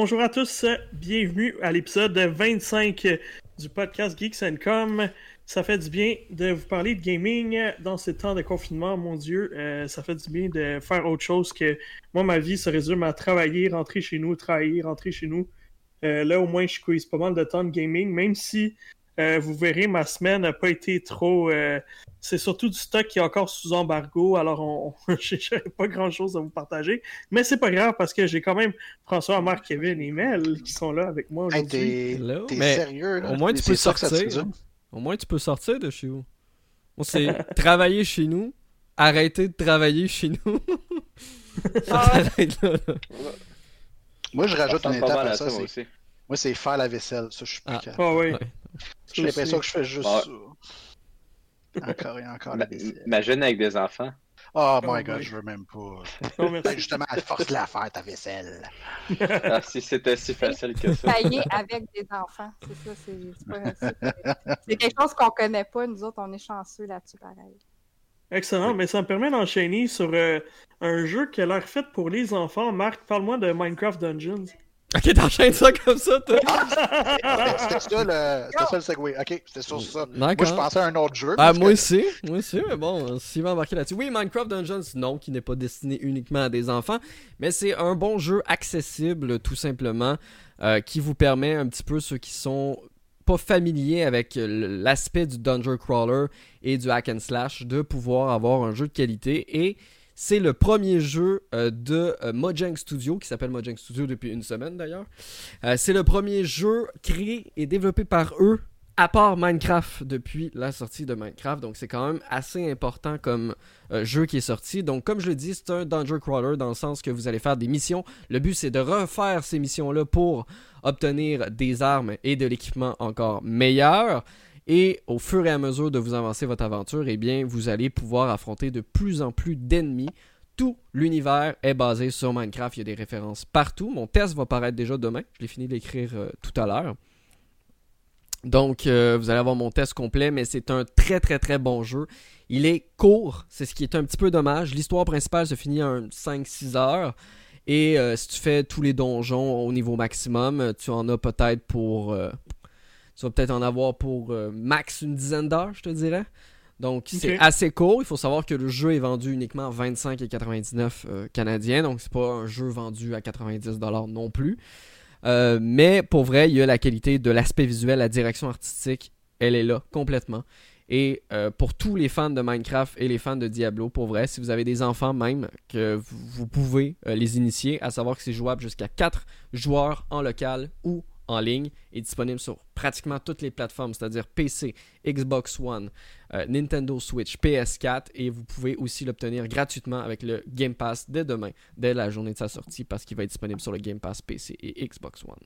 Bonjour à tous, bienvenue à l'épisode 25 du podcast Geeks Com. Ça fait du bien de vous parler de gaming dans ces temps de confinement, mon Dieu. Euh, ça fait du bien de faire autre chose que moi, ma vie se résume à travailler, rentrer chez nous, travailler, rentrer chez nous. Euh, là, au moins, je quiz pas mal de temps de gaming, même si euh, vous verrez, ma semaine n'a pas été trop. c'est surtout du stock qui est encore sous embargo, alors on... j'ai pas grand chose à vous partager. Mais c'est pas grave parce que j'ai quand même François, Marc, Kevin et Mel qui sont là avec moi aujourd'hui. t'es sérieux, Au moins, tu peux sortir. Au moins, tu peux sortir de chez vous. On s'est travailler chez nous, arrêter de travailler chez nous. Ah moi, je rajoute une étape à ça. Moi, c'est faire la vaisselle. Ça, je suis plus ah. ah oui. J'ai l'impression que je fais juste ça. Encore et encore la vaisselle. Imagine avec des enfants. Oh, my god, je veux même pas. Ben, justement, force la faire ta vaisselle. ah, si c'était si facile que ça. Travailler avec des enfants, c'est ça. C'est quelque chose qu'on connaît pas. Nous autres, on est chanceux là-dessus, pareil. Excellent, mais ça me permet d'enchaîner sur euh, un jeu qui a l'air fait pour les enfants. Marc, parle-moi de Minecraft Dungeons. Ok, t'enchaînes ça comme ça, toi. c'était ça le, c'était ça le segway. Ok, c'était sur ça. Moi, je pensais à un autre jeu. Ah, moi aussi. Moi aussi, mais bon, s'il va embarquer là-dessus. Oui, Minecraft Dungeons, non, qui n'est pas destiné uniquement à des enfants, mais c'est un bon jeu accessible, tout simplement, euh, qui vous permet un petit peu ceux qui sont pas familiers avec l'aspect du Dungeon Crawler et du hack and slash de pouvoir avoir un jeu de qualité et c'est le premier jeu euh, de euh, Mojang Studio, qui s'appelle Mojang Studio depuis une semaine d'ailleurs. Euh, c'est le premier jeu créé et développé par eux, à part Minecraft, depuis la sortie de Minecraft. Donc c'est quand même assez important comme jeu qui est sorti. Donc comme je le dis, c'est un Dungeon Crawler dans le sens que vous allez faire des missions. Le but c'est de refaire ces missions-là pour obtenir des armes et de l'équipement encore meilleurs. Et au fur et à mesure de vous avancer votre aventure, eh bien, vous allez pouvoir affronter de plus en plus d'ennemis. Tout l'univers est basé sur Minecraft. Il y a des références partout. Mon test va paraître déjà demain. Je l'ai fini d'écrire euh, tout à l'heure. Donc, euh, vous allez avoir mon test complet, mais c'est un très très très bon jeu. Il est court, c'est ce qui est un petit peu dommage. L'histoire principale se finit en 5-6 heures. Et euh, si tu fais tous les donjons au niveau maximum, tu en as peut-être pour, tu vas peut-être en avoir pour euh, max une dizaine d'heures, je te dirais. Donc c'est assez court. Il faut savoir que le jeu est vendu uniquement 25 et 99 euh, canadiens. Donc c'est pas un jeu vendu à 90 dollars non plus. Euh, mais pour vrai, il y a la qualité de l'aspect visuel, la direction artistique, elle est là complètement. Et pour tous les fans de Minecraft et les fans de Diablo, pour vrai, si vous avez des enfants même, que vous pouvez les initier, à savoir que c'est jouable jusqu'à 4 joueurs en local ou en ligne est disponible sur pratiquement toutes les plateformes, c'est-à-dire PC, Xbox One, euh, Nintendo Switch, PS4 et vous pouvez aussi l'obtenir gratuitement avec le Game Pass dès demain, dès la journée de sa sortie parce qu'il va être disponible sur le Game Pass PC et Xbox One.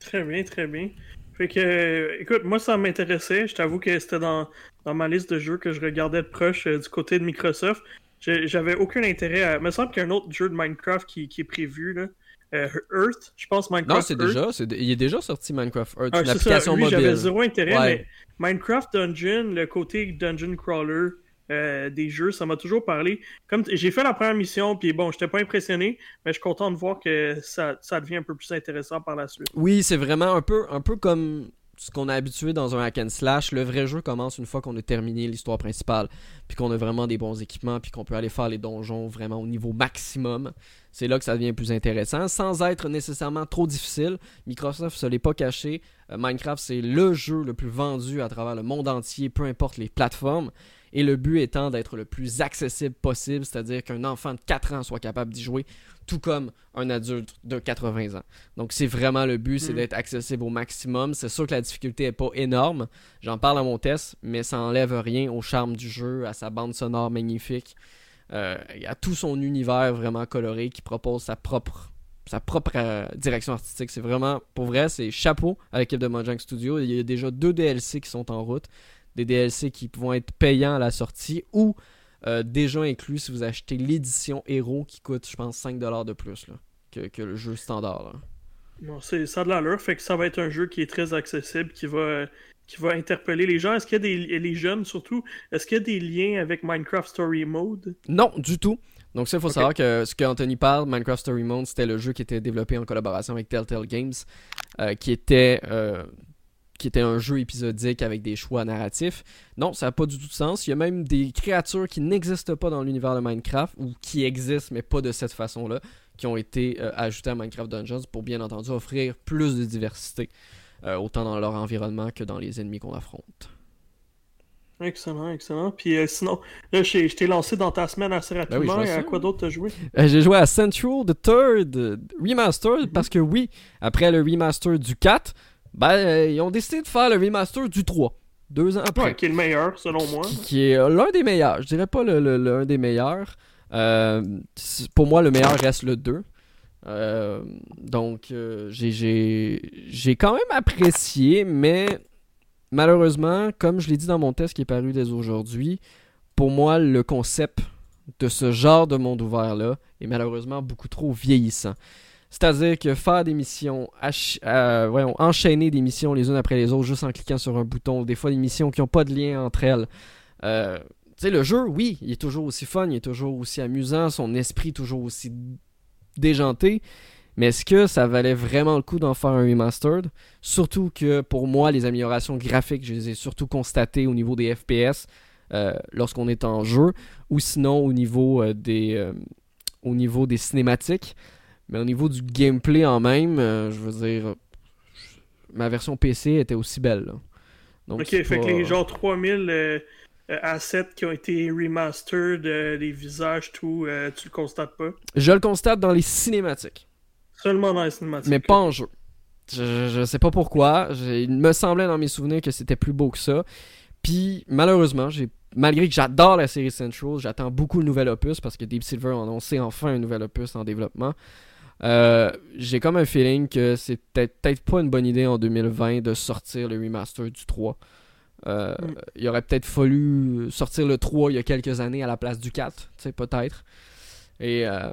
Très bien, très bien. Fait que, écoute, moi ça m'intéressait. Je t'avoue que c'était dans, ma liste de jeux que je regardais de proche euh, du côté de Microsoft. J'avais aucun intérêt à. Il me semble qu'il y a un autre jeu de Minecraft qui est prévu. Là. Euh, Earth, je pense Minecraft. Non, c'est déjà, il est déjà sorti Minecraft Earth, ah, l'application mobile. J'avais zéro intérêt, mais Minecraft Dungeon, le côté dungeon crawler euh, des jeux, ça m'a toujours parlé. Comme j'ai fait la première mission, puis bon, j'étais pas impressionné, mais je suis content de voir que ça, ça devient un peu plus intéressant par la suite. Oui, c'est vraiment un peu, un peu comme ce qu'on a habitué dans un hack and slash, le vrai jeu commence une fois qu'on a terminé l'histoire principale, puis qu'on a vraiment des bons équipements, puis qu'on peut aller faire les donjons vraiment au niveau maximum. C'est là que ça devient plus intéressant, sans être nécessairement trop difficile. Microsoft se l'est pas caché. Euh, Minecraft, c'est le jeu le plus vendu à travers le monde entier, peu importe les plateformes. Et le but étant d'être le plus accessible possible, c'est-à-dire qu'un enfant de 4 ans soit capable d'y jouer tout comme un adulte de 80 ans. Donc c'est vraiment le but, c'est mm. d'être accessible au maximum. C'est sûr que la difficulté est pas énorme. J'en parle à mon test, mais ça enlève rien au charme du jeu, à sa bande sonore magnifique, euh, à tout son univers vraiment coloré qui propose sa propre sa propre euh, direction artistique. C'est vraiment, pour vrai, c'est chapeau à l'équipe de Mojang Studio. Il y a déjà deux DLC qui sont en route. Des DLC qui vont être payants à la sortie ou euh, déjà inclus si vous achetez l'édition héros qui coûte, je pense, 5$ de plus que, le jeu standard. Bon, c'est ça de l'allure, fait que ça va être un jeu qui est très accessible, qui va, qui va interpeller les gens. Est-ce qu'il y a des les jeunes surtout, est-ce qu'il y a des liens avec Minecraft Story Mode? Non, du tout. Donc ça, il faut savoir que ce qu'Anthony parle, Minecraft Story Mode, c'était le jeu qui était développé en collaboration avec Telltale Games, euh, qui était euh, qui était un jeu épisodique avec des choix narratifs. Non, ça n'a pas du tout de sens. Il y a même des créatures qui n'existent pas dans l'univers de Minecraft, ou qui existent, mais pas de cette façon-là, qui ont été euh, ajoutées à Minecraft Dungeons pour bien entendu offrir plus de diversité, autant dans leur environnement que dans les ennemis qu'on affronte. Excellent, excellent. Puis euh, sinon, là, je t'ai lancé dans ta semaine assez ben rapidement. à quoi d'autre t'as joué? Euh, J'ai joué à Central, the Third Remaster, mhm. parce que oui, après le remaster du 4, ben, euh, ils ont décidé de faire le remaster du 3. Deux ans après. qui est le meilleur, selon moi. Qui, est l'un des meilleurs. Je dirais pas l'un des meilleurs. pour moi, le meilleur reste le 2. donc, j'ai quand même apprécié, mais malheureusement, comme je l'ai dit dans mon test qui est paru dès aujourd'hui, pour moi, le concept de ce genre de monde ouvert-là est malheureusement beaucoup trop vieillissant. C'est-à-dire que faire des missions, euh, enchaîner des missions les unes après les autres juste en cliquant sur un bouton, des fois des missions qui n'ont pas de lien entre elles. Euh, tu sais, le jeu, oui, il est toujours aussi fun, il est toujours aussi amusant, son esprit toujours aussi déjanté, mais est-ce que ça valait vraiment le coup d'en faire un remastered? Surtout que pour moi, les améliorations graphiques, je les ai surtout constatées au niveau des FPS euh, lorsqu'on est en jeu, ou sinon au niveau, des, au niveau des cinématiques. Mais au niveau du gameplay en même, je veux dire, ma version PC était aussi belle. ok, fait que les genre 3000 assets qui ont été remastered, les visages, tout, tu le constates pas? Je le constate dans les cinématiques. Seulement dans les cinématiques. Mais pas en jeu. Je, je sais pas pourquoi. Il me semblait dans mes souvenirs que c'était plus beau que ça. Puis malheureusement, j'ai malgré que j'adore la série Central, j'attends beaucoup le nouvel opus parce que Deep Silver a annoncé enfin un nouvel opus en développement. Euh, j'ai comme un feeling que c'est peut-être pas une bonne idée en 2020 de sortir le remaster du 3. Euh, mm. Il aurait peut-être fallu sortir le 3 il y a quelques années à la place du 4, tu sais, peut-être. Et euh,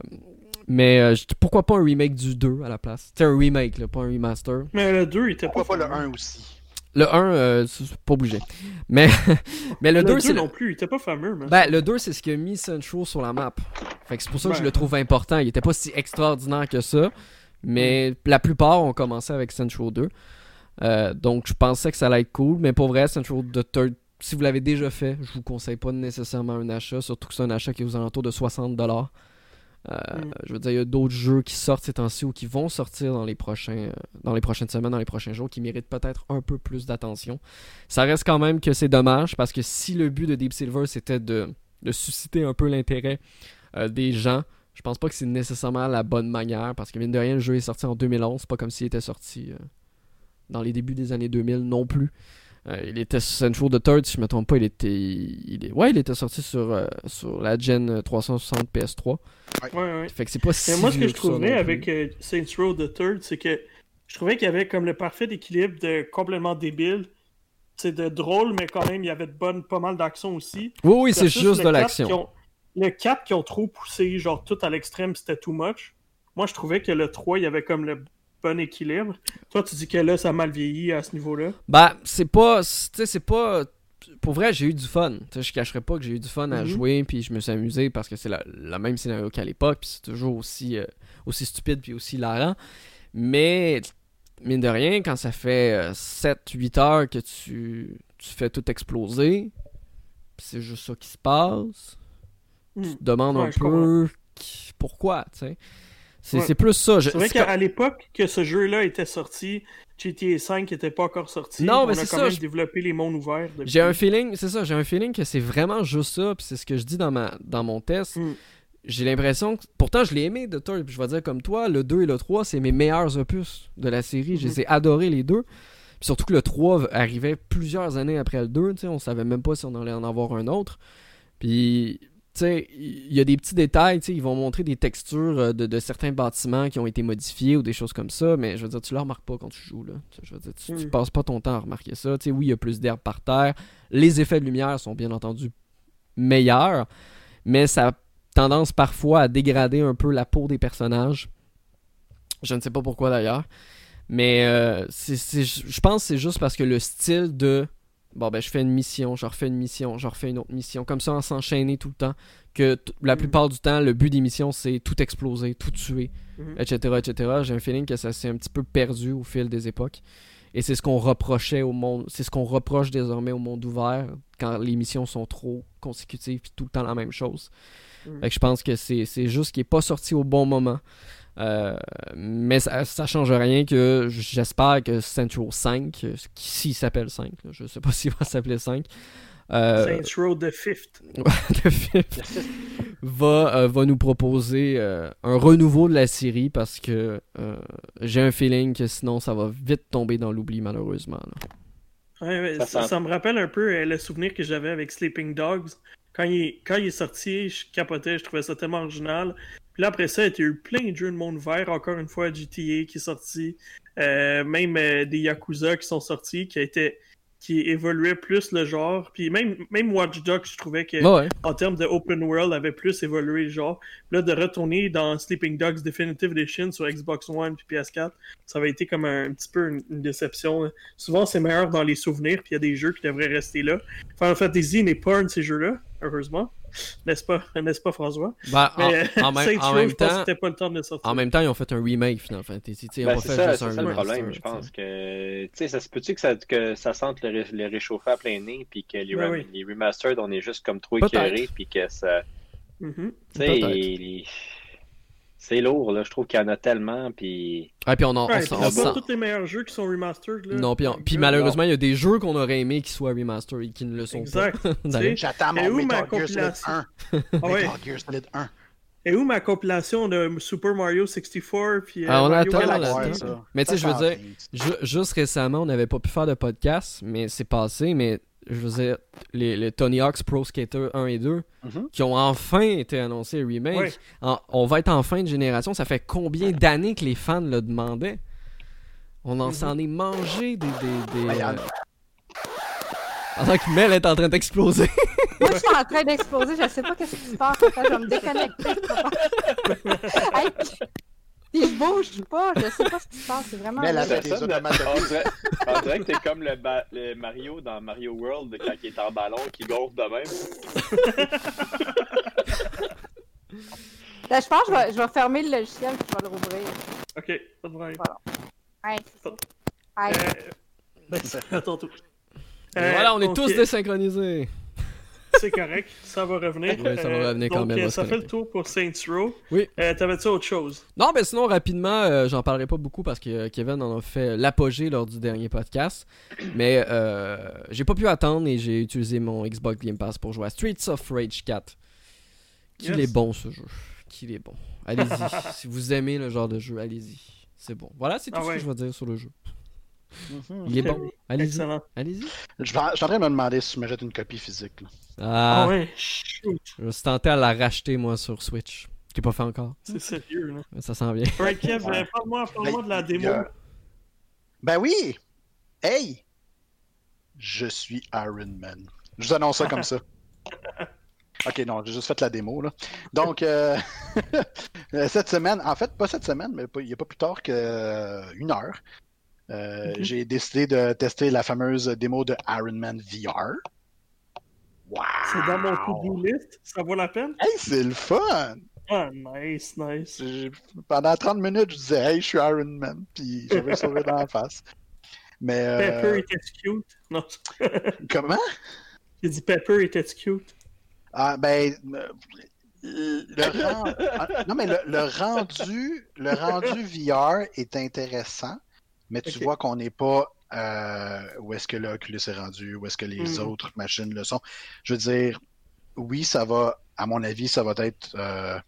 mais euh, pourquoi pas un remake du 2 à la place? C'était un remake, là, pas un remaster. Mais le 2, il était Pourquoi pas, le 1 aussi? Le 1, euh, c'est pas obligé. Mais, mais le, 2, c'est. non plus, il était pas fameux. Ben, le 2, c'est ce qui a mis Central sur la map. Fait que c'est pour ça que je le trouve important. Il était pas si extraordinaire que ça. Mais la plupart ont commencé avec Central 2. Euh, donc je pensais que ça allait être cool. Mais pour vrai, Central the Third si vous l'avez déjà fait, je vous conseille pas nécessairement un achat, surtout que c'est un achat qui est aux alentours de 60$. Euh, mm. Je veux dire, il y a d'autres jeux qui sortent ces temps-ci ou qui vont sortir dans les, prochains, euh, dans les prochaines semaines, dans les prochains jours, qui méritent peut-être un peu plus d'attention. Ça reste quand même que c'est dommage parce que si le but de Deep Silver c'était de, susciter un peu l'intérêt euh, des gens, je pense pas que c'est nécessairement la bonne manière parce que mine de rien, le jeu est sorti en 2011, pas comme s'il était sorti dans les débuts des années 2000 non plus. Euh, il était Central the Third, si je me trompe pas, il était. Il, est, ouais, il était sorti sur, euh, sur la Gen 360 PS3. Ouais, ouais. Fait que c'est pas si. moi, ce que je trouvais avec euh, Saints Row the Third, c'est que je trouvais qu'il y avait comme le parfait équilibre de complètement débile. C'est de drôle, mais quand même, il y avait de bonnes, pas mal d'action aussi. Oui, oui, c'est juste de l'action. Le 4 qui ont trop poussé, genre tout à l'extrême, c'était too much. Moi, je trouvais que le 3, il y avait comme le bon équilibre. Toi, tu dis que là, ça a mal vieilli à ce niveau-là. Bah, c'est pas. Tu sais, c'est pas. Pour vrai, j'ai eu du fun. sais je cacherai pas que j'ai eu du fun à mhm. jouer, puis je me suis amusé parce que c'est la, même scénario qu'à l'époque, puis c'est toujours aussi, euh, aussi stupide, puis aussi hilarant. Mais, mine de rien, quand ça fait 7-8 euh, heures que tu, tu fais tout exploser, c'est juste ça qui se passe, tu te demandes un peu pourquoi, tu sais. C'est plus ça. C'est vrai qu'à l'époque que ce jeu-là était sorti, GTA 5 n'était pas encore sorti. Non, mais c'est ça. Développé les mondes ouverts. J'ai un feeling, c'est ça, j'ai un feeling que c'est vraiment juste ça, puis c'est ce que je dis dans, ma, dans mon test. Hmm. J'ai l'impression que. Pourtant, je l'ai aimé de toi, je vais dire comme toi, le 2 et le 3, c'est mes meilleurs opus de la série. Je les hmm. ai adorés les deux. surtout que le 3 arrivait plusieurs années après le 2, tu sais, on savait même pas si on allait en avoir un autre. Puis il y a des petits détails, ils vont montrer des textures euh, de, certains bâtiments qui ont été modifiés ou des choses comme ça, mais je veux dire, tu le remarques pas quand tu joues. Là. Je veux dire, tu, mm. passes pas ton temps à remarquer ça. oui, il y a plus d'herbe par terre. Les effets de lumière sont bien entendu meilleurs, mais ça a tendance parfois à dégrader un peu la peau des personnages. Je ne sais pas pourquoi d'ailleurs. Mais euh, je pense que c'est juste parce que le style de bon, ben, je fais une mission, je refais une mission, je refais une autre mission. Comme ça, on s'enchaîner tout le temps. Que la mhm. plupart du temps, le but des missions, c'est tout exploser, tout tuer, etc., mhm. etc. J'ai un feeling que ça s'est un petit peu perdu au fil des époques. Et c'est ce qu'on reprochait au monde, c'est ce qu'on reproche désormais au monde ouvert quand les missions sont trop consécutives et tout le temps la même chose. Fait que je pense que c'est juste qu'il n'est pas sorti au bon moment. Euh, mais ça, ça change rien que j'espère que Central 5, s'il s'appelle 5, je sais pas s'il va s'appeler 5. Euh, Saints Row the Fifth. the Fifth va, euh, va nous proposer euh, un renouveau de la série parce que j'ai un feeling que sinon ça va vite tomber dans l'oubli malheureusement. ça, me rappelle un peu le souvenir que j'avais avec Sleeping Dogs. Quand il, quand il est sorti, je capotais, je trouvais ça tellement original. Puis là, après ça, il y a eu plein de jeux de monde vert. Encore une fois, GTA qui est sorti. Euh, même euh, des Yakuza qui sont sortis, qui été qui évoluait plus le genre. Puis même, même Watch Dogs, je trouvais que en termes de open world, avait plus évolué le genre. Là, de retourner dans Sleeping Dogs Definitive Edition sur Xbox One puis PS4, ça avait été comme un, petit peu une, déception. Souvent, c'est meilleur dans les souvenirs, puis il y a des jeux qui devraient rester là. Final Fantasy n'est pas un de ces jeux-là, heureusement. N'est-ce pas, n'est-ce pas, François? Bah, en, même, en même temps, pas le temps de sortir. En même temps, ils ont fait un remake Final Fantasy. Ben, c'est ça, c'est ça le problème, je pense. que, tu sais, ça se peut-tu que ça, que ça sente le, le réchauffer à plein nez, puis que les, ben les remastered, on est juste comme trop éclairés, puis que ça. Mm -hmm. C'est lourd, là. Je trouve qu'il y en a tellement, puis... Ouais, puis on a... Ouais, on, pas tous les meilleurs jeux qui sont remastered, là. Non, puis, puis malheureusement, il y a des jeux qu'on aurait aimé qui soient remastered et qui ne le sont exact. pas. J'attends mon Metal Gear Solid 1. Metal Gear Solid 1. Et où ma compilation de Super Mario 64 puis ah, on attend Mais tu sais, je veux dire, juste récemment, on n'avait pas pu faire de podcast, mais c'est passé, mais je veux dire, les, Tony Hawk's Pro Skater 1 et 2, mhm. qui ont enfin été annoncés remake. on va être en fin de génération. Ça fait combien d'années que les fans le demandaient? On en s'en est mangé des. des, des euh... Alors que Mel est en train d'exploser. Moi, je suis en train d'exploser. Je sais pas qu'est-ce qui se passe. Je vais me déconnecter. Il bouge pas, je sais pas ce qui se passe, c'est vraiment. Mais là, c'est ça, on, dirait, on dirait que t'es comme le, le, Mario dans Mario World quand il est en ballon qui gonfle de même. Là, je pense que je vais, je vais fermer le logiciel et je vais le rouvrir. Ok, pas de problème. Voilà. Ouais, c'est ça. Euh... Attends tout. Euh, voilà, on est tous désynchronisés c'est correct, ça va revenir. Oui, ça va revenir quand donc, même. ça fait le tour pour Saints Row. Oui. Euh, T'avais-tu autre chose? Non, mais sinon, rapidement, euh, j'en parlerai pas beaucoup parce que Kevin en a fait l'apogée lors du dernier podcast. Mais euh, j'ai pas pu attendre et j'ai utilisé mon Xbox Game Pass pour jouer à Streets of Rage 4. Qu'il est bon ce jeu. Qu'il est bon. Allez-y. si vous aimez le genre de jeu, allez-y. C'est bon. Voilà, c'est tout ah ce que je veux dire sur le jeu. Mhm. Il est bon. Allez-y. Allez-y. Je, suis en train de me demander si je m'achète une copie physique. Ah, ah, ouais. Je me suis tenté à la racheter, moi, sur Switch. Je l'ai pas fait encore. C'est sérieux, là. Ça s'en vient. Ouais, Kev, euh, parle-moi parle de la démo. Ben oui! Hey! Je suis Iron Man. Je vous annonce ça comme ça. Ok, non, j'ai juste fait la démo. Là. Donc, euh, cette semaine, en fait, pas cette semaine, mais il n'y a pas plus tard qu'une heure, euh, j'ai décidé de tester la fameuse démo de Iron Man VR. Wow! C'est dans mon to-do list, ça vaut la peine? Hey, c'est le fun! Ah, nice, nice. Pendant 30 minutes, je disais, hey, je suis Iron Man, puis j'avais sauvé dans la face. Mais. Euh... Pepper était cute. Non. Comment? J'ai dit Pepper était cute. Ah, ben. Le, ah, non, mais le, le, rendu, le rendu VR est intéressant. Mais tu vois qu'on n'est pas euh, où est-ce que l'Oculus est rendu, où est-ce que les hmm. autres machines le sont. Je veux dire, oui, ça va, à mon avis, ça va être euh,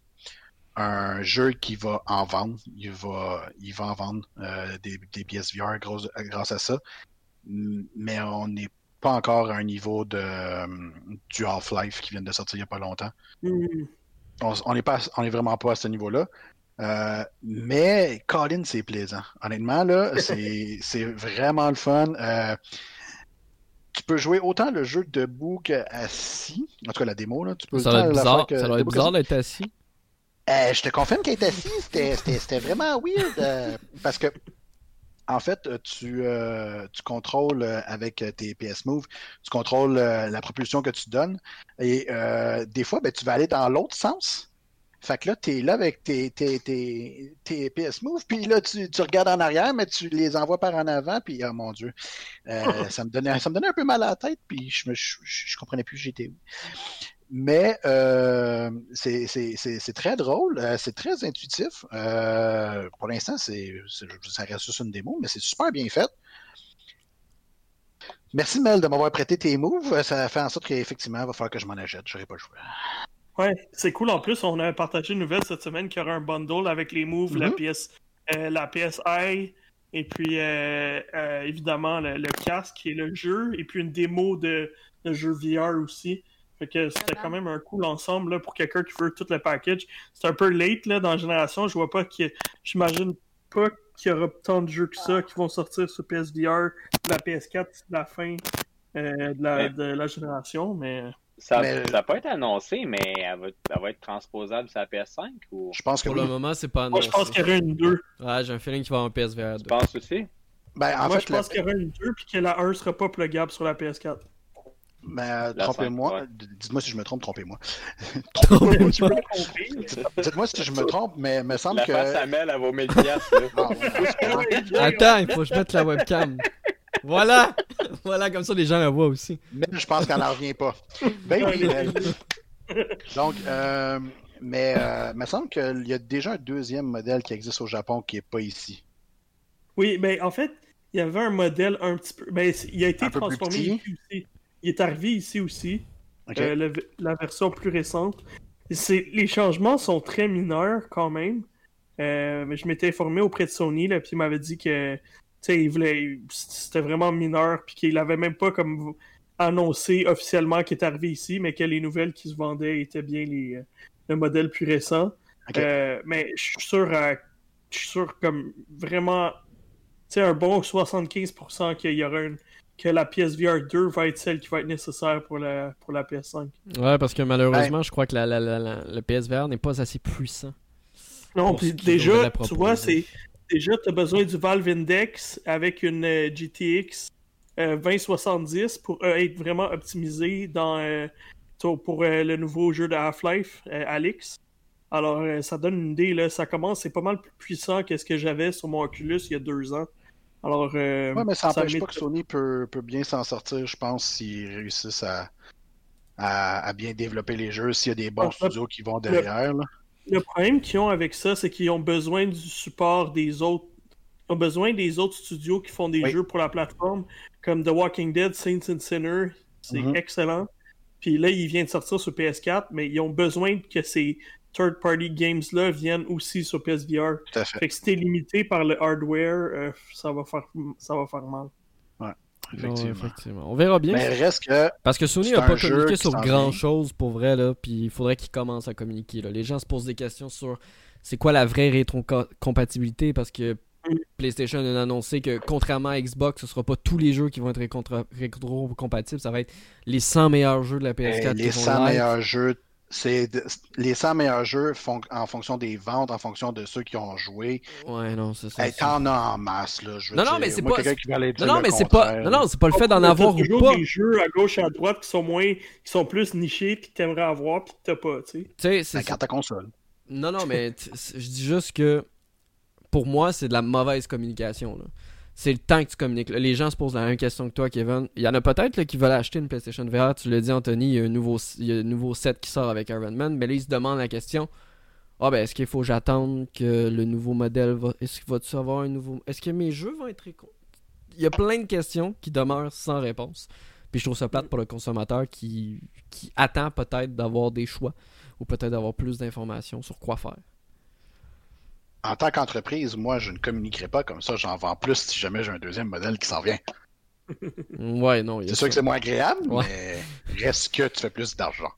un jeu qui va en vendre. Il va, il va en vendre euh, des, des, pièces VR grâce, à ça. Mais on n'est pas encore à un niveau de du Half-Life qui vient de sortir il n'y a pas longtemps. Hmm. On n'est pas, on est vraiment pas à ce niveau-là. Euh, mais Colin, c'est plaisant. Honnêtement, là, c'est vraiment le fun. Euh, tu peux jouer autant le jeu debout qu'assis. En tout cas, la démo, là. Tu peux ça va être bizarre, ça va être bizarre d'être assis. Euh, je te confirme qu'être assis, c'était vraiment weird. parce que en fait, tu, tu contrôles avec tes PS Move, tu contrôles la propulsion que tu donnes. Et des fois, ben, tu vas aller dans l'autre sens. Fait que là, tu es là avec tes, tes, tes, tes, PS Move, puis là, tu, regardes en arrière, mais tu les envoies par en avant, puis oh mon Dieu, euh, ça, me donnait, ça me donnait un peu mal à la tête, puis je, me, je, je, comprenais plus j'étais où. Mais euh, c'est très drôle, euh, c'est très intuitif. Pour l'instant, c'est ça reste juste une démo, mais c'est super bien fait. Merci Mel de m'avoir prêté tes moves. Ça fait en sorte qu'effectivement, il va falloir que je m'en achète. Je n'aurai pas choix. Ouais, c'est cool. En plus, on a partagé une nouvelle cette semaine qu'il y aura un bundle avec les moves, la, mm-hmm. PS, euh, la PSI, et puis euh, euh, évidemment le, casque et le jeu, et puis une démo de, de jeu VR aussi. Fait que c'était quand même un cool ensemble là, pour quelqu'un qui veut tout le package. C'est un peu late là, dans la génération. Je vois pas que. J'imagine pas qu'il y aura tant de jeux que ça qui vont sortir sur PSVR, la PS4 la fin de, la, de la génération, mais. Ça n'a pas été annoncé, mais elle va, être transposable sur la PS5 ou... Je pense que Pour le moment, c'est pas annoncé. Moi, je pense qu'il y aura une 2. Ouais, j'ai un feeling qu'il va avoir un PSVR 2. Tu penses aussi? Ben, en Moi, fait, je pense qu'il y aura une 2 puis que la 1 sera pas plugable sur la PS4. Ben, trompez-moi. Dites-moi si je me trompe, trompez-moi. Dites-moi si je me trompe, mais il me semble la que. La face à Mel, elle vaut 1000 piastres. Attends, il faut que je mette la webcam. Voilà! voilà, comme ça les gens la voient aussi. Mais je pense qu'elle n'en revient pas. Ben oui, Donc, euh, mais euh, il me semble qu'il y a déjà un deuxième modèle qui existe au Japon qui n'est pas ici. Oui, mais en fait, il y avait un modèle un petit peu. Ben, il a été transformé ici aussi. Il est arrivé ici aussi. Euh, la version plus récente. Les changements sont très mineurs quand même. mais je m'étais informé auprès de Sony, là, puis il m'avait dit que il voulait, c'était vraiment mineur, puis qu'il avait même pas comme annoncé officiellement qu'il est arrivé ici, mais que les nouvelles qui se vendaient étaient bien les, euh, le modèle plus récent. Euh, mais je suis sûr, je suis sûr comme vraiment, tu un bon 75% qu'il y aura une, que la PSVR 2 va être celle qui va être nécessaire pour la, pour la PS5. Ouais, parce que malheureusement, je crois que la, la, la, le PSVR n'est pas assez puissant. Non, puis déjà, tu vois, c'est déjà, tu as besoin du Valve Index avec une euh, GTX 2070 euh, pour euh, être vraiment optimisé dans, pour le nouveau jeu de Half-Life, Alix. Alors, ça donne une idée, là, ça commence, c'est pas mal plus puissant que ce que j'avais sur mon Oculus il y a deux ans. Alors, ouais, mais ça n'empêche pas que Sony peut, peut bien s'en sortir, je pense, s'ils réussissent à, à, bien développer les jeux, s'il y a des bons studios qui vont derrière. Là. Le problème qu'ils ont avec ça, c'est qu'ils ont besoin du support des autres. Ils ont besoin des autres studios qui font des jeux pour la plateforme, comme The Walking Dead, Saints and Sinners. C'est mm-hmm. excellent. Puis là, il vient de sortir sur PS4, mais ils ont besoin que ces third-party games-là viennent aussi sur PSVR. Tout à fait. fait que si t'es limité par le hardware, euh, ça, va faire, ça va faire mal. Effectivement. On verra bien. Mais reste que. Parce que Sony n'a pas communiqué sur grand chose pour vrai, là. Puis il faudrait qu'ils commencent à communiquer. Là. Les gens se posent des questions sur c'est quoi la vraie rétrocompatibilité parce que PlayStation a annoncé que contrairement à Xbox, ce sera pas tous les jeux qui vont être rétrocompatibles. Ça va être les 100 meilleurs jeux de la PS4. les 100 meilleurs jeux c'est les 100 meilleurs jeux font, en fonction des ventes, en fonction de ceux qui ont joué. Ouais, non, c'est ça. t'en as en masse, là. Je non, non, mais c'est pas. non, non, mais c'est pas. Non, non, c'est pas le fait d'en avoir ou pas. des jeux à gauche et à droite qui sont moins. qui sont plus nichés, puis que t'aimerais avoir, puis que t'as pas, tu sais. Tu sais, c'est. Quand ta console. Non, non, mais je dis juste que. Pour moi, c'est de la mauvaise communication, là c'est le temps que tu communiques. Les gens se posent la même question que toi, Kevin. Il y en a peut-être qui veulent acheter une PlayStation VR. Tu l'as dit, Anthony, il y, a un nouveau, nouveau set qui sort avec Iron Man. Mais là, ils se demandent la question Ah, ben, est-ce qu'il faut que que le nouveau modèle va. Est-ce qu'il va-tu avoir un nouveau. Est-ce que mes jeux vont être. Il y a plein de questions qui demeurent sans réponse. Puis je trouve ça plate pour le consommateur qui, qui attend peut-être d'avoir des choix ou peut-être d'avoir plus d'informations sur quoi faire en tant qu'entreprise, moi, je ne communiquerai pas comme ça. J'en vends plus si jamais j'ai un deuxième modèle qui s'en vient. ouais, non. C'est sûr que c'est moins agréable, mais reste que tu fais plus d'argent.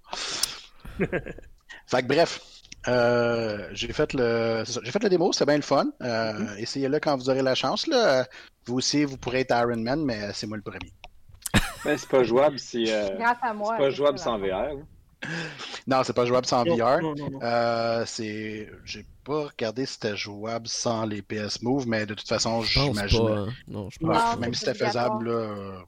fait que bref, euh, j'ai fait le j'ai fait le démo, c'est bien le fun. Euh, mm-hmm. Essayez-le quand vous aurez la chance. Là. Vous aussi, vous pourrez être Iron Man, mais c'est moi le premier. Mais c'est pas jouable si. Euh, c'est pas jouable sans VR. non, c'est pas jouable sans VR. Euh, c'est, j'ai pas regardé si c'était jouable sans les PS Move, mais de toute façon, j'imagine. Hein. Non, je pense Même si c'était faisable, là,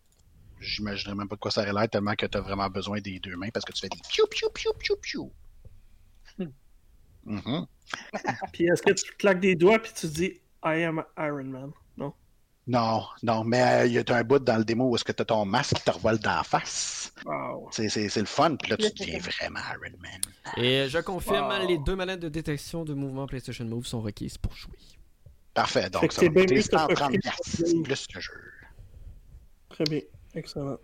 j'imaginerais même pas de quoi ça aurait l'air tellement que tu as vraiment besoin des deux mains parce que tu fais des piou piou piou piou piou. Mm-hmm. puis est-ce que tu claques des doigts puis tu dis I am Iron Man? Non? Non, mais il y a un bout dans le démo où est-ce que tu as ton masque qui te revole dans la face. Wow. C'est, le fun, puis là tu deviens vraiment Iron Man. Et je confirme, les deux manettes de détection de mouvement PlayStation Move sont requises pour jouer. Parfait, donc ça va coûter 130 plus le jeu. Très bien, excellent.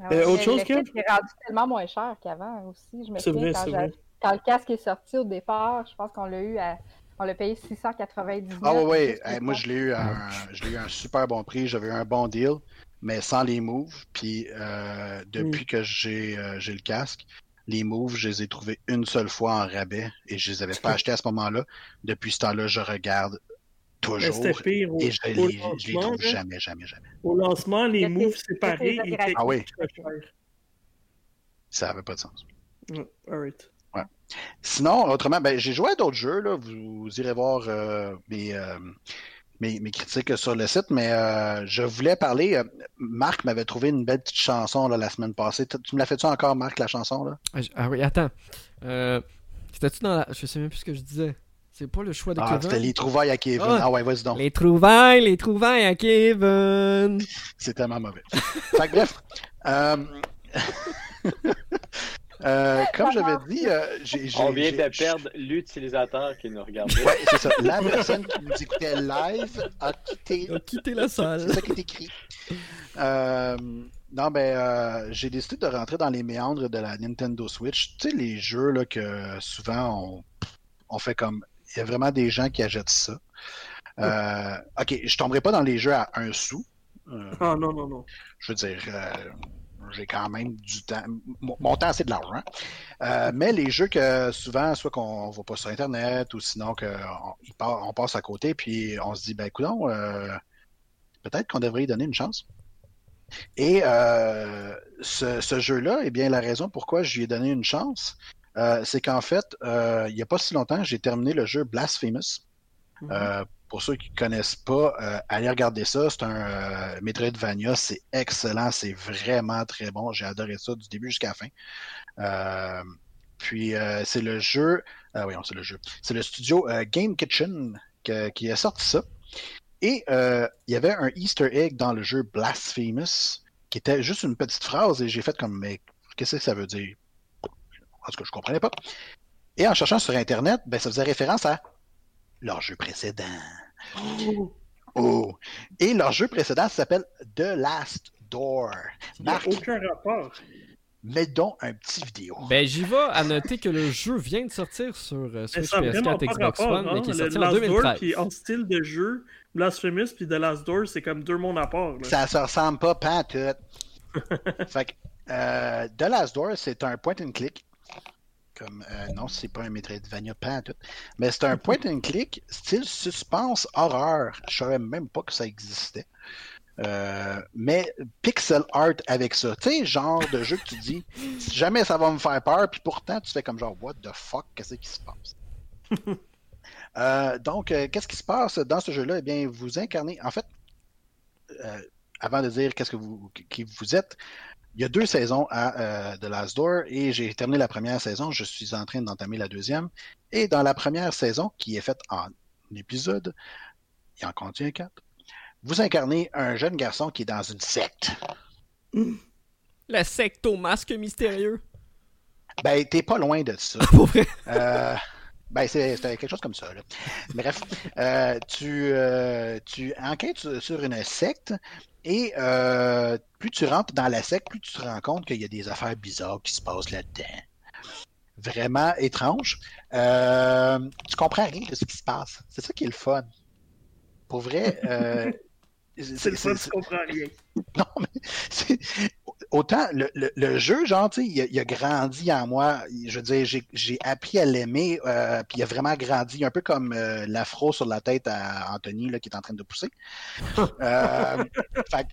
Ah euh, autre chose, Kev? C'est rendu tellement moins cher qu'avant aussi. Je me souviens quand, quand, le casque est sorti au départ, je pense qu'on l'a eu à. On l'a payé 699. Ah oui, oui. moi je l'ai eu, à un, eu un super bon prix. J'avais eu un bon deal, mais sans les moves. Puis euh, depuis mm. que j'ai euh, le casque, les moves, je les ai trouvés une seule fois en rabais et je les avais pas achetés à ce moment-là. Depuis ce temps-là, je regarde toujours. Pire au, et je, les, je les trouve jamais, jamais, jamais. Au lancement, les moves séparés étaient ah, oui. Ça n'avait pas de sens. Mm, right. Ouais. Sinon, autrement, ben, j'ai joué à d'autres jeux. Là. Vous, irez voir euh, euh, mes, mes, critiques sur le site, mais euh, je voulais parler. Marc m'avait trouvé une belle petite chanson là, la semaine passée. Tu me l'as fait-tu encore, Marc, la chanson? Là? Ah, ah oui, attends. C'était-tu dans la. Je sais même plus ce que je disais. C'est pas le choix de ah, Kevin? C'était les trouvailles à Kevin. Ah, ah ouais, vas-y donc. Les trouvailles, les trouvailles à Kevin. C'est tellement mauvais. fait que, bref. Euh... comme j'avais dit, euh, j'ai, on vient de perdre l'utilisateur qui nous regardait. Ouais, c'est ça. La personne qui nous écoutait live a quitté, a quitté la salle. C'est ça qui est écrit. Euh, non, ben, euh, j'ai décidé de rentrer dans les méandres de la Nintendo Switch. Tu sais, les jeux là, que souvent on, on fait comme il y a vraiment des gens qui achètent ça. Euh, ok, je tomberai pas dans les jeux à un sou. Euh, ah non, non, non. Je veux dire, euh, j'ai quand même du temps. Mon, temps, c'est de l'argent. mais les jeux que souvent, soit qu'on va pas sur Internet ou sinon qu'on on passe à côté, puis on se dit, ben écoute, peut-être qu'on devrait y donner une chance. Et ce, ce jeu-là, eh bien, la raison pourquoi je lui ai donné une chance, euh, c'est qu'en fait, euh, il n'y a pas si longtemps, j'ai terminé le jeu Blasphemous. Mhm. Euh, pour ceux qui ne connaissent pas, allez regarder ça. C'est un Metroidvania, c'est excellent, c'est vraiment très bon. J'ai adoré ça du début jusqu'à la fin. puis c'est le jeu, oui, c'est le jeu, c'est le studio Game Kitchen qui a sorti ça. Et il y avait un Easter egg dans le jeu Blasphemous qui était juste une petite phrase et j'ai fait comme mais qu'est-ce que ça veut dire? Parce que je comprenais pas. Et en cherchant sur Internet, ben, ça faisait référence à leur jeu précédent. Oh. oh. Et leur jeu précédent s'appelle The Last Door. A aucun rapport. Mets donc un petit vidéo. Ben, j'y vais à noter que le jeu vient de sortir sur euh, Switch PS4 Xbox One, mais qui est sorti en 2013. Door qui est en style de jeu, Blasphemous puis The Last Door, c'est comme deux mondes à part. Ça se ressemble pas, pas tout. fait que, euh, The Last Door, c'est un point and click comme euh, non, c'est pas un Metroidvania, pas tout. Mais c'est un point and click, style suspense horreur. Je savais même pas que ça existait. Euh, mais pixel art avec ça. Tu sais, genre de jeu que tu dis, jamais ça va me faire peur, puis pourtant tu fais comme genre, what the fuck, qu'est-ce qui se passe? Euh, donc, qu'est-ce qui se passe dans ce jeu-là? Eh bien, vous incarnez, en fait, avant de dire qu'est-ce que vous, qui vous êtes, il y a deux saisons à euh, The Last Door et j'ai terminé la première saison. Je suis en train d'entamer la deuxième. Et dans la première saison, qui est faite en épisode, il en contient quatre. Vous incarnez un jeune garçon qui est dans une secte. La secte au masque mystérieux. Ben, t'es pas loin de ça. euh, ben, c'est quelque chose comme ça. Bref, euh, tu, euh, tu enquêtes sur une secte et euh, plus tu rentres dans la secte, plus tu te rends compte qu'il y a des affaires bizarres qui se passent là-dedans. Vraiment étrange. Tu comprends rien de ce qui se passe. C'est ça qui est le fun. Pour vrai. C'est le fun, tu comprends rien. Non, mais autant le, le, jeu, genre, tu sais, il, a grandi en moi. Je veux dire, j'ai appris à l'aimer, euh, puis il a vraiment grandi, un peu comme euh, l'afro sur la tête à Anthony, là, qui est en train de pousser. euh, fait,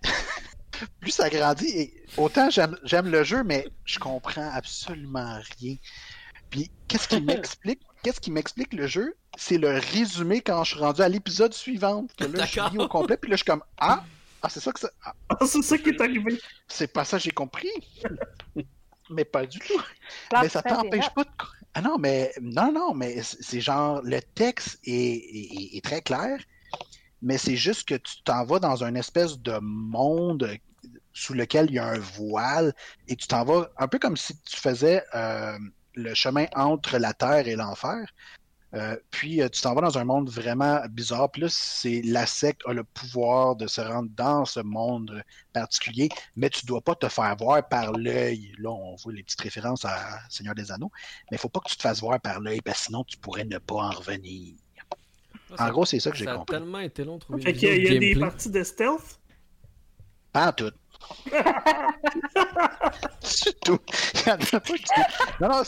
plus ça grandit, et autant j'aime le jeu, mais je comprends absolument rien. Puis qu'est-ce qui m'explique Qu'est-ce qui m'explique le jeu? C'est le résumé quand je suis rendu à l'épisode suivant. Que là, je lis au complet, puis là, je suis comme Ah, ah c'est ça que ça. Ah, ah c'est ça qui est arrivé. C'est pas ça, j'ai compris. mais pas du tout. mais ça t'empêche pas de. Ah non, mais non, non, mais c'est genre le texte est, est très clair, mais c'est juste que tu t'en vas dans une espèce de monde sous lequel il y a un voile et tu t'en vas un peu comme si tu faisais euh, le chemin entre la terre et l'enfer. Euh, puis euh, tu t'en vas dans un monde vraiment bizarre. Puis là, c'est la secte a le pouvoir de se rendre dans ce monde particulier, mais tu dois pas te faire voir par l'œil. Là, on voit les petites références à Seigneur des Anneaux, mais il faut pas que tu te fasses voir par l'œil, parce que sinon tu pourrais ne pas en revenir. en gros, c'est ça que j'ai compris. Ça a tellement été long de trouver. Fait qu'il y a, des parties de stealth? Pas en tout. C'est tout. Non, non,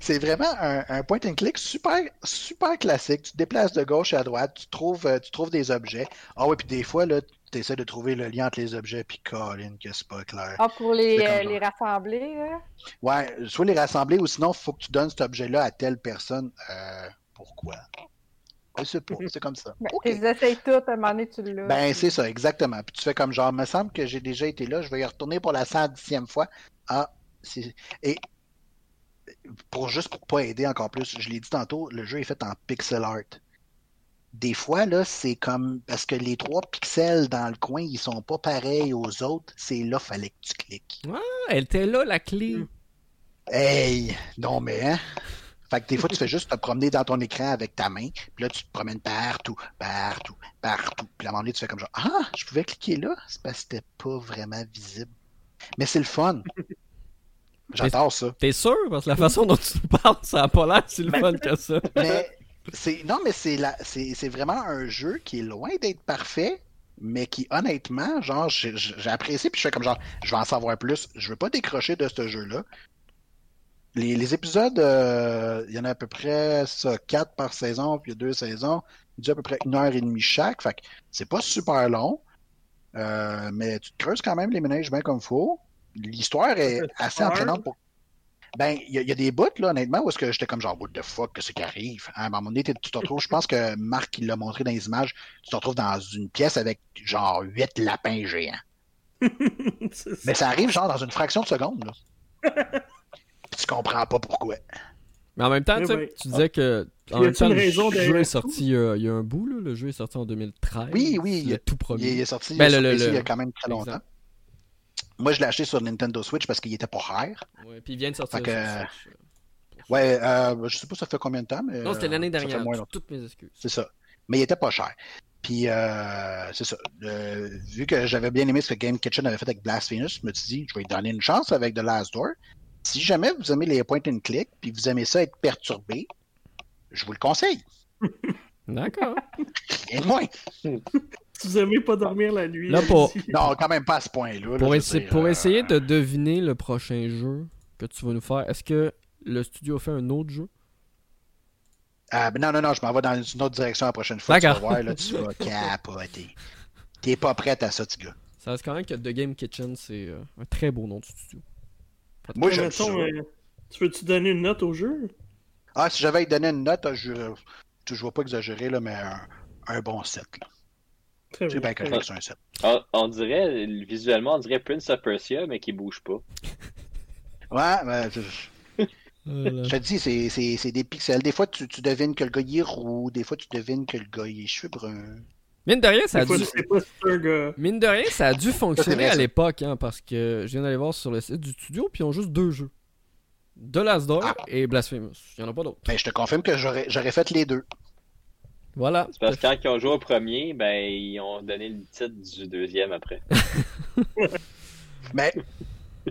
c'est vraiment un, point and click super, super classique. Tu te déplaces de gauche à droite, tu trouves, euh, tu trouves des objets. Ah oui, puis des fois, là, tu essaies de trouver le lien entre les objets, puis Colin, que c'est pas clair. Ah, pour les, euh, les rassembler, là? Ouais, soit les rassembler, ou sinon, il faut que tu donnes cet objet-là à telle personne. Euh, pourquoi? C'est pas, c'est comme ça. Ben, Tu essayes tout, à un moment donné, tu l'as. Ben, c'est ça, exactement. Puis tu fais comme genre, me semble que j'ai déjà été là, je vais y retourner pour la 110e fois. Ah, c'est. Et pour juste pour pas aider encore plus, je l'ai dit tantôt, le jeu est fait en pixel art. Des fois, là, c'est comme parce que les trois pixels dans le coin, ils sont pas pareils aux autres, c'est là fallait que tu cliques. Ah, elle était là la clé. Hey, non mais hein? Fait que des fois, tu fais juste te promener dans ton écran avec ta main, puis là, tu te promènes partout, partout, partout. Puis à un moment donné, tu fais comme genre, ah, je pouvais cliquer là, c'est parce que c'était pas vraiment visible. Mais c'est le fun. J'adore ça. T'es sûr? Parce que la façon dont tu parles, ça a pas l'air si le ben, fun que ça. Mais c'est non, mais c'est la... c'est vraiment un jeu qui est loin d'être parfait, mais qui honnêtement, genre, j'ai apprécié, puis je fais comme genre, je vais en savoir plus. Je veux pas décrocher de ce jeu-là les, épisodes, euh, il y en a à peu près ça, quatre par saison, puis il y a deux saisons. Il dure à peu près une heure et demie chaque. Fait que c'est pas super long. Euh, mais tu te creuses quand même les ménages bien comme il faut. L'histoire est assez entraînante pour. Ben, il y, a des bouts, là, honnêtement, où est-ce que j'étais comme genre, what the fuck, qu'est-ce qui arrive? À un moment donné, tu te retrouves, je pense que Marc, il l'a montré dans les images, tu te retrouves dans une pièce avec genre huit lapins géants. Mais ça arrive genre dans une fraction de seconde, là. tu comprends pas pourquoi. Mais en même temps, tu disais que en même temps, le jeu est sorti il y a un bout, là. le jeu est sorti en 2013. Oui, oui. Il est tout premier. Il est sorti, ben, il, y a quand même très longtemps. Moi, je l'ai acheté sur Nintendo Switch parce qu'il était pas rare. Ouais, puis il vient de sortir. Que... Euh, ouais, euh, je sais pas ça fait combien de temps, mais. Non, c'était l'année dernière. Toutes mes excuses. C'est ça. Mais il était pas cher. Puis, euh, c'est ça. vu que j'avais bien aimé ce que Game Kitchen avait fait avec Blasphemous, je me suis dit, je vais lui donner une chance avec The Last Door. Si jamais vous aimez les point and click, puis vous aimez ça être perturbé, je vous le conseille. D'accord. Et moins. Si vous aimez pas dormir la nuit. Non, quand même pas à ce point-là. Pour, pour essayer de deviner le prochain jeu que tu vas nous faire, est-ce que le studio fait un autre jeu? Ah, ben non, non, non, je m'en vais dans une autre direction la prochaine fois. Tu vas voir, là, tu vas capoter. T'es pas prête à ça, petit gars. Ça reste quand même que The Game Kitchen, c'est euh, un très beau nom de studio. Moi, ça. Euh, tu veux-tu donner une note au jeu? Ah, si j'avais donné une note, je ne vois pas exagérer, là, mais un, bon 7. C'est bien correct, c'est un 7. On, dirait, visuellement, on dirait Prince of Persia, mais qui bouge pas. ouais, mais... Je te dis, c'est des pixels. Des fois, tu, tu, devines que le gars est roux. Des fois, tu devines que le gars est cheveux bruns. Mine de rien, ça a, dû... Mine de rien, ça a dû fonctionner à l'époque, hein, parce que je viens d'aller voir sur le site du studio, puis ils ont juste deux jeux. The Last Door ah. et Blasphemous. Il n'y en a pas d'autres. Ben, je te confirme que j'aurais fait les deux. Voilà. C'est parce que quand ils ont joué au premier, ben, ils ont donné le titre du deuxième après. mais,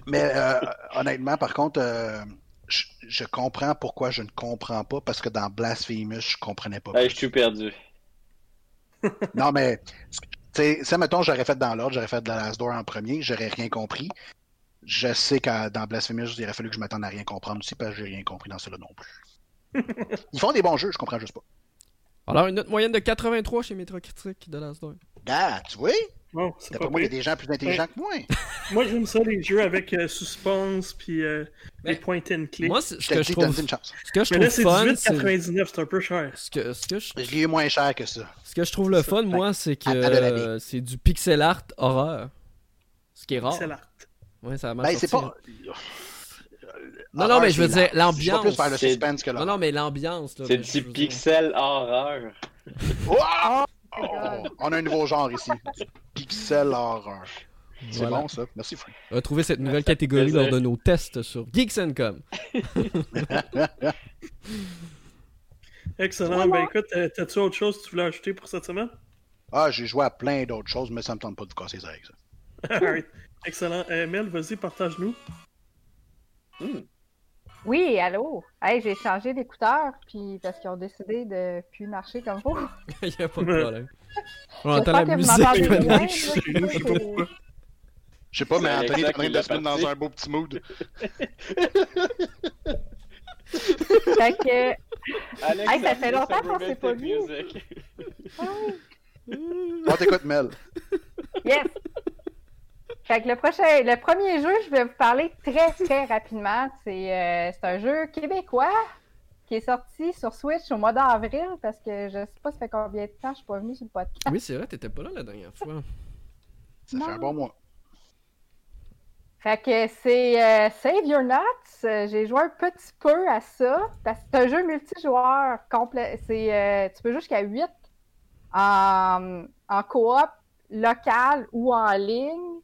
mais euh, honnêtement, par contre, euh, je, je, comprends pourquoi je ne comprends pas, parce que dans Blasphemous, je comprenais pas. Ben, je suis perdu non, mais, ça, mettons, j'aurais fait dans l'ordre, j'aurais fait The Last Door en premier, j'aurais rien compris. Je sais que dans Blasphemous, il aurait fallu que je m'attende à rien comprendre aussi, parce que j'ai rien compris dans cela non plus. Ils font des bons jeux, je comprends juste pas. Alors, une note moyenne de 83 chez Metacritic de Last Door. Ah, tu vois? Bon, D'après moi, il y a des gens plus intelligents que moi. moi, j'aime ça, les jeux avec euh, suspense puis euh, les point and click. Moi, ce que, je trouve, ce que je Mais trouve là, c'est 18,99, c'est un peu cher. Ce que, ce que je... je l'ai moins cher que ça. Ce que je trouve le fun, moi, c'est que c'est du pixel art horreur. Ce qui est rare. Pixel art. Ouais, ça ben, c'est pas. Non, non, mais je veux dire, l'ambiance. plus vers le suspense que là. Non, non, mais l'ambiance. C'est du pixel horreur. Oh! on a un nouveau genre ici. Pixel horror. C'est bon ça. Merci Frank. On va trouver cette nouvelle catégorie lors de nos tests sur Geeks.com. Excellent. Ben écoute, euh, t'as-tu autre chose que tu voulais ajouter pour cette semaine? Ah, j'ai joué à plein d'autres choses, mais ça me tente pas de vous casser les oreilles, ça. Excellent. Euh, Mel, vas-y, partage-nous. Hmm. Oui, allô? Hey, j'ai changé d'écouteur, puis parce qu'ils ont décidé de plus marcher comme vous. Il n'y a pas de problème. On entend la musique maintenant. Je sais pas, mais Anthony est en train de se mettre dans un beau petit mood. fait que. hey, ça fait longtemps qu'on s'est pas vu. On t'écoute, Mel. Yes! Fait que le, prochain, le premier jeu, je vais vous parler très, très rapidement. C'est euh, un jeu québécois qui est sorti sur Switch au mois d'avril parce que je sais pas ça fait combien de temps je suis pas venu sur le podcast. Oui, c'est vrai, t'étais pas là la dernière fois. Ça fait un bon mois. Fait que c'est euh, Save Your Nuts. J'ai joué un petit peu à ça parce que c'est un jeu multijoueur complet. C'est euh, tu peux jouer jusqu'à 8 en, en coop local ou en ligne.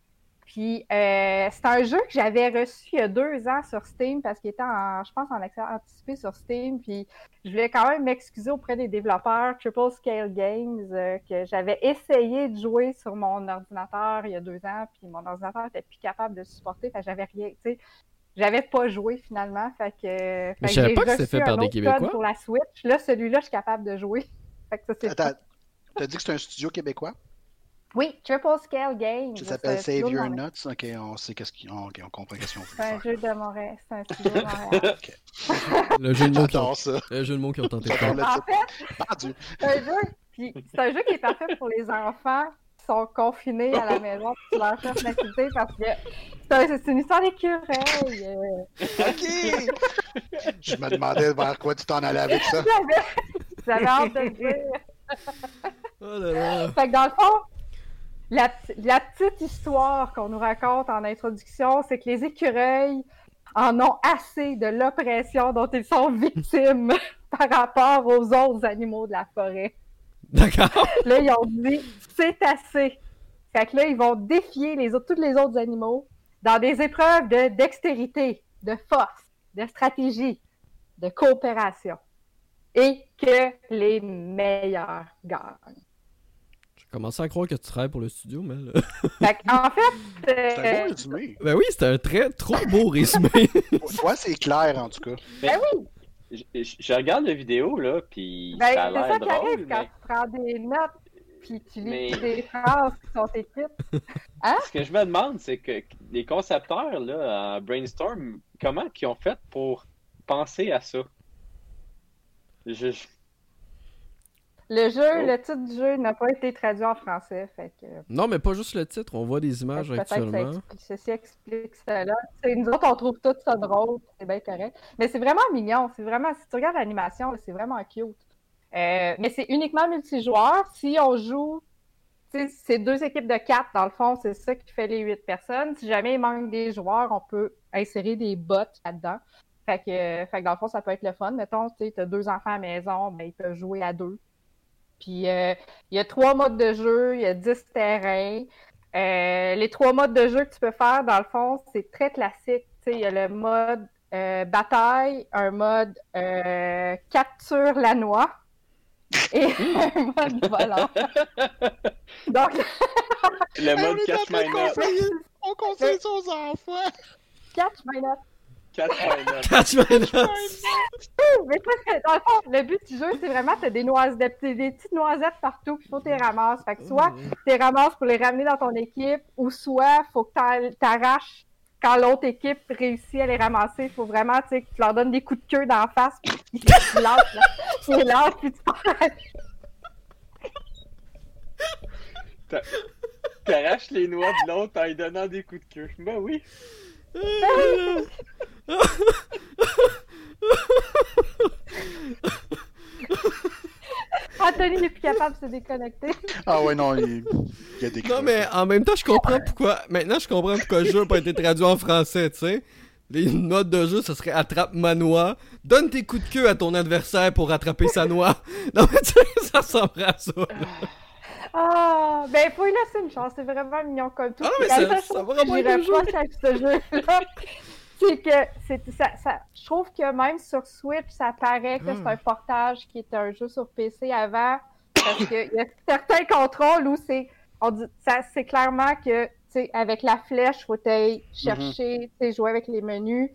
Puis euh, c'est un jeu que j'avais reçu il y a deux ans sur Steam parce qu'il était en, je pense, en accès anticipé sur Steam. Puis je voulais quand même m'excuser auprès des développeurs Triple Scale Games euh, que j'avais essayé de jouer sur mon ordinateur il y a deux ans, puis mon ordinateur était plus capable de supporter. Fait j'avais rien, tu sais, j'avais pas joué finalement. Fait que, fait je savais pas que c'était fait par des Québécois. Pour la Switch, là, celui-là, je suis capable de jouer. Fait que ça, c'est. Attends, t'as dit que c'est un studio québécois? Oui, Triple Scale Games. Ça s'appelle Save Your Nuts. Ok, on sait qu'est-ce qui... ok, on comprend qu'est-ce qu'on fait. C'est un jeu de Montréal. C'est un studio de Montréal. Le jeu de mots qui ont... Le jeu de mots qui ont tenté de faire. En fait, c'est un jeu. Puis c'est un jeu qui est parfait pour les enfants qui sont confinés à la maison pour leur chercher une activité parce que c'est une histoire d'écureuil. ok. Je me demandais vers quoi tu t'en allais avec ça. J'avais hâte de le dire. Oh là là. Fait que dans le fond, la, petite histoire qu'on nous raconte en introduction, c'est que les écureuils en ont assez de l'oppression dont ils sont victimes par rapport aux autres animaux de la forêt. D'accord. Là, ils ont dit c'est assez. Fait que là, ils vont défier les autres, tous les autres animaux dans des épreuves de dextérité, de force, de stratégie, de coopération. Et que les meilleurs gagnent. Je commençais à croire que tu travailles pour le studio, mais. en fait. C'est un beau euh, résumé. Ben oui, c'était un très trop beau résumé. Moi, c'est clair, en tout cas. Ben, oui. Je, regarde la vidéo, là, puis ben, ça a l'air ça drôle. C'est ça qui arrive quand tu prends des notes, puis tu lis des phrases qui sont écrites. Hein? Ce que je me demande, c'est que les concepteurs, là, à Brainstorm, comment ils ont fait pour penser à ça? Je, le jeu, oh. le titre du jeu n'a pas été traduit en français, fait que... Non, mais pas juste le titre, on voit des images actuellement. Ça explique, ceci explique cela. nous autres, on trouve tout ça drôle, c'est bien correct. Mais c'est vraiment mignon, c'est vraiment... Si tu regardes l'animation, c'est vraiment cute. Euh, mais c'est uniquement multijoueur. Si on joue... C'est deux équipes de quatre, dans le fond, c'est ça qui fait les huit personnes. Si jamais il manque des joueurs, on peut insérer des bots là-dedans. Fait que, fait que dans le fond, ça peut être le fun. Mettons, tu as deux enfants à la maison, ben, ils peuvent jouer à deux. Puis euh, il y a trois modes de jeu, il y a dix terrains. Euh, les trois modes de jeu que tu peux faire, dans le fond, c'est très classique. il y a le mode euh, bataille, un mode capture la noix et un mode volant. Donc... le mode catch my. On conseille ça aux enfants. Catch my nut. Catch my nuts. Mais dans le fond, le but du jeu, c'est vraiment, t'as des noisettes, des, des petites noisettes partout, puis faut que tu les ramasses. Fait que soit mm. tu les ramasses pour les ramener dans ton équipe, ou soit faut que tu arraches quand l'autre équipe réussit à les ramasser. Il faut vraiment, tu sais, que tu leur donnes des coups de queue d'en face, puis tu lances, là. Tu les lances, puis tu pars. T'arraches les noix de l'autre en lui donnant des coups de queue. Ben oui. Anthony n'est plus capable de se déconnecter. Ah ouais, non, il, y a des Non, mais en même temps, je comprends pourquoi. Maintenant, je comprends pourquoi le jeu n'a pas été traduit en français, tu sais. Les notes de jeu, ça serait attrape ma noix. Donne tes coups de queue à ton adversaire pour rattraper sa noix. Non, mais tu sais, ça ressemble à ça. Ah, ben, faut lui laisser une chance. C'est vraiment mignon comme tout. Ah, mais ça, ça va vraiment avec ce jeu-là. C'est que c'est ça, ça, je trouve que même sur Switch, ça paraît que c'est hmm. un portage qui est un jeu sur PC avant. Parce qu'il y a certains contrôles où c'est. On dit, ça, c'est clairement que avec la flèche, faut aller chercher, mm jouer avec les menus.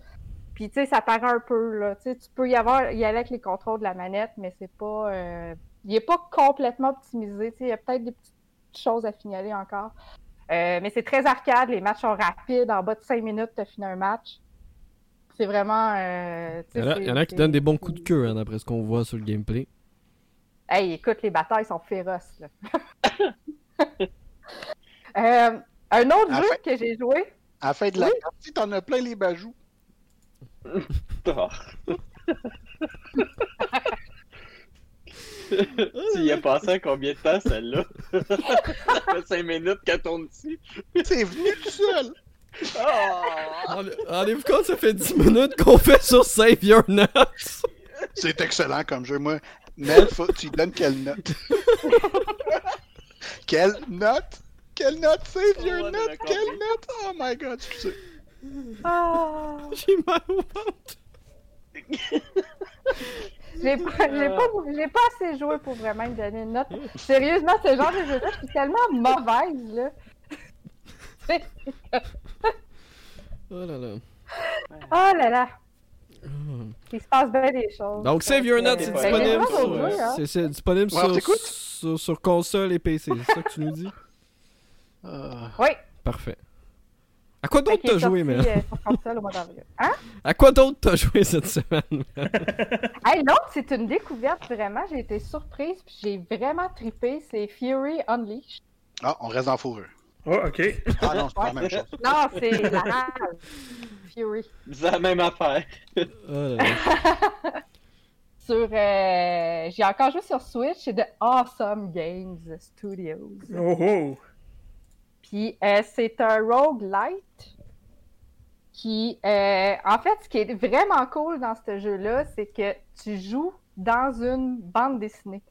Puis, tu sais, ça paraît un peu, là. tu peux y, avoir, y aller avec les contrôles de la manette, mais c'est pas... Euh, il est pas complètement optimisé, il y a peut-être des petites choses à signaler encore. Euh, mais c'est très arcade, les matchs sont rapides, en bas de 5 minutes, tu as fini un match. C'est vraiment... Euh, il y, en a, qui donnent des bons coups de queue, hein, d'après ce qu'on voit sur le gameplay. Hey, écoute, les batailles sont féroces, là. euh, un autre jeu que j'ai joué. À la fin de la partie, t'en as plein les bajoux. tu y as passé à combien de temps celle-là? ça fait 5 minutes qu'elle tourne ici. C'est venu tout seul! Oh. Rendez-vous compte, ça fait 10 minutes qu'on fait sur Save Your Notes. C'est excellent comme jeu. Moi, Nel, tu donnes quelle note? quelle note? Quelle note? Save your note! Quelle note? Oh my god, sais. Ah. J'ai mal au ventre. J'ai pas, pas, pas, assez joué pour vraiment me donner une note. Sérieusement, ce genre de jeu-là, je suis tellement mauvaise, là. Oh là là. Oh là là. Il se passe bien des choses. Donc, Save Your Note, c'est disponible, sur, c'est, disponible sur, sur, console et PC. C'est ça que tu nous dis? Euh, oui. Parfait. À quoi d'autre t'as joué, mais euh, hein? À quoi d'autre t'as joué cette semaine? hey, non, c'est une découverte vraiment. J'ai été surprise puis j'ai vraiment trippé. C'est Fury Unleashed. Ah, on reste dans fourrure. Oh, ok. Ah non, c'est pas la même chose. Non, c'est la rage. Fury. C'est la même affaire. Oh sur. Euh... J'ai encore joué sur Switch. C'est de Awesome Games Studios. Oh oh! Puis euh, c'est un roguelite qui, euh, en fait, ce qui est vraiment cool dans ce jeu-là, c'est que tu joues dans une bande dessinée.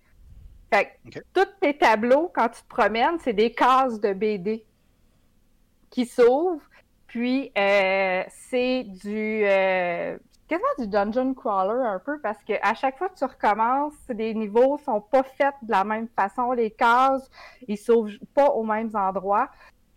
Fait que tous tes tableaux, quand tu te promènes, c'est des cases de BD qui s'ouvrent. Puis euh, c'est du quasiment du dungeon crawler un peu parce que à chaque fois que tu recommences, les niveaux sont pas faits de la même façon, les cases ils s'ouvrent pas aux mêmes endroits.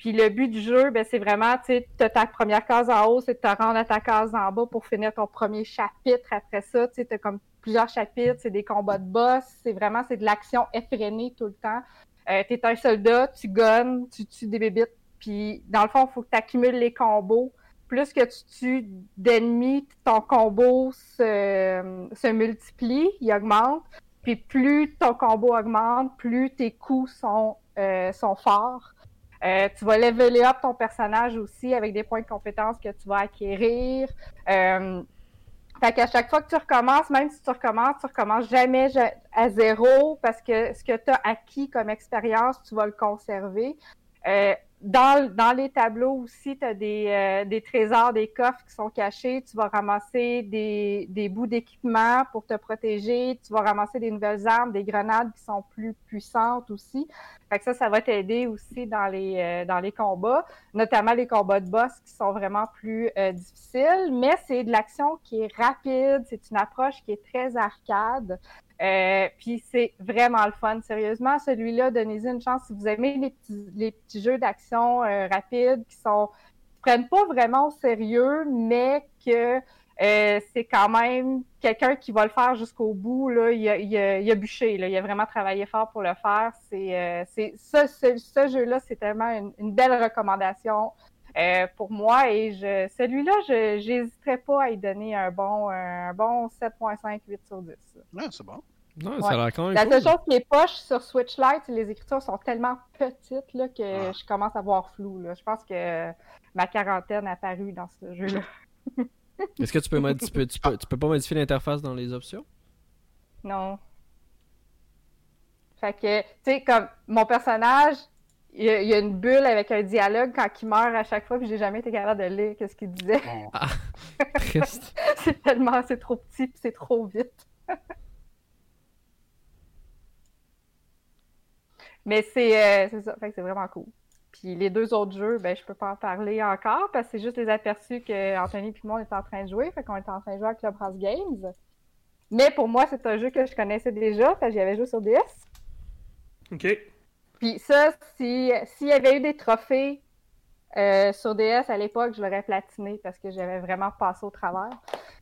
Puis le but du jeu, ben, c'est vraiment, tu sais, ta première case en haut, c'est de te rendre à ta case en bas pour finir ton premier chapitre. Après ça, tu sais, as comme plusieurs chapitres, c'est des combats de boss, c'est vraiment, c'est de l'action effrénée tout le temps. Euh, tu es un soldat, tu gonnes, tu tues des bébites, puis dans le fond, il faut que tu accumules les combos plus que tu tues d'ennemis, ton combo se, se, multiplie, il augmente. Puis plus ton combo augmente, plus tes coups sont, euh, sont forts. Euh, tu vas leveler up ton personnage aussi avec des points de compétence que tu vas acquérir. Euh, fait qu'à chaque fois que tu recommences, même si tu recommences, tu recommences jamais à zéro parce que ce que tu as acquis comme expérience, tu vas le conserver. Euh, dans, les tableaux aussi, tu as euh, des, trésors, des coffres qui sont cachés. Tu vas ramasser des, bouts d'équipement pour te protéger. Tu vas ramasser des nouvelles armes, des grenades qui sont plus puissantes aussi. Fait que ça, ça va t'aider aussi dans les, euh, dans les combats, notamment les combats de boss qui sont vraiment plus euh, difficiles. Mais c'est de l'action qui est rapide. C'est une approche qui est très arcade. Euh, puis c'est vraiment le fun, sérieusement. Celui-là, donnez-y une chance si vous aimez les petits, les petits jeux d'action euh, rapides qui sont qui prennent pas vraiment au sérieux, mais que euh, c'est quand même quelqu'un qui va le faire jusqu'au bout. Là. Il, a, il, a, il a bûché, là. il a vraiment travaillé fort pour le faire. C'est, c'est ce, ce, jeu-là, c'est tellement une, belle recommandation. Pour moi et je, celui-là, je n'hésiterais pas à y donner un bon, un bon 7.5, 8 sur 10. Ouais, c'est bon. Non, ça a l'air quand même La seule chose qui est poche sur Switch Lite, les écritures sont tellement petites là, que ah. je commence à voir flou. Là. Je pense que ma quarantaine a paru dans ce jeu-là. Est-ce que tu peux, tu peux, tu peux, tu peux pas modifier l'interface dans les options? Non. Fait que, tu sais, comme mon personnage, il y, a, une bulle avec un dialogue quand il meurt à chaque fois, puis j'ai jamais été capable de lire qu'est-ce qu'il disait. Ah, c'est tellement, c'est trop petit, puis c'est trop vite. Mais c'est euh, ça, fait que c'est vraiment cool. Puis les deux autres jeux, ben je peux pas en parler encore parce que c'est juste les aperçus que Anthony et moi on est en train de jouer, fait qu'on est en train de jouer à Clubhouse Games. Mais pour moi, c'est un jeu que je connaissais déjà, fait que j'y avais joué sur DS. OK. Puis ça, s'il y avait eu des trophées euh, sur DS à l'époque, je l'aurais platiné parce que j'avais vraiment passé au travers.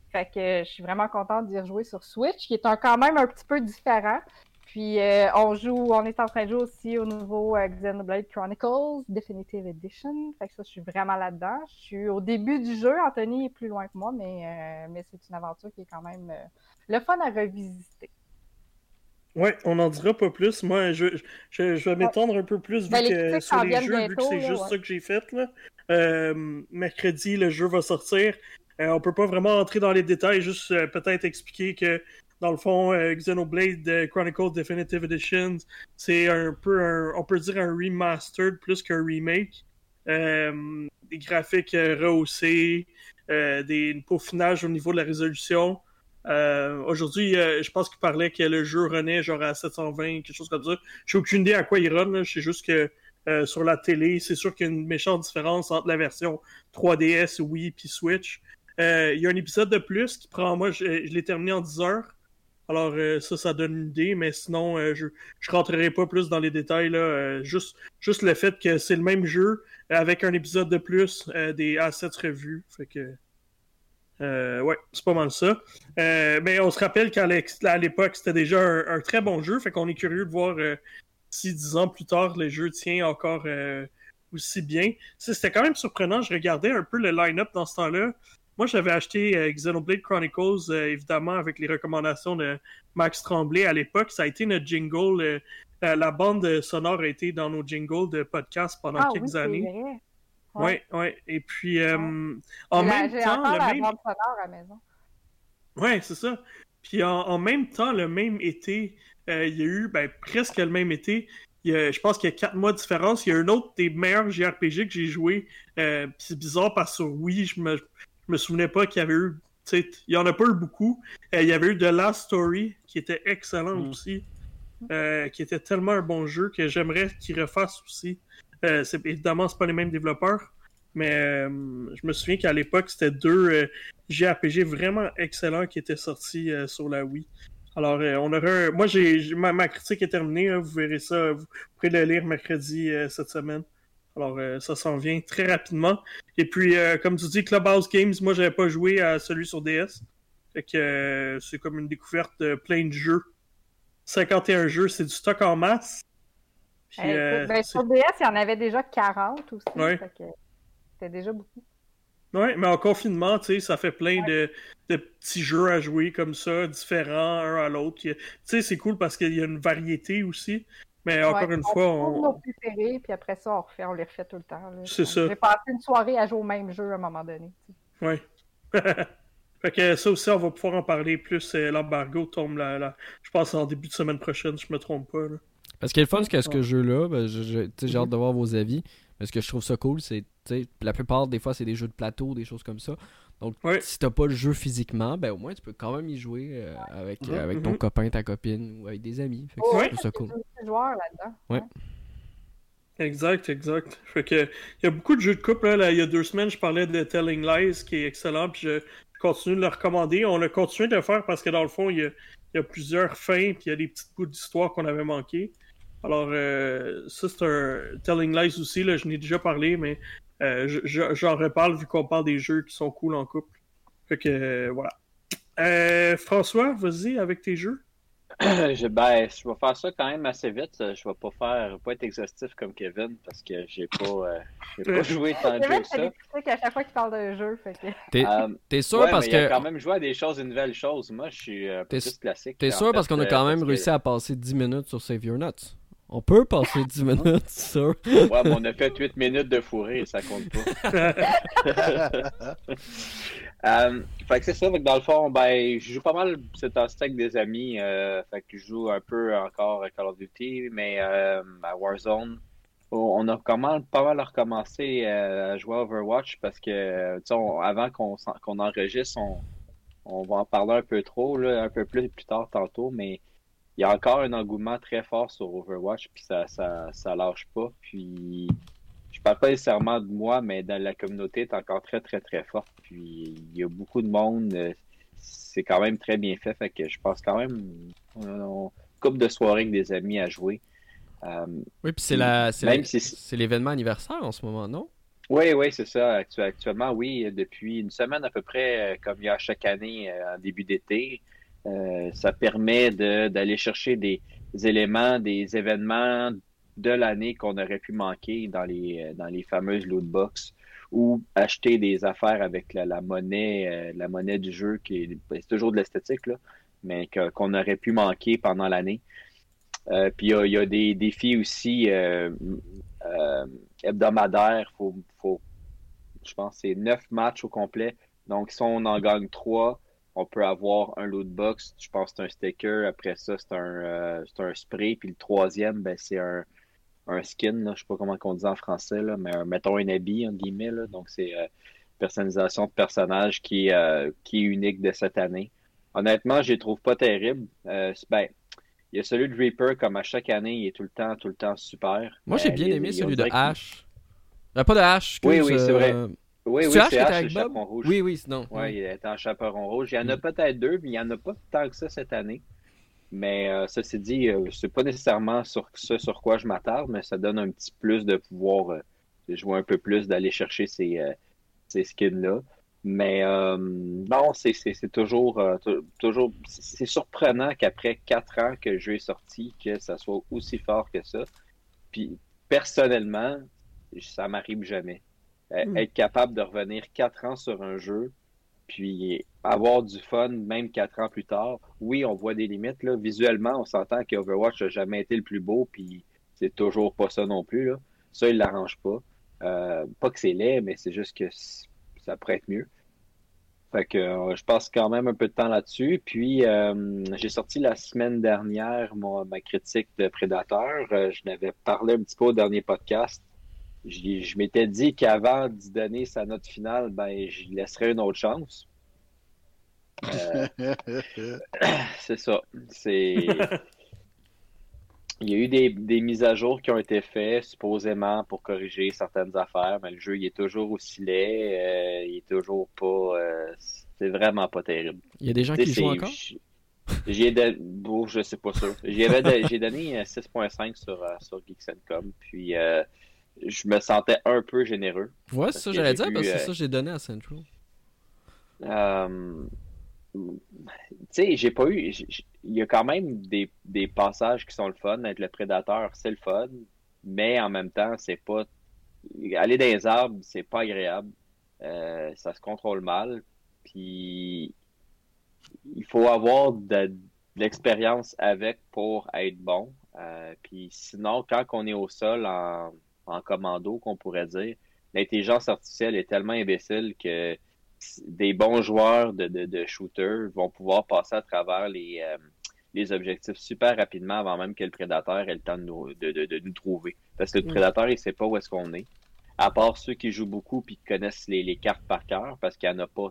Fait que je suis vraiment contente d'y rejouer sur Switch, qui est un, quand même un petit peu différent. Puis euh, on joue, on est en train de jouer aussi au nouveau euh, Xenoblade Chronicles Definitive Edition. Fait que ça, je suis vraiment là-dedans. Je suis au début du jeu. Anthony est plus loin que moi, mais, mais c'est une aventure qui est quand même le fun à revisiter. Ouais, on n'en dira pas plus. Moi, je, je, je vais m'étendre un peu plus vu ben, que sur les jeux, vu que c'est juste ça que j'ai fait. Là. Euh, mercredi, le jeu va sortir. Euh, on peut pas vraiment entrer dans les détails, juste euh, peut-être expliquer que dans le fond, Xenoblade Chronicles Definitive Edition, c'est un peu un, on peut dire un remastered plus qu'un remake. des graphiques rehaussés, des peaufinages au niveau de la résolution. Euh, aujourd'hui, euh, je pense qu'il parlait que le jeu renaît genre à 720, quelque chose comme ça. J'ai aucune idée à quoi il run. Je sais juste que euh, sur la télé, c'est sûr qu'il y a une méchante différence entre la version 3DS, Wii puis Switch. Il y a un épisode de plus qui prend, moi, je, l'ai terminé en 10 heures. Alors ça, ça donne une idée, mais sinon, je, je rentrerai pas plus dans les détails. Là, juste, juste le fait que c'est le même jeu avec un épisode de plus, des assets revus. Fait que euh, ouais, c'est pas mal ça. Euh, mais on se rappelle qu'à l'époque, c'était déjà un, très bon jeu. Fait qu'on est curieux de voir euh, si dix ans plus tard, le jeu tient encore aussi bien. C'était quand même surprenant. Je regardais un peu le line-up dans ce temps-là. Moi, j'avais acheté Xenoblade Chronicles, évidemment, avec les recommandations de Max Tremblay à l'époque. Ça a été notre jingle. la bande sonore a été dans nos jingles de podcast pendant ah quelques années. Oui, oui. Et puis, euh, en même temps, le même. À maison. Ouais, c'est ça. Puis en, même temps, le même été, euh, il y a eu ben, presque le même été. je pense qu'il y a quatre mois de différence. Il y a un autre des meilleurs JRPG que j'ai joué. Euh, c'est bizarre parce que sur Wii, je me, me souvenais pas qu'il y avait eu. Il y en a pas eu beaucoup. il y avait eu The Last Story, qui était excellent mm. aussi. qui était tellement un bon jeu que j'aimerais qu'il refasse aussi. Euh, évidemment, c'est pas les mêmes développeurs, mais euh, je me souviens qu'à l'époque, c'était deux euh, JRPG vraiment excellents qui étaient sortis sur la Wii. Alors, on aurait. Moi, j'ai ma, critique est terminée. Hein, vous verrez ça. Vous pourrez le lire mercredi cette semaine. Alors, ça s'en vient très rapidement. Et puis, comme tu dis, Clubhouse Games, moi, j'avais pas joué à celui sur DS. Fait que c'est comme une découverte de plein de jeux. 51 jeux, c'est du stock en masse. Euh, ben, sur DS, il y en avait déjà 40 aussi. C'était déjà beaucoup. Oui, mais en confinement, tu sais, ça fait plein de, de, petits jeux à jouer comme ça, différents un à l'autre. Tu sais, c'est cool parce qu'il y a une variété aussi. Mais encore une fois, on. nos préférés, puis après ça, on, refait, on les refait tout le temps. C'est ça. J'ai passé une soirée à jouer au même jeu à un moment donné. Oui. fait que ça aussi, on va pouvoir en parler plus. Euh, l'embargo tombe là, je pense en début de semaine prochaine, si je me trompe pas. Là. Parce qu'il est le fun, que ce jeu-là, ben, j'ai hâte de voir vos avis. Mais ce que je trouve ça cool, c'est la plupart des fois, c'est des jeux de plateau, des choses comme ça. Donc, si t'as pas le jeu physiquement, ben au moins tu peux quand même y jouer euh, avec, mhm, avec ton mhm. copain, ta copine ou avec des amis. Fait que c'est ça cool. là-dedans. Ouais. Exact, exact. Fait que il y a beaucoup de jeux de couple. Là, il y a deux semaines, je parlais de Telling Lies qui est excellent, puis je continue de le recommander. On a continué de le faire parce que dans le fond, il y a, il y a plusieurs fins, puis il y a des petites bouts d'histoire qu'on avait manqué. Alors, euh, ça, c'est un Telling Lies aussi, là, je n'ai déjà parlé, mais euh, j'en reparle vu qu'on parle des jeux qui sont cool en couple. Fait que, euh, voilà. François, vas-y avec tes jeux. je, ben, je vais faire ça quand même assez vite. Je vais pas faire, pas être exhaustif comme Kevin parce que j'ai pas, euh, pas joué tant de jeux que ça. C'est qu'à chaque fois qu'il parle d'un jeu, fait que... T'es, euh, sûr parce que. Il a quand même joué à des choses, une nouvelle chose. Moi, je suis un peu plus classique. T'es sûr parce qu'on a quand même réussi à passer 10 minutes sur Save Your Nuts. On peut passer 10 minutes sur. ouais, mais on a fait 8 minutes de fourré, ça compte pas. Euh, fait que c'est ça, dans le fond, ben, je joue pas mal cet aspect avec des amis. Euh, fait que je joue un peu encore à Call of Duty, mais euh, à Warzone. On a quand même pas mal recommencé à jouer à Overwatch parce que avant qu'on qu'on enregistre, on, on va en parler un peu trop, là, un peu plus plus tard tantôt, mais il y a encore un engouement très fort sur Overwatch, puis ça, ça, ça lâche pas. Puis je parle pas nécessairement de moi, mais dans la communauté est encore très, très, très forte. Puis il y a beaucoup de monde. Euh, c'est quand même très bien fait. Fait que je pense quand même on, couple de soirées avec des amis à jouer. Euh, oui, puis c'est la c'est l'événement anniversaire en ce moment, non? Oui, oui, c'est ça. Actuellement, oui, depuis une semaine à peu près, euh, comme il y a chaque année en début d'été, ça permet d'aller chercher des éléments, des événements de l'année qu'on aurait pu manquer dans les, euh, dans les fameuses loot ou acheter des affaires avec la, monnaie euh, la monnaie du jeu qui ben, c'est toujours de l'esthétique là, mais qu'on aurait pu manquer pendant l'année. Euh, puis il y, a des défis aussi hebdomadaires. Faut, faut, je pense c'est neuf matchs au complet. Donc si on en gagne trois, on peut avoir un loot box. Je pense que c'est un sticker. Après ça, c'est un, c'est un spray. Puis le troisième, ben, c'est un, un skin, là, je sais pas comment on dit en français, là, mais mettons un habit, en guillemets. Là, donc, c'est euh, personnalisation de personnage qui, euh, qui est unique de cette année. Honnêtement, je les trouve pas terribles. Euh, ben, il y a celui de Reaper, comme à chaque année, il est tout le temps, tout le temps super. Moi, j'ai bien aimé celui de Ash. pas de Ash. Oui, oui, c'est vrai. Oui, oui, c'est Ash, le chaperon rouge. Oui, oui, sinon. Oui, il est en chaperon rouge. Il y en a mm. peut-être deux, mais il n'y en a pas tant que ça cette année. Mais euh, ceci dit, euh, c'est pas nécessairement sur ce sur quoi je m'attarde, mais ça donne un petit plus de pouvoir euh, jouer un peu plus, d'aller chercher ces, ces skins-là. Mais non, c'est toujours, toujours c'est surprenant qu'après quatre ans que le jeu est sorti, que ça soit aussi fort que ça. Puis personnellement, ça m'arrive jamais. Hmm. Être capable de revenir quatre ans sur un jeu, puis avoir du fun même quatre ans plus tard. Oui, on voit des limites. Là. Visuellement, on s'entend qu'Overwatch n'a jamais été le plus beau, puis c'est toujours pas ça non plus. Là. Ça, il l'arrange pas. Euh, pas que c'est laid, mais c'est juste que ça pourrait être mieux. Fait que euh, je passe quand même un peu de temps là-dessus. Puis euh, j'ai sorti la semaine dernière ma critique de Prédateur. je n'avais parlé un petit peu au dernier podcast. Je, m'étais dit qu'avant d'y donner sa note finale, ben, je laisserais une autre chance. Euh, c'est ça. C'est. Il y a eu des, mises à jour qui ont été faites, supposément, pour corriger certaines affaires, mais le jeu, il est toujours aussi laid. Euh, il est toujours pas. Euh, c'est vraiment pas terrible. Il y a des gens qui jouent encore? J'ai de... bon, je sais pas ça. J'ai donné 6.5 sur, sur Geeks.com, puis je me sentais un peu généreux. Ouais, c'est ça, j'allais dire, parce que c'est ça que j'ai donné à Central. Euh, tu sais, j'ai pas eu. Il y a quand même des, des, passages qui sont le fun. Être le prédateur, c'est le fun. Mais en même temps, c'est pas. Aller dans les arbres, c'est pas agréable. Euh, ça se contrôle mal. Puis il faut avoir de, l'expérience avec pour être bon. Euh, puis sinon, quand on est au sol en, en commando, qu'on pourrait dire, l'intelligence artificielle est tellement imbécile que des bons joueurs de, de, shooter vont pouvoir passer à travers les, euh, les objectifs super rapidement avant même que le prédateur ait le temps de nous, de, nous trouver. Parce que le mm. prédateur, il sait pas où est-ce qu'on est. À part ceux qui jouent beaucoup puis qui connaissent les, les cartes par cœur, parce qu'il n'y a pas,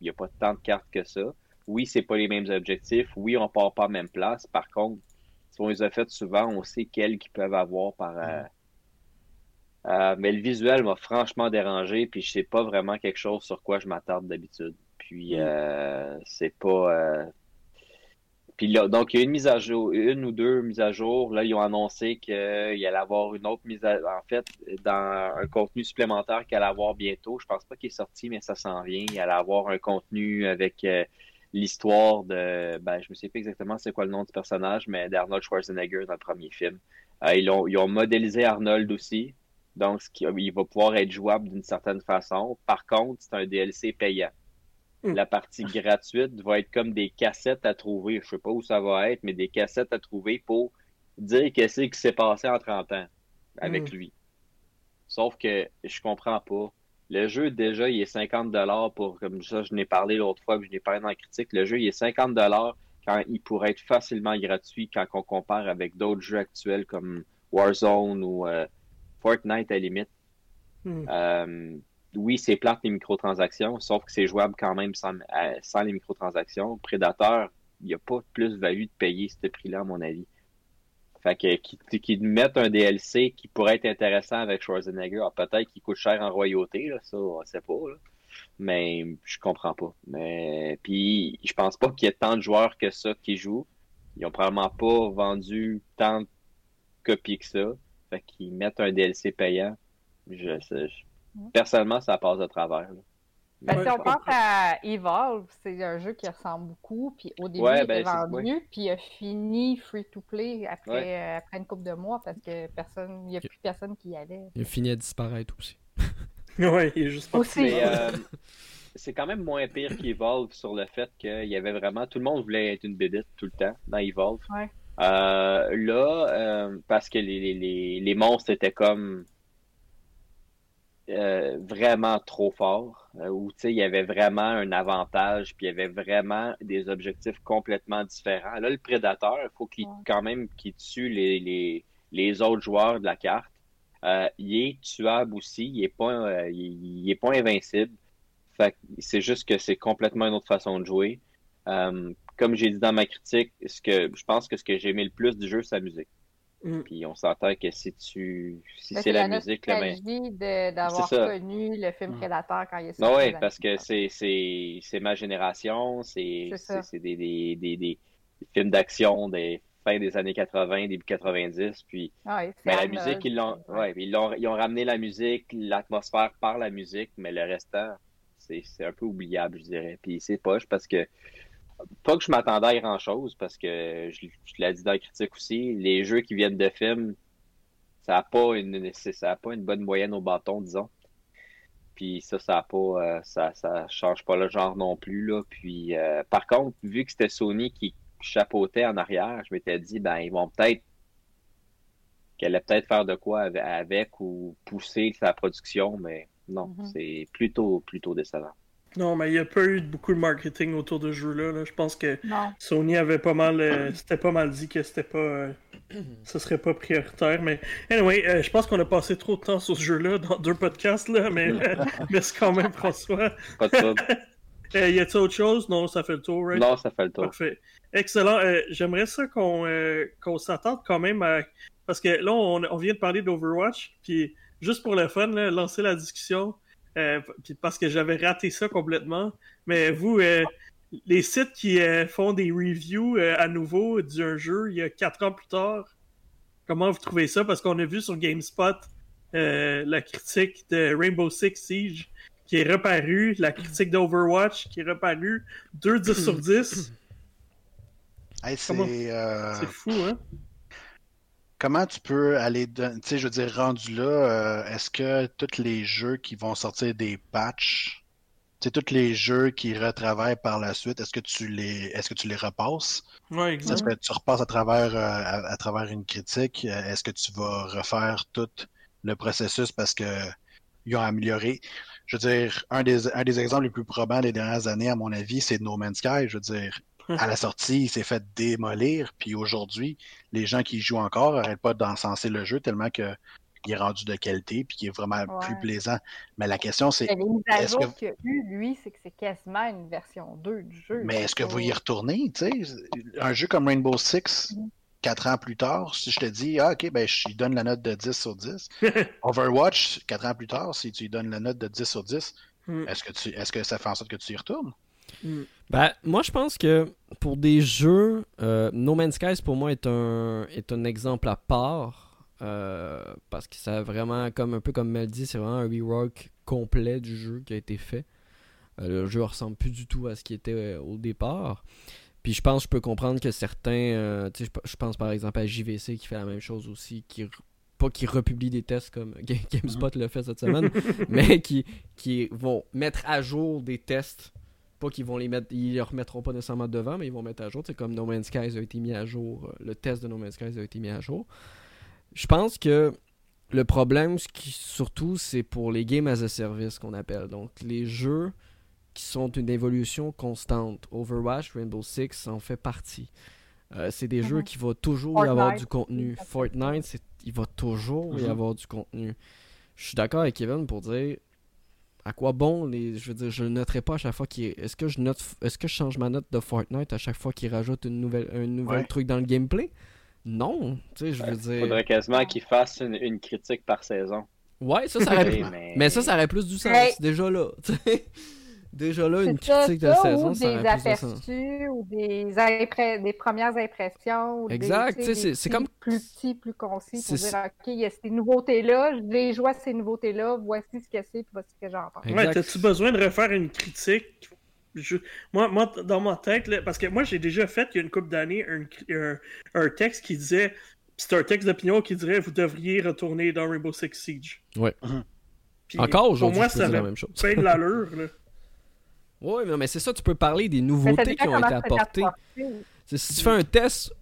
il y a pas tant de cartes que ça. Oui, c'est pas les mêmes objectifs. Oui, on part pas à la même place. Par contre, si on les a fait souvent, on sait quels qu'ils peuvent avoir par, euh, mm. Euh, mais le visuel m'a franchement dérangé, puis je sais pas vraiment quelque chose sur quoi je m'attarde d'habitude. Puis mm. euh, c'est pas. Euh... Puis là, donc il y a une mise à jour, une ou deux mises à jour. Là, ils ont annoncé qu'il allait avoir une autre mise à en fait, dans un contenu supplémentaire qu'il allait avoir bientôt. Je pense pas qu'il est sorti, mais ça s'en vient. Il allait avoir un contenu avec l'histoire de. Ben, je me sais pas exactement c'est quoi le nom du personnage, mais d'Arnold Schwarzenegger dans le premier film. Ils, ont, ils ont modélisé Arnold aussi. Donc, il va pouvoir être jouable d'une certaine façon. Par contre, c'est un DLC payant. Hmm. La partie gratuite va être comme des cassettes à trouver. Je sais pas où ça va être, mais des cassettes à trouver pour dire qu'est-ce qui s'est passé en 30 ans avec hmm. lui. Sauf que je comprends pas. Le jeu, déjà, il est 50 pour, comme ça, je n'ai parlé l'autre fois, je n'ai parlé dans la critique. Le jeu, il est 50 quand il pourrait être facilement gratuit quand on compare avec d'autres jeux actuels comme Warzone ou euh, Fortnite à la limite. Hmm. Euh, oui, c'est plate les microtransactions, sauf que c'est jouable quand même sans, euh, sans les microtransactions. Prédateur, il n'y a pas de plus-value de payer ce prix-là, à mon avis. Fait que qu'ils mettent un DLC qui pourrait être intéressant avec Schwarzenegger, ah, peut-être qu'il coûte cher en royauté, là, ça, on sait pas. Mais je comprends pas. Mais puis je pense pas qu'il y ait tant de joueurs que ça qui jouent. Ils ont probablement pas vendu tant de copies que ça. Fait qu'ils mettent un DLC payant. Je, personnellement, ça passe de travers. Ben, si on pense à Evolve, c'est un jeu qui ressemble beaucoup, puis au début, il était ben, vendu, puis il a fini free-to-play après, euh, après une couple de mois parce que personne, il n'y a plus personne qui y allait. Il a fini à disparaître aussi. ouais, il est juste pas aussi. Euh, c'est quand même moins pire qu'Evolve sur le fait qu'il y avait vraiment. Tout le monde voulait être une bédite tout le temps dans Evolve. Euh, là, parce que les, les, les monstres étaient comme euh, vraiment trop fort, euh, où il y avait vraiment un avantage, puis il y avait vraiment des objectifs complètement différents. Là, le prédateur, il faut qu'il quand même qu'il tue les, les, les, autres joueurs de la carte. Euh, il est tuable aussi, il est pas, il, est pas invincible. Fait c'est juste que c'est complètement une autre façon de jouer. Comme j'ai dit dans ma critique, ce que je pense que ce que j'ai aimé le plus du jeu, c'est la musique. Mm. Puis on s'entend que si tu si c'est la, musique là ben d'avoir connu le film mm. Prédateur quand il est sorti. oui, parce que c'est c'est ma génération, c'est c'est des, des, des, des, films d'action des fins des années 80, début 90 puis ah mais la musique ils l'ont ouais, ils l'ont ils ont ramené la musique, l'atmosphère par la musique, mais le restant c'est un peu oubliable, je dirais. Puis c'est poche parce que pas que je m'attendais à grand chose parce que je, l'ai dit dans la critique aussi, les jeux qui viennent de films, ça n'a pas une ça pas une bonne moyenne au bâton, disons. Puis ça, ça a pas euh, ça, ça change pas le genre non plus. Là. Puis euh, par contre, vu que c'était Sony qui chapeautait en arrière, je m'étais dit ben ils vont peut-être qu'elle allait peut-être faire de quoi avec, ou pousser sa production, mais non, mm-hmm. c'est plutôt plutôt décevant. Non, mais il n'y a pas eu beaucoup de marketing autour de ce jeu-là. Je pense que Sony avait pas mal. Euh, c'était pas mal dit que c'était pas. Euh, ce serait pas prioritaire. Mais anyway, euh, je pense qu'on a passé trop de temps sur ce jeu-là dans deux podcasts, là, mais merci quand même, François. Pas de y a-t-il autre chose? Non, ça fait le tour, right? Non, ça fait le tour. Parfait. Excellent. J'aimerais ça qu'on qu'on s'attende quand même à. Parce que là, on, on vient de parler d'Overwatch, puis juste pour le fun, là, lancer la discussion. Euh, parce que j'avais raté ça complètement. Mais vous, euh, les sites qui euh, font des reviews à nouveau d'un jeu il y a quatre ans plus tard, comment vous trouvez ça? Parce qu'on a vu sur GameSpot la critique de Rainbow Six Siege qui est reparue, la critique d'Overwatch qui est reparue, 2 10 sur 10. c'est fou, hein? Comment tu peux aller, tu sais, je veux dire, rendu là, euh, est-ce que tous les jeux qui vont sortir des patchs, tu sais, tous les jeux qui retravaillent par la suite, est-ce que tu les, est-ce que tu les repasses? Oui, exactement. Est-ce que tu repasses à travers, euh, à, travers une critique? Euh, est-ce que tu vas refaire tout le processus parce que ils ont amélioré? Je veux dire, un des, un des exemples les plus probants des dernières années, à mon avis, c'est No Man's Sky. Je veux dire, à la sortie, il s'est fait démolir. Puis aujourd'hui, les gens qui jouent encore n'arrêtent pas d'encenser le jeu tellement que il est rendu de qualité puis qu'il est vraiment plus plaisant. Mais la question, c'est. Les mises à jour qu'il a eu, lui, c'est que c'est quasiment une version 2 du jeu. Mais est-ce que vous y retournez? sais? Un jeu comme Rainbow Six, mm-hmm. quatre ans plus tard, si je te dis, ah, ok, ben, je lui donne la note de 10 sur 10. Overwatch, quatre ans plus tard, si tu lui donnes la note de 10 sur 10, mm. est-ce que, tu... est-ce que ça fait en sorte que tu y retournes? Mm. Ben, moi, je pense que pour des jeux, euh, No Man's Sky, pour moi, est un, est un exemple à part. Euh, parce que c'est vraiment, comme un peu comme Mel dit, c'est vraiment un rework complet du jeu qui a été fait. le jeu ressemble plus du tout à ce qui était au départ. Puis je pense je peux comprendre que certains, je pense par exemple à JVC qui fait la même chose aussi, qui pas qui republie des tests comme GameSpot l'a fait cette semaine, mais qui, qui vont mettre à jour des tests pas qu'ils vont les mettre, ils les remettront pas nécessairement devant, mais ils vont mettre à jour. C'est comme No Man's Skies a été mis à jour, euh, le test de No Man's Skies a été mis à jour. Je pense que le problème, qui, surtout, c'est pour les games as a service qu'on appelle. Donc, les jeux qui sont une évolution constante. Overwatch, Rainbow Six en fait partie. Euh, c'est des jeux mhm. qui vont toujours y avoir du contenu. Fortnite, il va toujours y mhm. avoir du contenu. Je suis d'accord avec Kevin pour dire à quoi bon les je veux dire je noterai pas à chaque fois qu'il est-ce que je note est-ce que je change ma note de Fortnite à chaque fois qu'il rajoute une nouvelle un nouvel truc dans le gameplay? Non tu sais je veux dire faudrait quasiment qu'il fasse une, critique par saison. Ouais ça ça aurait mais... ça ça aurait plus du sens déjà là Déjà là, une critique de saison, ou des aperçus ou des, des premières impressions. Ou exact, c'est comme. Plus petit, plus concis pour dire, OK, il y a ces nouveautés-là, je joue à ces nouveautés-là, voici ce que c'est, puis voici ce que j'en pense. Ouais, t'as-tu besoin de refaire une critique? Moi, moi, dans ma tête, parce que moi, j'ai déjà fait, il y a une couple d'années, un, un, texte qui disait. C'est un texte d'opinion qui dirait Vous devriez retourner dans Rainbow Six Siege. Ouais. Encore aujourd'hui, pour moi, ça la même chose. de l'allure, là. Oui, mais c'est ça, tu peux parler des nouveautés qui ont été apportées. Si tu fais un test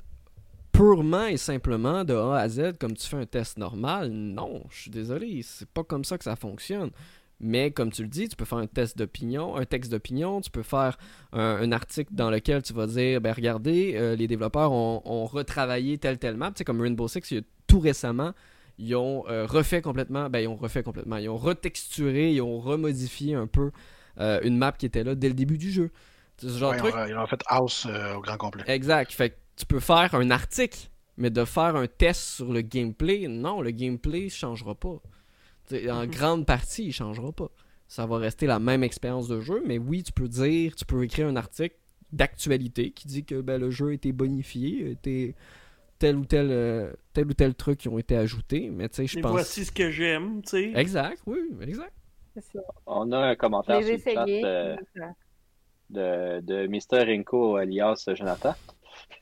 purement et simplement de A à Z comme tu fais un test normal, non, je suis désolé, c'est pas comme ça que ça fonctionne. Mais comme tu le dis, tu peux faire un test d'opinion, un texte d'opinion, tu peux faire un, article dans lequel tu vas dire, ben regardez, euh, les développeurs ont, retravaillé telle telle map, tu sais comme Rainbow Six, tout récemment, ils ont euh, refait complètement, ben ils ont refait complètement, ils ont retexturé, ils ont remodifié un peu euh, une map qui était là dès le début du jeu. Ce genre truc. Ils ont fait house euh, au grand complet. Exact. Fait que tu peux faire un article, mais de faire un test sur le gameplay, non, le gameplay ne changera pas. en grande partie, il changera pas. Ça va rester la même expérience de jeu, mais oui, tu peux dire, tu peux écrire un article d'actualité qui dit que ben, le jeu a été bonifié, a été tel ou tel, euh, tel ou tel truc qui ont été ajoutés. Mais tu sais, je pense. voici ce que j'aime, tu sais. Exact, oui, exact. On a un commentaire sur le chat de, de, Mr. Rinko alias Jonathan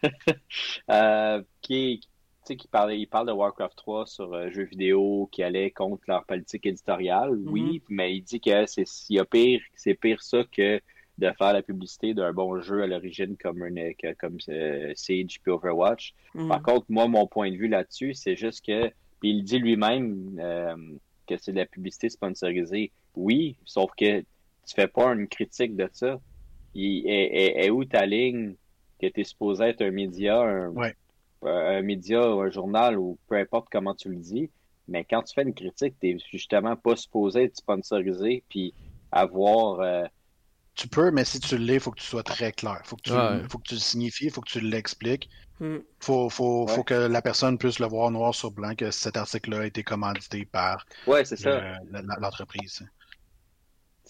euh, qui, qui parlait, il parle de Warcraft 3 sur euh, jeux vidéo qui allait contre leur politique éditoriale, mm-hmm. oui, mais il dit que c'est pire, c'est pire ça que de faire la publicité d'un bon jeu à l'origine comme, comme euh, Siege puis Overwatch. Mm-hmm. Par contre, moi, mon point de vue là-dessus, c'est juste que, puis il dit lui-même que c'est de la publicité sponsorisée. Oui, sauf que tu fais pas une critique de ça. Il, est, où ta ligne que tu es supposé être un média, un, média ou un journal ou peu importe comment tu le dis. Mais quand tu fais une critique, tu justement pas supposé être sponsorisé puis avoir. Euh, tu peux, mais si tu l'es, il faut que tu sois très clair. Faut que tu, faut que tu le signifies, il faut que tu l'expliques. Il hmm. faut, faut, faut, que la personne puisse le voir noir sur blanc que cet article-là a été commandité par ouais, l'entreprise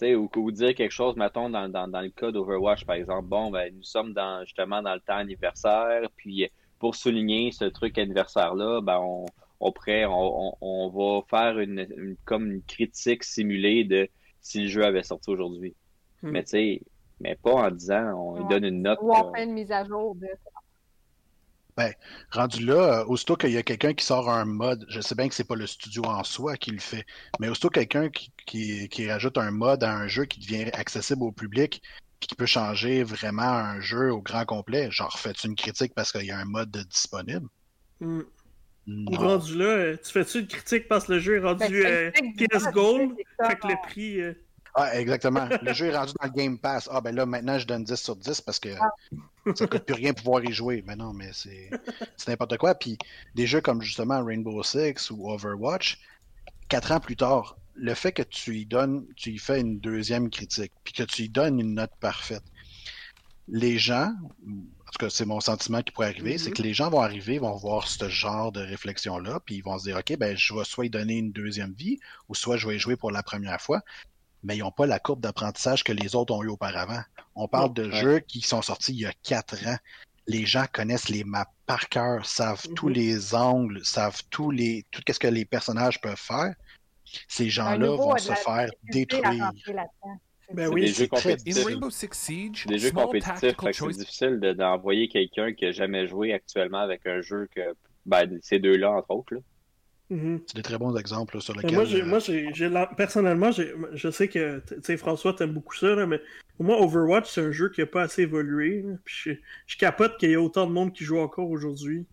ou, ou dire quelque chose, mettons, dans, dans, dans le cas d'Overwatch, par exemple, bon, ben, nous sommes dans, justement dans le temps anniversaire, puis pour souligner ce truc anniversaire-là, ben, on, on, pourrait, on, on, va faire une, comme une critique simulée de si le jeu avait sorti aujourd'hui. Hmm. Mais tu sais, mais pas en disant, on donne une note. Ou on fait une mise à jour de ben, rendu là, euh, aussitôt qu'il y a quelqu'un qui sort un mode, je sais bien que c'est pas le studio en soi qui le fait, mais aussitôt quelqu'un qui, qui, rajoute un mode à un jeu qui devient accessible au public, puis qui peut changer vraiment un jeu au grand complet, genre fais-tu une critique parce qu'il y a un mode disponible? Hmm. Rendu là, tu fais-tu une critique parce que le jeu est rendu ben, euh, Gold, fait que le prix. Euh, ah, exactement. Le jeu est rendu dans le Game Pass. Ah, ben là, maintenant, je donne 10 sur 10 parce que ah. ça ne coûte plus rien pouvoir y jouer. Mais non, mais c'est n'importe quoi. Puis des jeux comme justement Rainbow Six ou Overwatch, quatre ans plus tard, le fait que tu y donnes, tu y fais une deuxième critique, puis que tu y donnes une note parfaite, les gens, en tout cas, c'est mon sentiment qui pourrait arriver, c'est mm-hmm. que les gens vont arriver, vont voir ce genre de réflexion-là, puis ils vont se dire, OK, ben, je vais soit y donner une deuxième vie, ou soit je vais y jouer pour la première fois mais ils n'ont pas la courbe d'apprentissage que les autres ont eu auparavant. On parle de jeux qui sont sortis il y a quatre ans. Les gens connaissent les maps par cœur, savent tous mhm. les angles, savent tous les tout ce que les personnages peuvent faire. Ces gens-là vont se faire détruire. Ben oui, des jeux compétitifs. Rainbow Six Siege, des jeux compétitifs, c'est difficile d'envoyer quelqu'un qui n'a jamais joué actuellement avec un jeu que ben, ces deux-là, entre autres. Mm-hmm. C'est des très bons exemples sur lesquels. Moi, moi personnellement, je sais que François, t'aimes beaucoup ça, mais pour moi, Overwatch, c'est un jeu qui n'a pas assez évolué. je, capote qu'il y ait autant de monde qui joue encore aujourd'hui.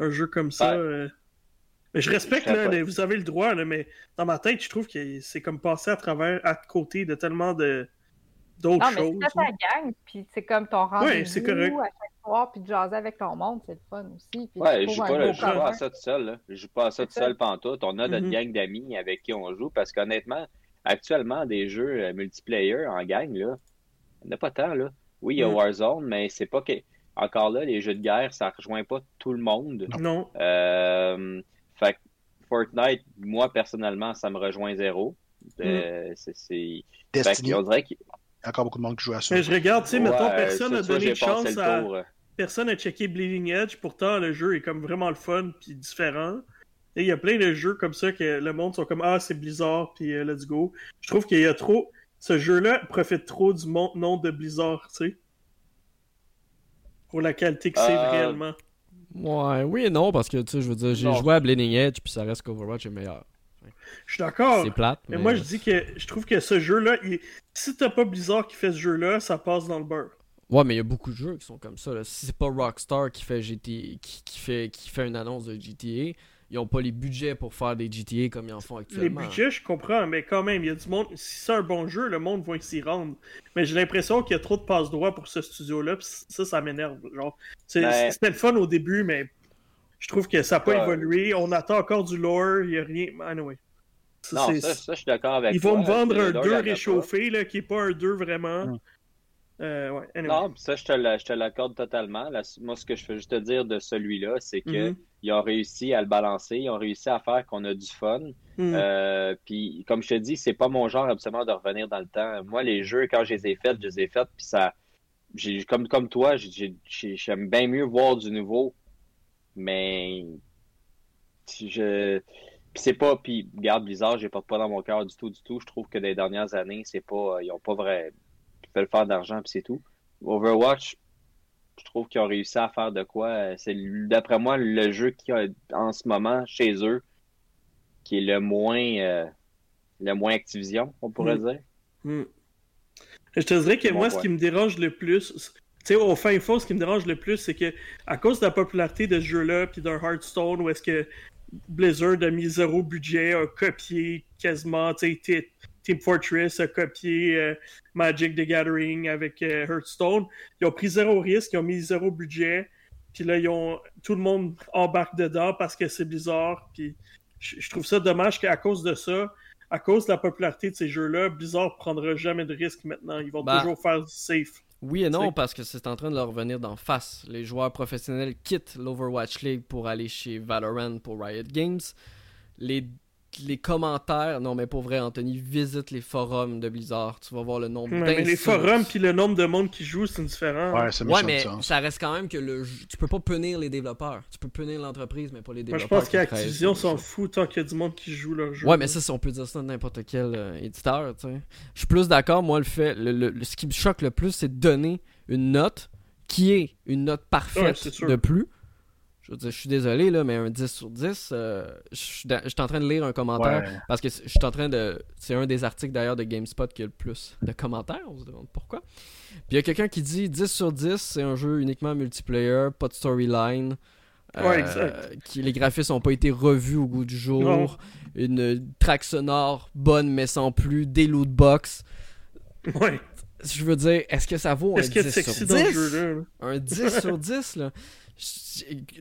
Un jeu comme ça. Euh, je respecte, vous avez le droit, mais dans ma tête, je trouve que c'est comme passer à travers, à côté de tellement de d'autres choses. Non, mais c'est ta gang, puis c'est comme ton rendez-vous à chaque soir, puis de jaser avec ton monde, c'est le fun aussi. ouais, je joue pas, joue pas à ça tout seul. Là. Je joue pas à ça tout seul pantoute. On a notre mm-hmm. gang d'amis avec qui on joue, parce qu'honnêtement, actuellement, des jeux euh, multiplayer en gang, là, il n'y en a pas tant. Là. Oui, il y a mm. Warzone, mais c'est pas que... Encore là, les jeux de guerre, ça rejoint pas tout le monde. Non. Euh, fait Fortnite, moi, personnellement, ça me rejoint zéro. Euh, mm. c'est, Destiny. on dirait qu'il y a encore beaucoup de monde qui joue à ça. Mais je regarde, tu sais, mettons, personne n'a donné de chance à... Personne n'a checké Bleeding Edge, pourtant le jeu est comme vraiment le fun puis différent. Et il y a plein de jeux comme ça que le monde sont comme Ah, c'est Blizzard, puis euh, let's go. Je trouve qu'il y a trop. Ce jeu-là profite trop du nom de Blizzard, tu sais. Pour la qualité que c'est euh, réellement. Ouais, oui et non, parce que, tu sais, je veux dire, j'ai joué à Bleeding Edge, puis ça reste qu'Overwatch est meilleur. Je suis d'accord. C'est plate. Mais... moi, je dis que je trouve que ce jeu-là, si t'as pas Blizzard qui fait ce jeu-là, ça passe dans le beurre. Ouais, mais il y a beaucoup de jeux qui sont comme ça. Là. Si c'est pas Rockstar qui fait, GTA, qui, fait, qui fait une annonce de GTA, ils ont pas les budgets pour faire des GTA comme ils en font actuellement. Les budgets, je comprends, mais quand même, il y a du monde. Si c'est un bon jeu, le monde va s'y rendre. Mais j'ai l'impression qu'il y a trop de passe droit pour ce studio-là, ça, ça m'énerve. Genre, ben- c'était le fun au début, mais je trouve que ça n'a pas évolué. On attend encore du lore, il n'y a rien. Anyway. non, ça, ça, je suis d'accord avec Ils vont me vendre un 2 réchauffé, là, qui n'est pas un 2 vraiment. Mm. Euh, ouais, Non, ça, je te l'accorde totalement. moi, ce que je veux juste te dire de celui-là, c'est que mm-hmm. ils ont réussi à le balancer, ils ont réussi à faire qu'on a du fun. Mm. Euh, puis, comme je te dis, c'est pas mon genre absolument de revenir dans le temps. Moi, les jeux, quand je les ai faits, je les ai faits, puis ça. Comme, comme toi, j'aime bien mieux voir du nouveau. Mais. Je. Puis c'est pas. Puis, garde Blizzard, j'ai pas pas dans mon cœur du tout, du tout. Je trouve que les dernières années, c'est pas. Ils ont pas vrai le faire d'argent, puis c'est tout. Overwatch, je trouve qu'ils ont réussi à faire de quoi. C'est d'après moi le jeu qui a en ce moment chez eux qui est le moins euh, le moins Activision, on pourrait hmm. dire. Hmm. Je te dirais que moi, ce qui me dérange le plus, sais, au fin fond, ce qui me dérange le plus, c'est que à cause de la popularité de ce jeu-là, puis d'un Hearthstone, où est-ce que Blizzard a mis zéro budget, a copié quasiment, tu sais, Team Fortress a copié euh, Magic the Gathering avec euh, Hearthstone. Ils ont pris zéro risque, ils ont mis zéro budget. Puis là, ils ont, tout le monde embarque dedans parce que c'est bizarre. Puis je, trouve ça dommage qu'à cause de ça, à cause de la popularité de ces jeux-là, Blizzard prendra jamais de risque maintenant. Ils vont bah, toujours faire du safe. Oui et non, parce que c'est en train de leur revenir d'en face. Les joueurs professionnels quittent l'Overwatch League pour aller chez Valorant pour Riot Games. Les les commentaires. Non, mais pour vrai, Anthony, visite les forums de Blizzard. Tu vas voir le nombre ouais, mais les forums puis le nombre de monde qui joue, c'est différent. Ouais, ouais mais ça reste quand même que le tu peux pas punir les développeurs. Tu peux punir l'entreprise, mais pas les développeurs. Moi, je pense qu'Activision s'en fout tant qu'il y a du monde qui joue leur jeu. Ouais, mais ça, on peut dire ça de n'importe quel euh, éditeur. Je suis plus d'accord. Moi, le fait, le, ce qui me choque le plus, c'est de donner une note qui est une note parfaite de plus je je suis désolé, là, mais un 10 sur 10, euh, je, suis en train de lire un commentaire parce que je suis en train de. C'est un des articles d'ailleurs de GameSpot qui a le plus de commentaires. On se demande pourquoi. Puis il y a quelqu'un qui dit 10 sur 10, c'est un jeu uniquement multiplayer, pas de storyline. Euh, qui, les graphismes n'ont pas été revus au goût du jour. Une track sonore bonne mais sans plus. Des loot box. Ouais. Je veux dire, est-ce que ça vaut un 10 sur 10 jeu, là? Un 10 sur 10, là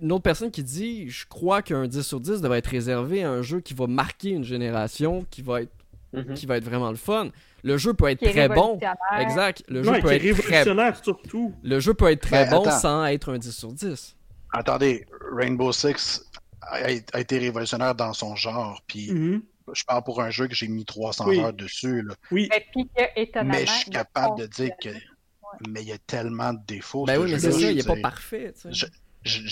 une autre personne qui dit je crois qu'un 10 sur 10 devrait être réservé à un jeu qui va marquer une génération, qui va être, mhm. qui va être vraiment le fun. Le jeu peut être très bon. Exact. Le jeu peut être très surtout. Le jeu peut être très bon sans être un 10 sur 10. Attendez, Rainbow Six a, été révolutionnaire dans son genre, puis mhm. je parle pour un jeu que j'ai mis 300 heures dessus. Là. Oui. Mais je suis capable de dire que mais il y a tellement de défauts. Ben oui, mais c'est ça, il n'est pas parfait je,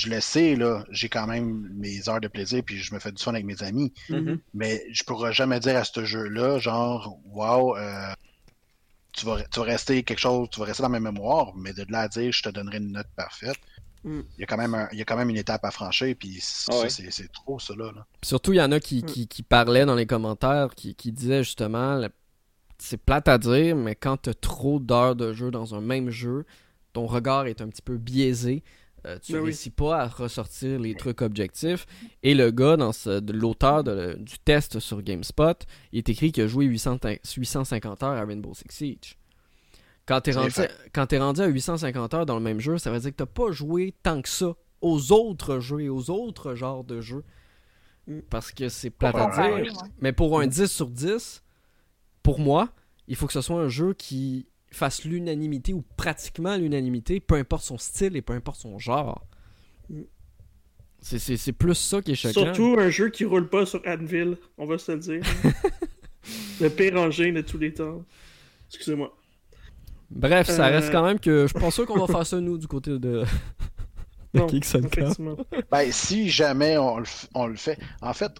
le sais, là, j'ai quand même mes heures de plaisir, puis je me fais du fun avec mes amis. Mm-hmm. Mais je pourrais jamais dire à ce jeu-là, genre, wow, euh, tu vas, tu vas rester quelque chose, tu vas rester dans ma mémoire, mais de là à dire je te donnerai une note parfaite, mm. il, y a quand même il y a quand même une étape à franchir, puis ah c'est trop ça là. Surtout, il y en a qui, mm. qui, qui, parlaient dans les commentaires, qui, qui disaient justement, c'est plate à dire, mais quand tu as trop d'heures de jeu dans un même jeu, ton regard est un petit peu biaisé. Euh, tu ne ben réussis pas à ressortir les trucs objectifs. Et le gars, dans l'auteur du test sur GameSpot, il est écrit qu'il a joué 850 heures à Rainbow Six Siege. Quand tu es, rendu, rendu à 850 heures dans le même jeu, ça veut dire que tu n'as pas joué tant que ça aux autres jeux et aux autres genres de jeux. Parce que c'est plate à dire. Mais pour un 10 sur 10, pour moi, il faut que ce soit un jeu qui fasse l'unanimité ou pratiquement l'unanimité, peu importe son style et peu importe son genre. C'est plus ça qui est choquant. Surtout un jeu qui roule pas sur Anvil, on va se le dire. le pire engin de tous les temps. Excusez-moi. Bref, ça reste euh. quand même que je pense qu'on va faire ça nous du côté de. non, ben, si jamais on le, on le fait. En fait,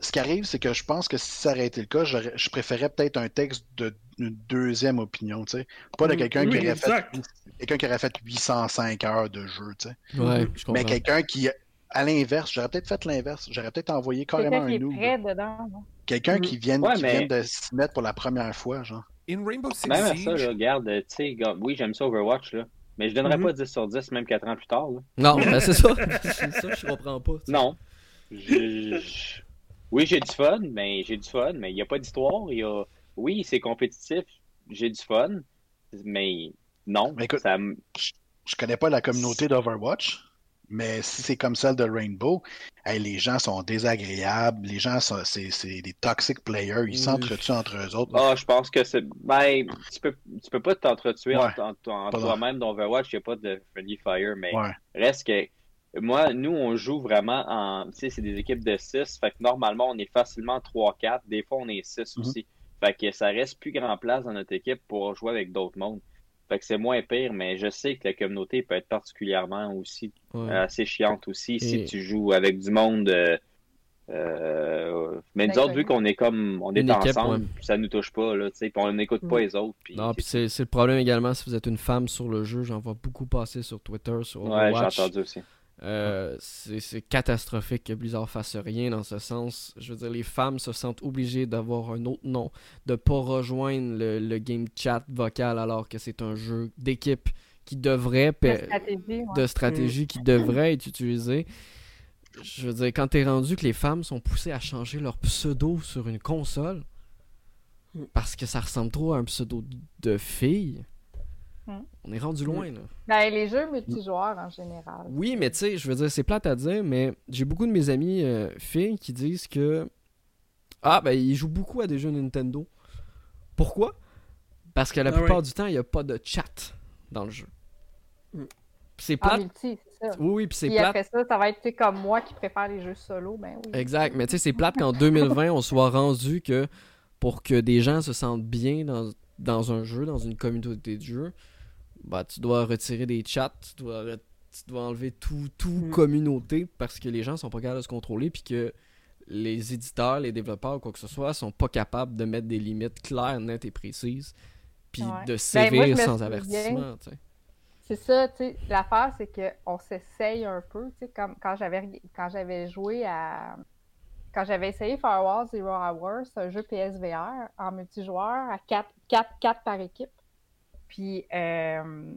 ce qui arrive, c'est que je pense que si ça aurait été le cas, je préférais peut-être un texte de une deuxième opinion, tu sais. Pas de quelqu'un qui aurait fait quelqu'un qui aurait fait 805 heures de jeu, tu sais. Ouais, Mais quelqu'un qui à l'inverse, j'aurais peut-être fait l'inverse. J'aurais peut-être envoyé carrément un nous. Quelqu'un qui vient de s'y mettre pour la première fois, genre. In Rainbow Six Même ça, regarde, tu sais, oui, j'aime ça Overwatch, là. Mais je donnerais mm-hmm. pas 10 sur 10, même 4 ans plus tard. Là. Non, ben c'est ça. ça, je comprends pas. Non. Oui, j'ai du fun, mais j'ai du fun, mais il n'y a pas d'histoire. Il y a... Oui, c'est compétitif, j'ai du fun, mais non. Mais écoute, ça... je, je connais pas la communauté d'Overwatch, mais si c'est comme celle de Rainbow, les gens sont désagréables, les gens sont c'est des toxic players, ils s'entretuent entre eux autres. Ah, je pense que c'est. Ben, tu peux, tu peux pas t'entretuer en, toi-même d'Overwatch, il n'y a pas de friendly fire, mais reste que. Moi, nous, on joue vraiment en. Tu sais, c'est des équipes de 6. Fait que normalement, on est facilement 3-4. Des fois, on est 6 mm-hmm. aussi. Fait que ça reste plus grand place dans notre équipe pour jouer avec d'autres mondes. Fait que c'est moins pire, mais je sais que la communauté peut être particulièrement aussi assez chiante aussi si tu joues avec du monde. Euh, euh, mais nous autres, vu qu'on est comme on est ensemble, ça nous touche pas, là, puis on n'écoute pas les autres. non, puis c'est le problème également si vous êtes une femme sur le jeu, j'en vois beaucoup passer sur Twitter, sur Ouais, j'ai entendu aussi. Euh, c'est catastrophique que Blizzard fasse rien dans ce sens. Je veux dire, les femmes se sentent obligées d'avoir un autre nom, de pas rejoindre le, game chat vocal alors que c'est un jeu d'équipe qui devrait de stratégie, qui devrait être utilisé. Je veux dire, quand t'es rendu que les femmes sont poussées à changer leur pseudo sur une console mm. parce que ça ressemble trop à un pseudo de fille. Hmm. On est rendu loin, là. Ben, les jeux multijoueurs en général. Oui, mais tu sais, je veux dire, c'est plate à dire, mais j'ai beaucoup de mes amis euh, filles qui disent que. Ah, ben, ils jouent beaucoup à des jeux Nintendo. Pourquoi? Parce que la ah plupart du temps, il n'y a pas de chat dans le jeu. Hmm. C'est plate. c'est ça. Oui, oui, puis c'est plate. après ça, ça va être comme moi qui préfère les jeux solo, ben oui. Exact, mais tu sais, c'est plate qu'en 2020, on soit rendu que pour que des gens se sentent bien dans, dans un jeu, dans une communauté de jeu, bah, tu dois retirer des chats, tu dois, tu dois enlever tout, tout hmm. communauté parce que les gens sont pas capables de se contrôler puis que les éditeurs, les développeurs ou quoi que ce soit sont pas capables de mettre des limites claires, nettes et précises puis de ben, sévir sans avertissement. C'est ça, tu sais. L'affaire, c'est qu'on s'essaye un peu, tu sais, comme quand j'avais quand j'avais joué à quand j'avais essayé Firewall Zero Hour, c'est un jeu PSVR en multijoueur à 4, 4, 4 par équipe. Puis, euh,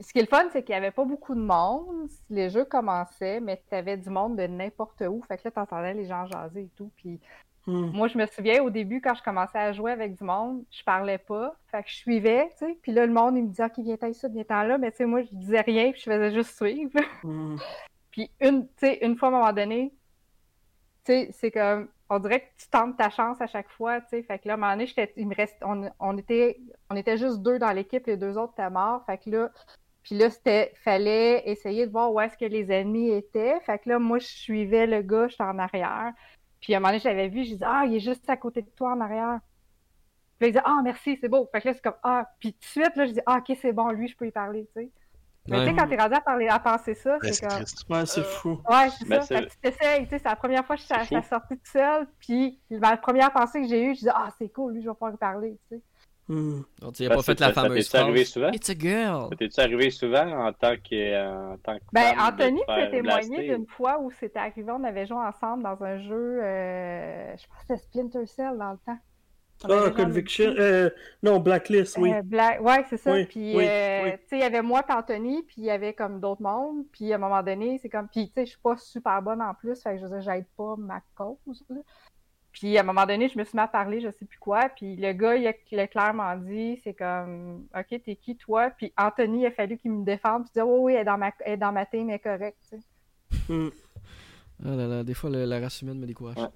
ce qui est le fun, c'est qu'il n'y avait pas beaucoup de monde. Les jeux commençaient, mais tu avais du monde de n'importe où. Fait que là, tu entendais les gens jaser et tout. Puis, hmm. moi, je me souviens au début, quand je commençais à jouer avec du monde, je parlais pas. Fait que je suivais, tu sais. Puis là, le monde, il me disait, OK, viens ici, viens là. Mais tu sais, moi, je disais rien, puis je faisais juste suivre. Hmm. puis, une, une fois, à un moment donné, tu sais, c'est comme on dirait que tu tentes ta chance à chaque fois, tu sais. Fait que là, à un moment donné, il me reste, on, était, on était juste deux dans l'équipe, les deux autres étaient morts. Fait que là, puis là, c'était, fallait essayer de voir où est-ce que les ennemis étaient. Fait que là, moi, je suivais le gars, j'étais en arrière. Puis à un moment donné, j'avais vu, je disais, ah, il est juste à côté de toi en arrière. Puis là, il disait, ah, merci, c'est beau. Fait que là, c'est comme, ah, puis tout de suite, là, je dis, ah, ok, c'est bon, lui, je peux y parler, tu sais. Mais tu sais, quand t'es rendu à, parler, à penser ça, c'est comme. Ouais, c'est fou. Ouais, c'est ben, ça. tu t'essayes, tu sais, c'est la première fois que je suis sortie toute seule, puis la première pensée que j'ai eue, je dis, ah, c'est cool, lui, je vais pouvoir lui parler, tu sais. Hmm. Donc, tu n'as pas fait la fameuse phrase. arrivé souvent? It's a girl. T'es-tu arrivé souvent en tant que, en tant que Ben, Anthony peut témoigner d'une fois où c'était arrivé, on avait joué ensemble dans un jeu, euh, je pense que c'était Splinter Cell dans le temps. Ah, Conviction. Euh, non, Blacklist, oui. Euh, Black... Ouais, c'est ça. puis, euh, tu sais, il y avait moi et Anthony, puis il y avait comme d'autres mondes. Puis à un moment donné, c'est comme. Puis, tu sais, je suis pas super bonne en plus, fait que je veux dire, j'aide pas ma cause. Puis à un moment donné, je me suis mis à parler, je sais plus quoi. Puis le gars, il a, clairement dit, c'est comme, OK, t'es qui toi? Puis Anthony, il a fallu qu'il me défende, puis dire, oh, oui, elle est dans ma, elle est dans ma team, elle est correcte, tu sais. Hmm. Ah là là, des fois, la race humaine me décourage. Ouais,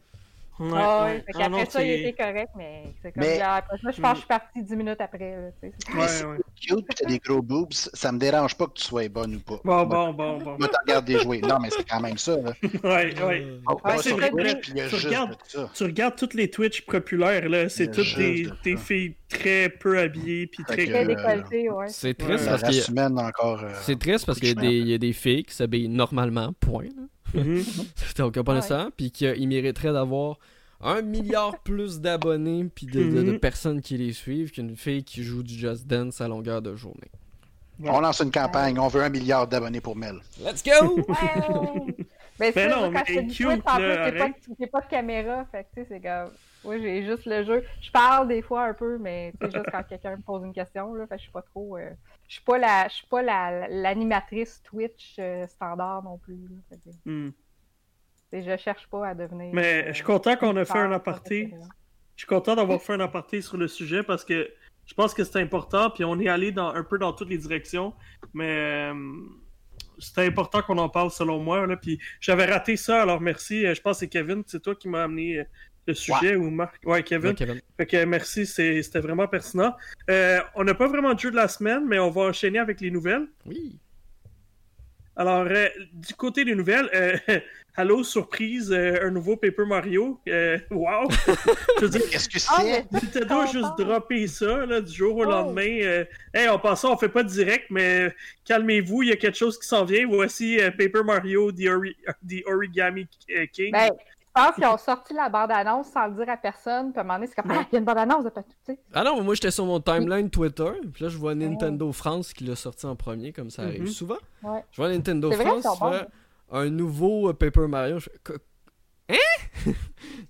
ah, ouais. Ah, après ça, il était correct, mais c'est comme. Mais... Après ça, je pense que je suis parti 10 minutes après. Là, ouais, ouais. cute tu as des gros boobs, ça me dérange pas que tu sois bonne ou pas. Bon, bon, bon, bon. Moi, t'en regardes jouer. Non, mais c'est quand même ça. Là. ouais, ouais. Oh, c'est vrai, tu, regardes, tu regardes toutes les Twitch populaires, là. C'est toutes des, des filles très peu habillées puis très, très décolletées, ouais. C'est triste parce qu'il y a... encore. Euh, c'est triste parce qu'il y, y, a des filles qui s'habillent normalement, point. Mm-hmm. Donc, pas ça. Puis qu'ils mériteraient d'avoir un milliard plus d'abonnés puis de, mm-hmm. personnes qui les suivent qu'une fille qui joue du Just Dance à longueur de journée. On lance une campagne, on veut un milliard d'abonnés pour Mel. Let's go! Ben, mais non, mais cute, en plus, j'ai pas, de caméra, fait que tu sais, c'est comme... Oui, j'ai juste le jeu. Je parle des fois un peu, mais c'est juste quand quelqu'un me pose une question, là, fait que je suis pas trop... Euh, je suis pas la, je suis pas l'animatrice Twitch euh, standard non plus. Là, hmm. Je cherche pas à devenir. Mais je suis content qu'on ait fait un aparté. Je suis content d'avoir fait un aparté sur le sujet parce que je pense que c'est important. Puis on est allé dans, un peu dans toutes les directions. Mais euh, c'était important qu'on en parle selon moi. Là. Puis j'avais raté ça, alors merci. Je pense que c'est Kevin, c'est toi qui m'as amené le sujet ou Marc. Ouais, Kevin. Fait que merci, c'était vraiment pertinent. Euh, on n'a pas vraiment de jeu de la semaine, mais on va enchaîner avec les nouvelles. Oui. Alors, euh, du côté des nouvelles, euh, Allô, surprise, un nouveau Paper Mario. wow! Je veux dire, qu'est-ce que c'est? Nintendo juste droppé ça là, du jour au oh. lendemain. hey, en passant, on fait pas direct, mais calmez-vous, il y a quelque chose qui s'en vient. Voici Paper Mario, The, Origami King. Ben, pense qu'ils ont sorti la bande-annonce sans le dire à personne. Puis à un moment donné, c'est comme, ah, il y a une bande-annonce de pas tout, Ah non, moi j'étais sur mon timeline Twitter. Puis là, je vois Nintendo France qui l'a sorti en premier, comme ça arrive mm-hmm. souvent. Ouais. Je vois Nintendo France faire un nouveau euh, Paper Mario. Hein?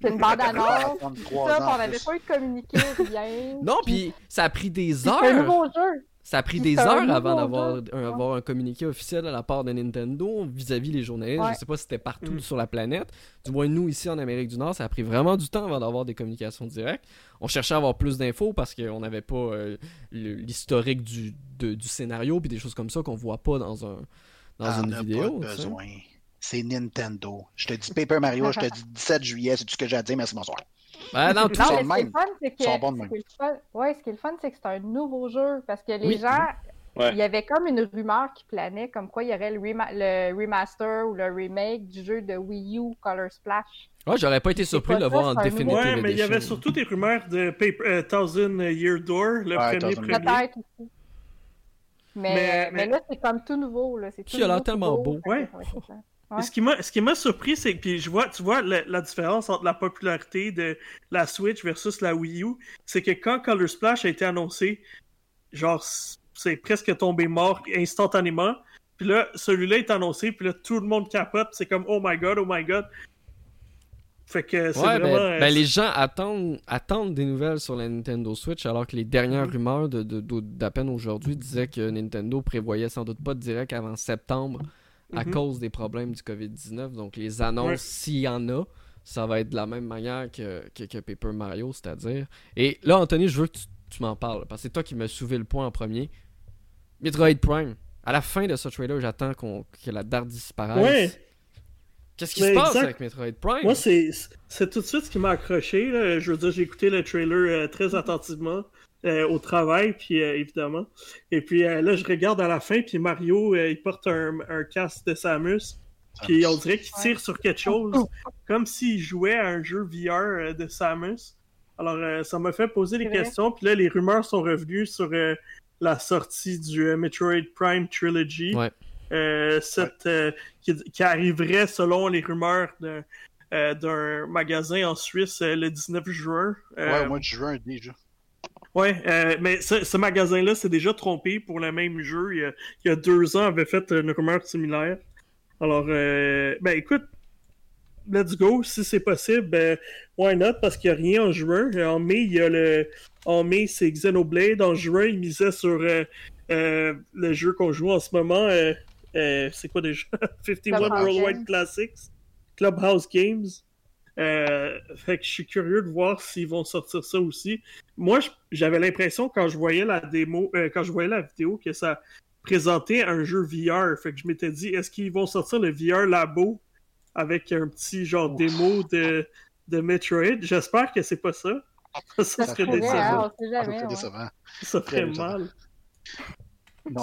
C'est une bande-annonce. ça, on n'avait pas eu de communiqué, rien. non, puis ça a pris des heures. C'est un nouveau jeu. Ça a pris des heures avant d'avoir un, avoir un communiqué officiel à la part de Nintendo vis-à-vis les journalistes. Je sais pas si c'était partout mm. sur la planète. Du moins, nous, ici en Amérique du Nord, ça a pris vraiment du temps avant d'avoir des communications directes. On cherchait à avoir plus d'infos parce qu'on n'avait pas euh, l'historique du, du scénario puis des choses comme ça qu'on voit pas dans, un, dans une vidéo. Pas besoin. C'est Nintendo. Je te dis Paper Mario, je te dis 17 juillet, c'est tout ce que j'ai à dire. Merci, bonsoir. Ben, non, tout non, mais ce qui est le fun, c'est que, ce qui est le fun, c'est que c'est un nouveau jeu parce que les gens, il y avait comme une rumeur qui planait comme quoi il y aurait le, remaster ou le remake du jeu de Wii U Color Splash. Ouais, j'aurais pas été surpris de le voir en définitive Ouais, mais il y avait surtout des rumeurs de Paper, euh, Thousand Year Door, le premier premier. Peut-être aussi. Mais, mais, là, c'est comme tout nouveau. Là. Tout il a l'air tellement beau. Ouais. Ce qui m'a surpris, c'est que je vois, tu vois la, différence entre la popularité de la Switch versus la Wii U, c'est que quand Color Splash a été annoncé, genre c'est presque tombé mort instantanément. Puis là, celui-là est annoncé, puis là tout le monde capote, c'est comme oh my god, oh my god. Fait que c'est ben, vraiment. Ben, les gens attendent, attendent des nouvelles sur la Nintendo Switch, alors que les dernières mm-hmm. rumeurs d'à peine aujourd'hui disaient que Nintendo prévoyait sans doute pas de direct avant septembre à mhm. cause des problèmes du COVID-19. Donc, les annonces, s'il y en a, ça va être de la même manière que, que, Paper Mario, c'est-à-dire. Et là, Anthony, je veux que tu, m'en parles, parce que c'est toi qui m'as soulevé le point en premier. Metroid Prime. À la fin de ce trailer, j'attends que la date disparaisse. Qu'est-ce qui se passe avec Metroid Prime? Moi, c'est tout de suite ce qui m'a accroché. Je veux dire, j'ai écouté le trailer euh, très attentivement. Euh, au travail, puis euh, évidemment. Et puis euh, là, je regarde à la fin, puis Mario, il porte un, un, casque de Samus. Puis on dirait qu'il tire sur quelque chose, comme s'il jouait à un jeu VR de Samus. Alors, ça m'a fait poser des questions. Puis là, les rumeurs sont revenues sur la sortie du Metroid Prime Trilogy. cette, qui, arriverait selon les rumeurs d'un magasin en Suisse le 19 juin. ouais, au mois de juin déjà. Ouais, euh, mais ce, magasin-là s'est déjà trompé pour le même jeu. Il y a, deux ans, avait fait une rumeur similaire. Alors, euh, ben écoute, let's go. Si c'est possible, ben, why not? Parce qu'il n'y a rien en juin. En mai, il y a le. En mai, c'est Xenoblade. En juin, il misait sur euh, le jeu qu'on joue en ce moment. c'est quoi déjà? 51 Worldwide Classics. Clubhouse Games. Euh, fait que je suis curieux de voir s'ils vont sortir ça aussi. Moi, j'avais l'impression quand je voyais la démo, euh, quand je voyais la vidéo, que ça présentait un jeu VR. Fait que je m'étais dit, est-ce qu'ils vont sortir le VR Labo avec un petit genre démo de, de Metroid? J'espère que c'est pas ça. Ça, serait décevant. Ça, ça ferait mal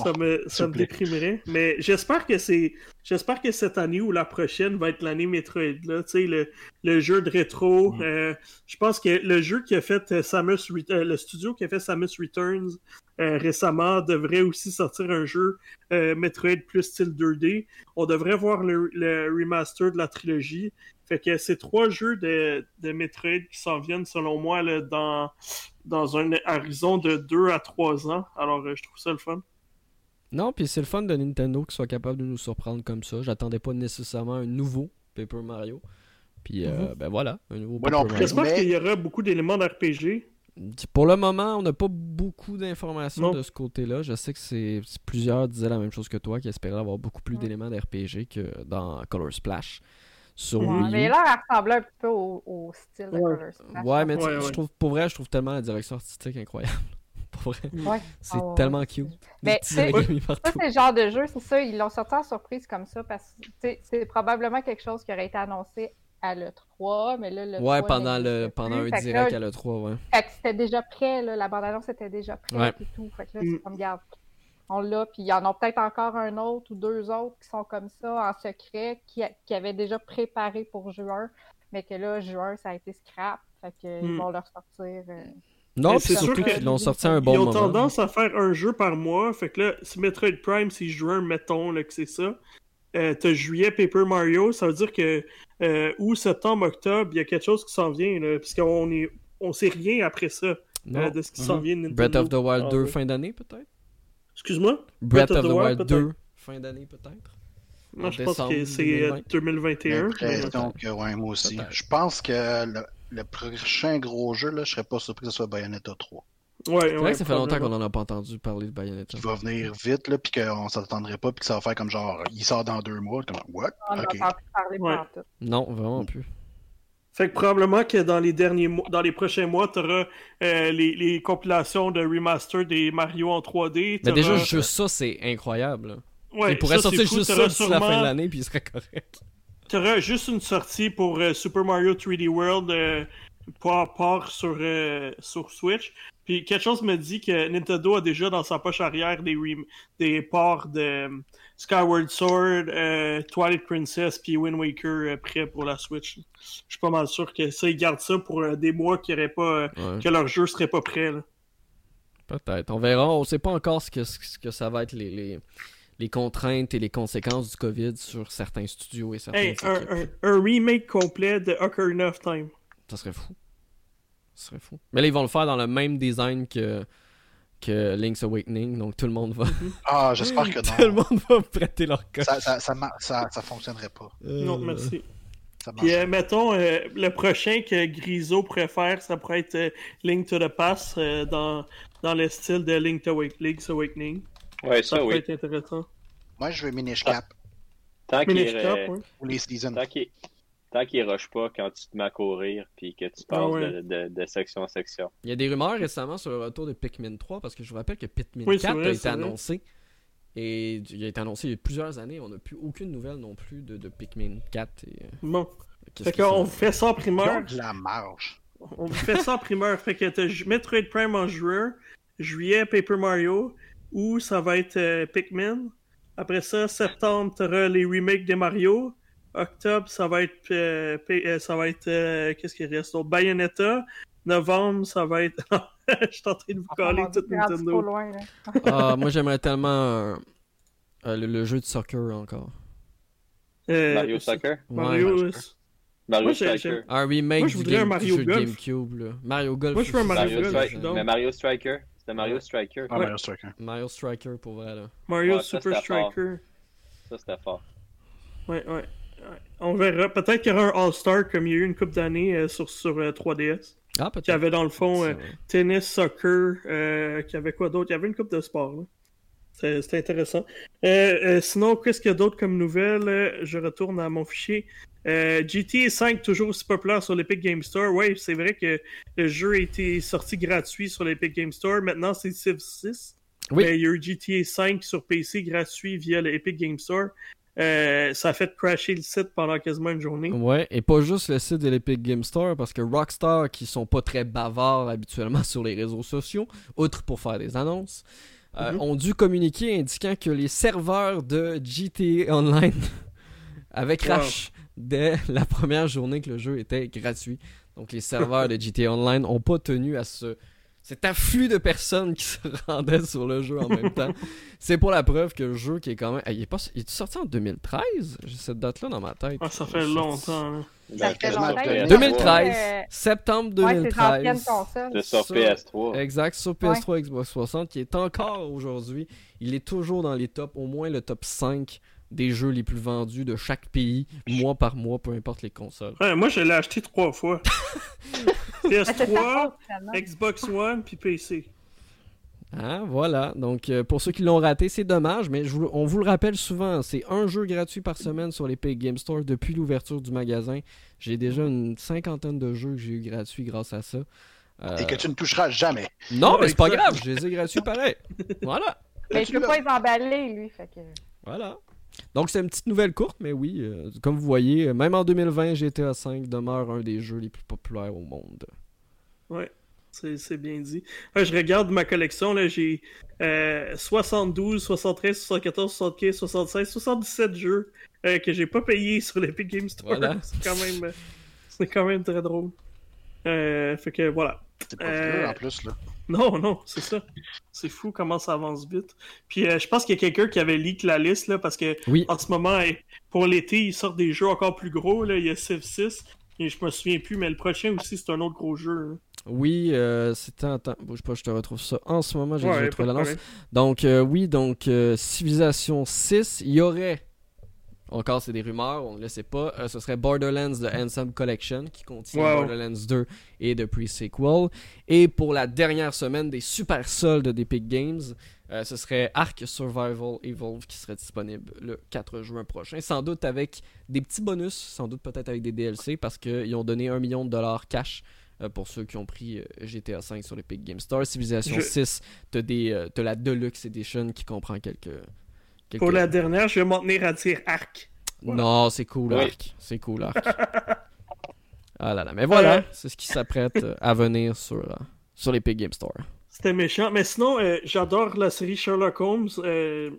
ça me, ça me déprimerait. Mais j'espère que c'est. J'espère que cette année ou la prochaine va être l'année Metroid. Là, le, le jeu de rétro. Mm. Euh, je pense que le jeu qui a fait euh, Samus euh, le studio qui a fait Samus Returns récemment devrait aussi sortir un jeu Metroid plus style 2D. On devrait voir le, remaster de la trilogie. Fait que c'est trois jeux de, de Metroid qui s'en viennent selon moi là, dans, dans un horizon de 2 à 3 ans. Alors je trouve ça le fun. Non, puis c'est le fun de Nintendo qui soit capable de nous surprendre comme ça. J'attendais pas nécessairement un nouveau Paper Mario. Puis euh, mhm. ben voilà, un nouveau Paper Mario. J'espère qu'il y aura beaucoup d'éléments d'RPG. Pour le moment, on n'a pas beaucoup d'informations de ce côté-là. Je sais que c'est plusieurs disaient la même chose que toi, qui espéraient avoir beaucoup plus d'éléments d'RPG que dans Color Splash. Sur Mais là, elle ressemblait un peu au, style de Color Splash. Ouais, mais je trouve, pour vrai, je trouve tellement la direction artistique incroyable. C'est ah, tellement cute. Mais ça, c'est le genre de jeu, c'est ça. Ils l'ont sorti en surprise comme ça parce que c'est probablement quelque chose qui aurait été annoncé à l'E3, mais là, le Ouais, pendant, le, pendant un direct à l'E3, ouais. Fait que c'était déjà prêt, là, la bande-annonce était déjà prête et tout. Fait que là, c'est comme, garde, on l'a, puis il y en a peut-être encore un autre ou deux autres qui sont comme ça, en secret, qui, qui avaient déjà préparé pour juin, mais que là, juin, ça a été scrap. Fait qu'ils hmm. vont leur sortir... Euh, non, c'est surtout qu'ils l'ont sorti à un bon moment. Ils ont tendance à faire un jeu par mois. Fait que là, si Metroid Prime, c'est juin, mettons là, que c'est ça. Euh, t'as juillet Paper Mario, ça veut dire que euh, août, septembre, octobre, il y a quelque chose qui s'en vient, là, puisqu'on est, on sait rien après ça euh, de ce qui s'en mhm. vient. Nintendo. Breath of the Wild 2, ah, fin d'année, peut-être? Excuse-moi? Breath, of, the, Wild 2, fin d'année, peut-être Moi, je pense que c'est 2021. Donc, ouais, moi aussi. Je pense que le prochain gros jeu, là, je serais pas surpris que ce soit Bayonetta 3. Ouais, c'est vrai que ça fait longtemps qu'on en a pas entendu parler de Bayonetta. Il va venir vite, là, puis qu'on s'attendrait pas, puis que ça va faire comme genre, il sort dans deux mois, comme, what? On okay. pas parler ouais. Non, vraiment plus. Fait que probablement que dans les derniers mois, dans les prochains mois, tu auras euh, les, les, compilations de remaster des Mario en 3D. Mais déjà, juste ça, c'est incroyable. Ouais, il pourrait sortir juste ça d'ici la fin de l'année, puis il serait correct tu auras juste une sortie pour euh, Super Mario 3D World euh, part, sur, euh, sur Switch. Puis quelque chose me dit que Nintendo a déjà dans sa poche arrière des, des ports de Skyward Sword, Twilight Princess puis Wind Waker prêts pour la Switch. Je suis pas mal sûr que ça, ils gardent ça pour des mois qui pas, que leur jeu serait pas prêt. Peut-être. On verra. On sait pas encore ce que, ce que ça va être les les contraintes et les conséquences du COVID sur certains studios et certaines hey, un, un, remake complet de Ocarina of Time. Ça serait fou. Ça serait fou. Mais là, ils vont le faire dans le même design que, que Link's Awakening, donc tout le monde va. Mhm. Ah, j'espère que non. tout le monde va prêter leur code. Ça, ça, ça, ça, fonctionnerait pas. Euh, non, merci. Puis, euh, mettons, euh, le prochain que Griso préfère, ça pourrait être Link to the Past dans, dans le style de Link to Link's Awakening. Ouais, ça, ça oui. être intéressant. Moi, je veux Minish Cap. Tant qu'il est... Ou les seasons. Tant qu'il rush pas quand tu te mets à courir puis que tu passes de, de, section en section. Il y a des rumeurs récemment sur le retour de Pikmin 3 parce que je vous rappelle que Pikmin 4 a été annoncé. Et il a été annoncé il y a plusieurs années. On n'a plus aucune nouvelle non plus de, de Pikmin 4. Et... Euh, bon. Fait qu'on fait ça en primeur. La marge. On fait ça en primeur. Fait que tu Metroid Prime en juin, juillet Paper Mario, ou ça va être euh, Pikmin. Après ça, septembre, tu auras les remakes des Mario. Octobre, ça va être, euh, euh, ça va être, qu'est-ce qui reste? Donc, Bayonetta. novembre, ça va être. je suis en train de vous ah, coller tout Nintendo. Loin, ah, moi, j'aimerais tellement euh, le, jeu de soccer encore. Euh, Mario Soccer? Mario. Mario Striker. Un remake Moi, je voudrais un Mario Golf. GameCube. Là. Mario Golf. Moi, je veux un Mario, Golf. Mais Mario Striker. C'était Mario Striker. Ah, Mario Striker. Mario Striker pour vrai, là. Mario Super Striker. Ça, c'était fort. Ouais, ouais. On verra. Peut-être qu'il y aura un All-Star comme il y a eu une coupe d'années euh, sur, sur 3DS. Euh, ah, peut-être. Qui avait dans le fond euh, tennis, soccer, qui avait quoi d'autre? Il y avait une coupe de sport. Là. C'était intéressant. sinon, qu'est-ce qu'il y a d'autre comme nouvelles Je retourne à mon fichier. GTA 5 toujours aussi populaire sur l'Epic Game Store. Oui, c'est vrai que le jeu a été sorti gratuit sur l'Epic Game Store. Maintenant, c'est Civ 6. Oui. il y a eu GTA 5 sur PC gratuit via l'Epic Game Store. Euh, ça a fait crasher le site pendant quasiment une journée. Ouais, et pas juste le site de l'Epic Game Store, parce que Rockstar, qui sont pas très bavards habituellement sur les réseaux sociaux, outre pour faire des annonces, euh, mhm. ont dû communiquer indiquant que les serveurs de GTA Online avaient crash dès la première journée que le jeu était gratuit. Donc les serveurs de GTA Online n'ont pas tenu à ce cet afflux de personnes qui se rendaient sur le jeu en même temps. C'est pour la preuve que le jeu qui est quand même. il, est pas... il est sorti en 2013 J'ai cette date-là dans ma tête. Ah, ça fait longtemps. Ça fait longtemps. 2013, septembre 2013. Ouais, sur PS3. Exact, sur PS3 Xbox 60, qui est encore aujourd'hui. Il est toujours dans les tops, au moins le top 5 des jeux les plus vendus de chaque pays, mois par mois, peu importe les consoles. moi, je l'ai acheté trois fois. PS3, Xbox One, puis PC. Ah, voilà. Donc, euh, pour ceux qui l'ont raté, c'est dommage, mais on vous le rappelle souvent, c'est un jeu gratuit par semaine sur l'Epic Game Store depuis l'ouverture du magasin. J'ai déjà une cinquantaine de jeux que j'ai eu gratuits grâce à ça. Euh, Et que tu ne toucheras jamais. Non, mais c'est pas grave, je les ai gratuits pareil. Voilà. Mais je peux pas les emballer, lui. Fait que... Voilà. Donc c'est une petite nouvelle courte, mais oui, euh, comme vous voyez, même en 2020, GTA V demeure un des jeux les plus populaires au monde. Ouais, c'est bien dit. je regarde ma collection, là, j'ai 72, 73, 74, 75, 76, 77 jeux euh, que j'ai pas payés sur l'Epic Game Store. c'est quand même c'est quand même très drôle. Euh, fait que voilà. C'est pas en plus là. Non, non, c'est ça. C'est fou comment ça avance vite. Puis euh, je pense qu'il y a quelqu'un qui avait leak la liste là, parce que en ce moment, pour l'été, ils sortent des jeux encore plus gros. Là. Il y a Civ 6 et je me souviens plus, mais le prochain aussi, c'est un autre gros jeu. Oui, euh, c'était. Attends, bouge pas, je te retrouve ça en ce moment. J'ai ouais, trouvé l'annonce. Donc, euh, oui, donc Civilisation 6, il y aurait encore, c'est des rumeurs, on ne le sait pas. Euh, ce serait Borderlands The Handsome Collection qui contient Borderlands 2 et de pre-sequel. Et pour la dernière semaine des super soldes d'Epic Games, euh, ce serait Ark Survival Evolve qui serait disponible le 4 juin prochain. Sans doute avec des petits bonus, sans doute peut-être avec des DLC parce qu'ils ont donné un million de dollars cash euh, pour ceux qui ont pris GTA 5 sur l'Epic Game Store. Civilization 6, t'as, des, la Deluxe Edition qui comprend quelques pour la dernière, je vais m'en tenir à dire arc. Non, c'est cool, arc. C'est cool, arc. ah là là. Mais voilà, c'est ce qui s'apprête euh, à venir sur, euh, sur l'Epic Game Store. C'était méchant. Mais sinon, euh, j'adore la série Sherlock Holmes.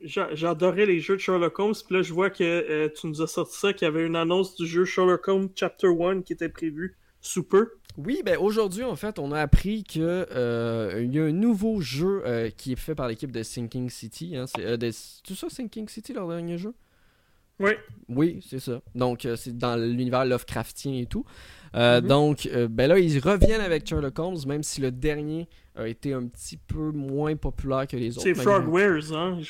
J'adorais les jeux de Sherlock Holmes. Puis là, je vois que tu nous as sorti ça, qu'il y avait une annonce du jeu Sherlock Holmes Chapter 1 qui était prévu sous peu. Oui, ben aujourd'hui, en fait, on a appris que euh, il y a un nouveau jeu euh, qui est fait par l'équipe de Sinking City. Hein. C'est euh, tout ça, Sinking City, leur dernier jeu? Oui. Oui, c'est ça. Donc, c'est dans l'univers Lovecraftien et tout. Mm-hmm. Donc, ben là, ils reviennent avec Sherlock Holmes, même si le dernier a été un petit peu moins populaire que les autres. C'est Frogwares, hein?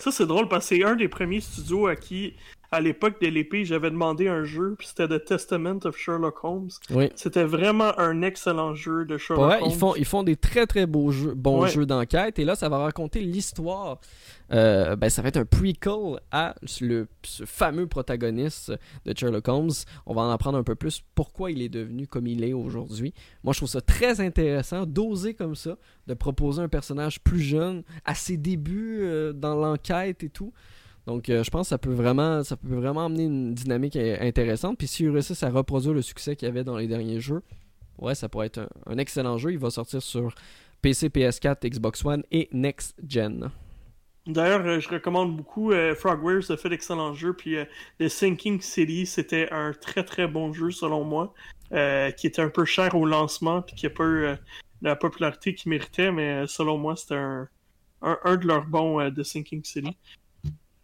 Ça, c'est drôle parce que c'est un des premiers studios à qui à l'époque de l'épée, j'avais demandé un jeu, puis c'était The Testament of Sherlock Holmes. Oui. C'était vraiment un excellent jeu de Sherlock Holmes. Ils font, ils font des très très beaux jeux, bons jeux d'enquête, et là, ça va raconter l'histoire. Euh, ben, ça va être un prequel à le, ce fameux protagoniste de Sherlock Holmes. On va en apprendre un peu plus pourquoi il est devenu comme il est aujourd'hui. Moi, je trouve ça très intéressant d'oser comme ça, de proposer un personnage plus jeune à ses débuts euh, dans l'enquête et tout. Donc, euh, je pense que ça peut vraiment, ça peut vraiment amener une dynamique intéressante. Puis, s'ils réussissent à reproduire le succès qu'il y avait dans les derniers jeux, ouais, ça pourrait être un, excellent jeu. Il va sortir sur PC, PS4, Xbox One et Next Gen. D'ailleurs, euh, je recommande beaucoup Frogwares, ça fait d'excellents jeux. Puis euh, The Sinking City, c'était un très très bon jeu selon moi, qui était un peu cher au lancement, puis qui n'a pas eu la popularité qu'il méritait, mais selon moi, c'était un, un, de leurs bons The Sinking City.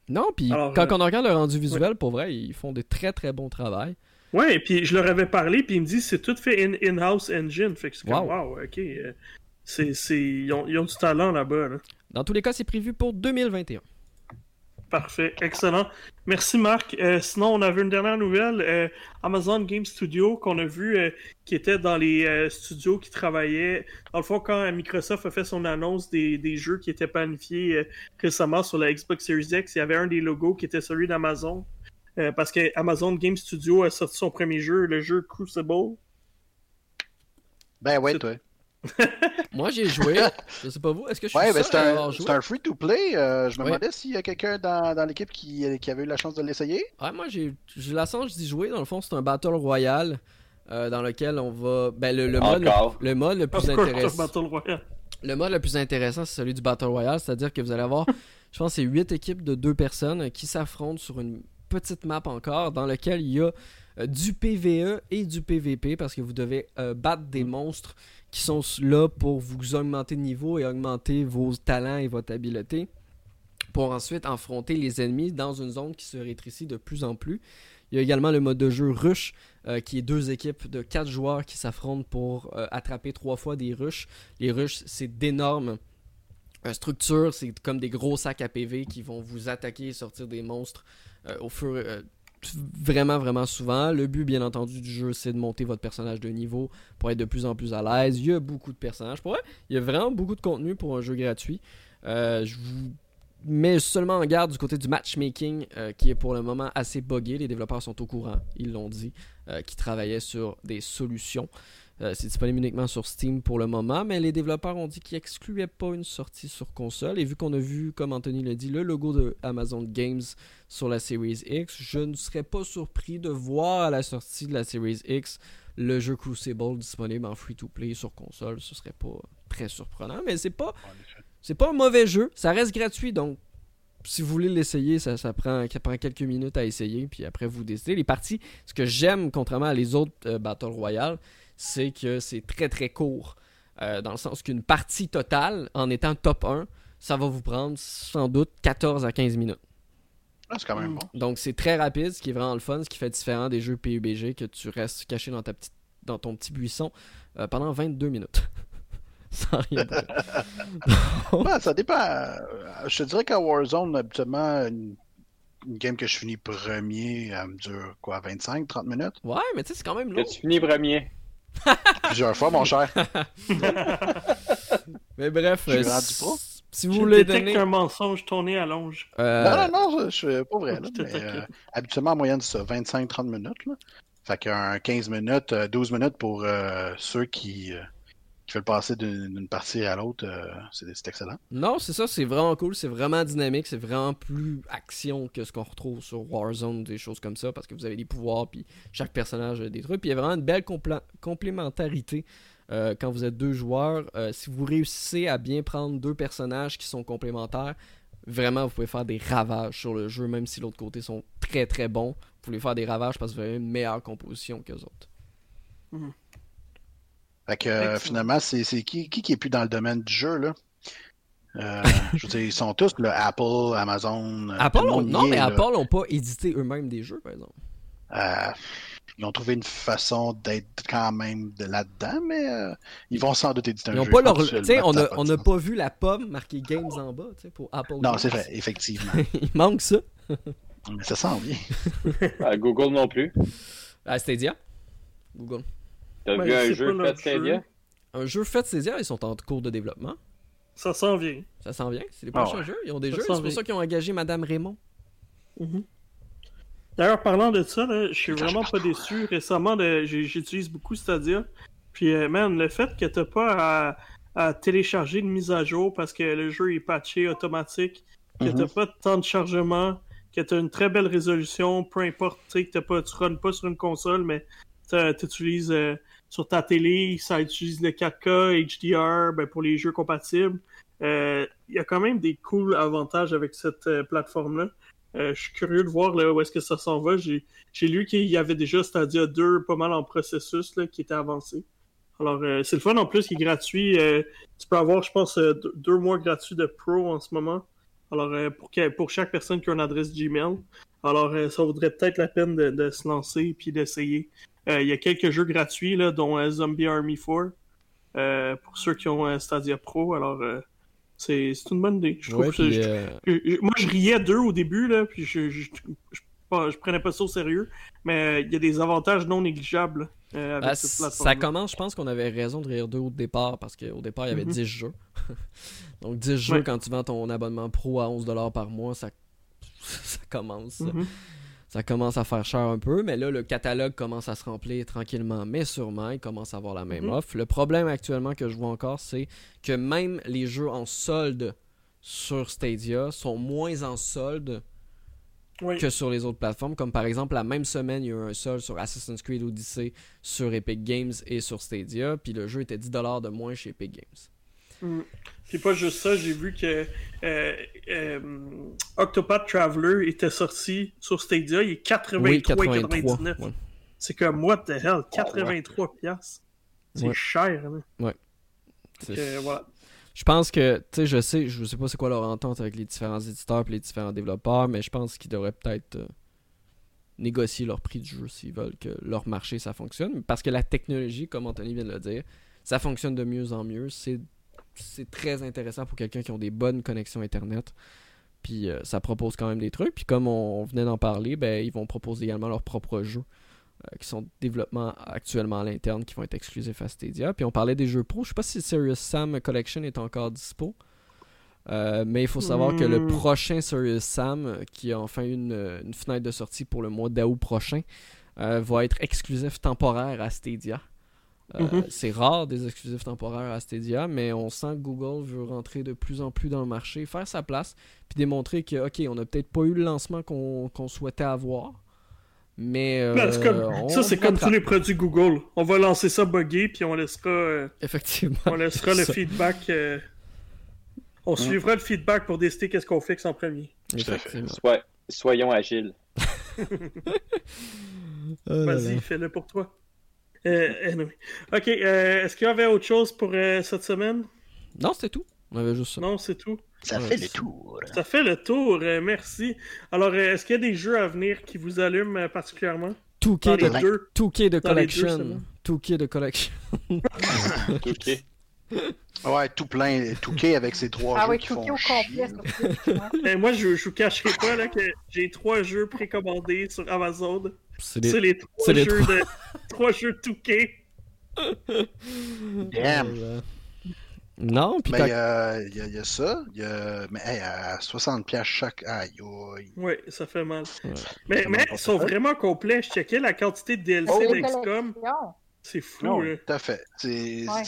Non, puis quand on regarde le rendu visuel, pour vrai, ils font des très très bons travaux. Ouais, puis je leur avais parlé, puis ils me disent c'est tout fait in-house engine. Fait que c'est comme, wow, ok. c'est, ils, ont, ils, ont, du talent là-bas. Là. Dans tous les cas, c'est prévu pour 2021. Parfait, excellent. Merci Marc. Euh, sinon, on avait une dernière nouvelle. Euh, Amazon Game Studio qu'on a vu euh, qui était dans les studios qui travaillaient. Dans le fond, quand Microsoft a fait son annonce des, jeux qui étaient planifiés récemment sur la Xbox Series X, il y avait un des logos qui était celui d'Amazon. parce que Amazon Game Studio a sorti son premier jeu, le jeu Crucible. Ben ouais, toi. Moi, j'ai joué. Je sais pas vous. Est-ce que je suis ouais, ben c'est un, un free-to-play. Euh, je me demandais s'il y a quelqu'un dans, dans l'équipe qui, qui, avait eu la chance de l'essayer. Ouais, moi, j'ai la chance d'y jouer. Dans le fond, c'est un Battle Royale euh, dans lequel on va. Ben, le, le mode, le, mode le plus intéressant. Le mode le plus intéressant, c'est celui du Battle Royale. C'est-à-dire que vous allez avoir, je pense, c'est 8 équipes de 2 personnes qui s'affrontent sur une petite map encore dans laquelle il y a euh, du PVE et du PVP parce que vous devez battre des mm. monstres qui sont là pour vous augmenter de niveau et augmenter vos talents et votre habileté pour ensuite affronter les ennemis dans une zone qui se rétrécit de plus en plus. Il y a également le mode de jeu rush, euh, qui est deux équipes de quatre joueurs qui s'affrontent pour euh, attraper trois fois des rushs. Les rushs, c'est d'énormes euh, structures, c'est comme des gros sacs à PV qui vont vous attaquer et sortir des monstres au fur et vraiment, vraiment souvent. Le but, bien entendu, du jeu, c'est de monter votre personnage de niveau pour être de plus en plus à l'aise. Il y a beaucoup de personnages. Pour il y a vraiment beaucoup de contenu pour un jeu gratuit. Euh, je vous mets seulement en garde du côté du matchmaking, euh, qui est pour le moment assez buggé. Les développeurs sont au courant, ils l'ont dit, euh, qui travaillaient sur des solutions. Euh, c'est disponible uniquement sur Steam pour le moment, mais les développeurs ont dit qu'ils excluaient pas une sortie sur console. Et vu qu'on a vu, comme Anthony l'a dit, le logo de Amazon Games sur la Series X, je ne serais pas surpris de voir à la sortie de la Series X le jeu Crucible disponible en free-to-play sur console. Ce serait pas très surprenant, mais c'est pas c'est pas un mauvais jeu. Ça reste gratuit, donc si vous voulez l'essayer, ça, prend, ça prend quelques minutes à essayer, puis après vous décidez. Les parties, ce que j'aime, contrairement à les autres euh, Battle Royale, c'est que c'est très très court. Euh, dans le sens qu'une partie totale, en étant top 1, ça va vous prendre sans doute 14 à 15 minutes. Ah, c'est quand même bon. Donc c'est très rapide, ce qui est vraiment le fun, ce qui fait différent des jeux PUBG que tu restes caché dans, ta petite, dans ton petit buisson euh, pendant 22 minutes. Sans rien dire. ça dépend. Euh, je te dirais qu'à Warzone, habituellement, une, game que je finis premier, elle me dure quoi, 25-30 minutes? Ouais, mais tu sais, c'est quand même long. tu finis premier. Plusieurs fois, mon cher. Mais bref, euh, si vous voulez donner... un mensonge tourné à longe. Euh, non, non, non, je, suis pas vrai. Euh, habituellement, en moyenne, c'est 25-30 minutes. Là. Fait qu'un 15 minutes, 12 minutes pour ceux qui qui fait le passer d'une partie à l'autre, euh, c'est excellent. Non, c'est ça, c'est vraiment cool, c'est vraiment dynamique, c'est vraiment plus action que ce qu'on retrouve sur Warzone, des choses comme ça, parce que vous avez des pouvoirs, puis chaque personnage a des trucs, puis il y a vraiment une belle complémentarité. Euh, quand vous êtes deux joueurs, euh, si vous réussissez à bien prendre deux personnages qui sont complémentaires, vraiment vous pouvez faire des ravages sur le jeu, même si l'autre côté sont très très bons. Vous pouvez faire des ravages parce que vous avez une meilleure composition qu'eux autres. Mhm. Fait que euh, finalement, c'est qui, qui qui est plus dans le domaine du jeu, là? Euh, je veux dire, ils sont tous, là, Apple, Amazon. Euh, Apple, non, mais Apple n'ont pas édité eux-mêmes des jeux, par exemple. ils ont trouvé une façon d'être quand même de là-dedans, mais ils vont sans doute éditer un ils jeu. Pas leur... on n'a pas vu la pomme marquée Games en bas pour Apple. Non, c'est vrai, effectivement. Il manque ça. mais ça sent bien. Google non plus. Ah, Stadia. Google. T'as vu un jeu fait Stadia? Un jeu fait Stadia, ils sont en cours de développement. Ça s'en vient. Ça s'en vient. C'est les prochains ah jeux. Ils ont des jeux. C'est pour ça qu'ils ont engagé Madame Raymond. Mhm. D'ailleurs, parlant de ça, je suis vraiment pas déçu. Récemment, j'utilise beaucoup Stadia. Puis, euh, man, le fait que t'as pas à, télécharger une mise à jour parce que le jeu est patché automatique, que t'as mhm. pas de temps de chargement, que t'as une très belle résolution, peu importe, tu sais, que pas, tu runs pas sur une console, mais tu utilises euh, sur ta télé, ça utilise le 4K, HDR ben, pour les jeux compatibles. il y a quand même des cool avantages avec cette plateforme-là. je suis curieux de voir où est-ce que ça s'en va. J'ai lu qu'il y avait déjà Stadia 2 pas mal en processus qui était avancé. Alors, c'est le fun en plus qui est gratuit. tu peux avoir, je pense, deux mois gratuits de Pro en ce moment. Alors, pour, pour chaque personne qui a une adresse Gmail. Alors, euh, ça vaudrait peut-être la peine de, se lancer puis d'essayer. Euh, il y a quelques jeux gratuits, là, dont euh, Zombie Army 4, pour ceux qui ont un Stadia Pro. Alors, c'est une bonne idée. Je trouve moi, je riais d'eux au début, là, puis je, je, prenais pas ça au sérieux, mais il y a des avantages non négligeables. avec ah, cette plateforme ça commence, je pense qu'on avait raison de rire d'eux au départ parce qu'au départ il y avait 10 mhm. jeux. Donc 10 jeux quand tu vends ton abonnement pro à 11$ par mois, ça ça commence. Mhm. Ça commence à faire cher un peu, mais là, le catalogue commence à se remplir tranquillement, mais sûrement, il commence à avoir la même mhm. offre. Le problème actuellement que je vois encore, c'est que même les jeux en solde sur Stadia sont moins en solde que sur les autres plateformes. Comme par exemple, la même semaine, il y a eu un solde sur Assassin's Creed Odyssey sur Epic Games et sur Stadia, puis le jeu était 10$ de moins chez Epic Games. Mm. C'est pas juste ça, j'ai vu que euh, euh, Octopath Traveler était sorti sur Stadia, il est 83,99. C'est comme what the hell, 83 piastres. C'est cher. Hein? Ouais. voilà. Je pense que, tu sais, je sais, je sais pas c'est quoi leur entente avec les différents éditeurs et les différents développeurs, mais je pense qu'ils devraient peut-être euh, négocier leur prix de jeu s'ils veulent que leur marché ça fonctionne. Parce que la technologie, comme Anthony vient de le dire, ça fonctionne de mieux en mieux. C'est c'est très intéressant pour quelqu'un qui a des bonnes connexions Internet. Puis euh, ça propose quand même des trucs. Puis comme on, venait d'en parler, ben, ils vont proposer également leurs propres jeux euh, qui sont en développement actuellement à l'interne, qui vont être exclusifs à Stadia. Puis on parlait des jeux pro. Je sais pas si Serious Sam Collection est encore dispo. Euh, mais il faut savoir que le hmm. prochain Serious Sam, qui a enfin une, une fenêtre de sortie pour le mois d'août prochain, va être exclusif temporaire à Stadia. Euh, mhm. C'est rare des exclusifs temporaires à Stadia, mais on sent que Google veut rentrer de plus en plus dans le marché, faire sa place, puis démontrer que, ok, on n'a peut-être pas eu le lancement qu'on souhaitait avoir, mais. Euh, ça, c'est comme tous les produits Google. On va lancer ça buggé, puis on laissera. Euh, Effectivement. On laissera le feedback. On suivra le feedback pour décider qu'est-ce qu'on fixe en premier. Effectivement. soyons agiles. Oh Vas-y, fais-le pour toi. Euh, ok, euh, est-ce qu'il y avait autre chose pour euh, cette semaine? Non, c'était tout. On avait juste ça. Non, c'est tout. Ça fait le tour. Ça fait le tour, merci. Alors, est-ce qu'il y a des jeux à venir qui vous allument particulièrement? Touquet de, deux, de Collection. Touquet de Collection. Touquet. Ouais, tout plein, Touquet avec ses trois ah jeux qui font au complet. Ben, moi, je, je vous cacherai pas là, que j'ai trois jeux précommandés sur Amazon. C'est les... trois, jeux De... trois jeux Touquet. Damn. Non, puis il y, a, ça. Y a... Mais à 60 pièces chaque. Aïe, aïe. Oui, ça fait mal. Mais, mais ils sont vraiment complets. Je checkais la quantité de DLC oh, d'XCOM. C'est fou. Non, Tout à fait.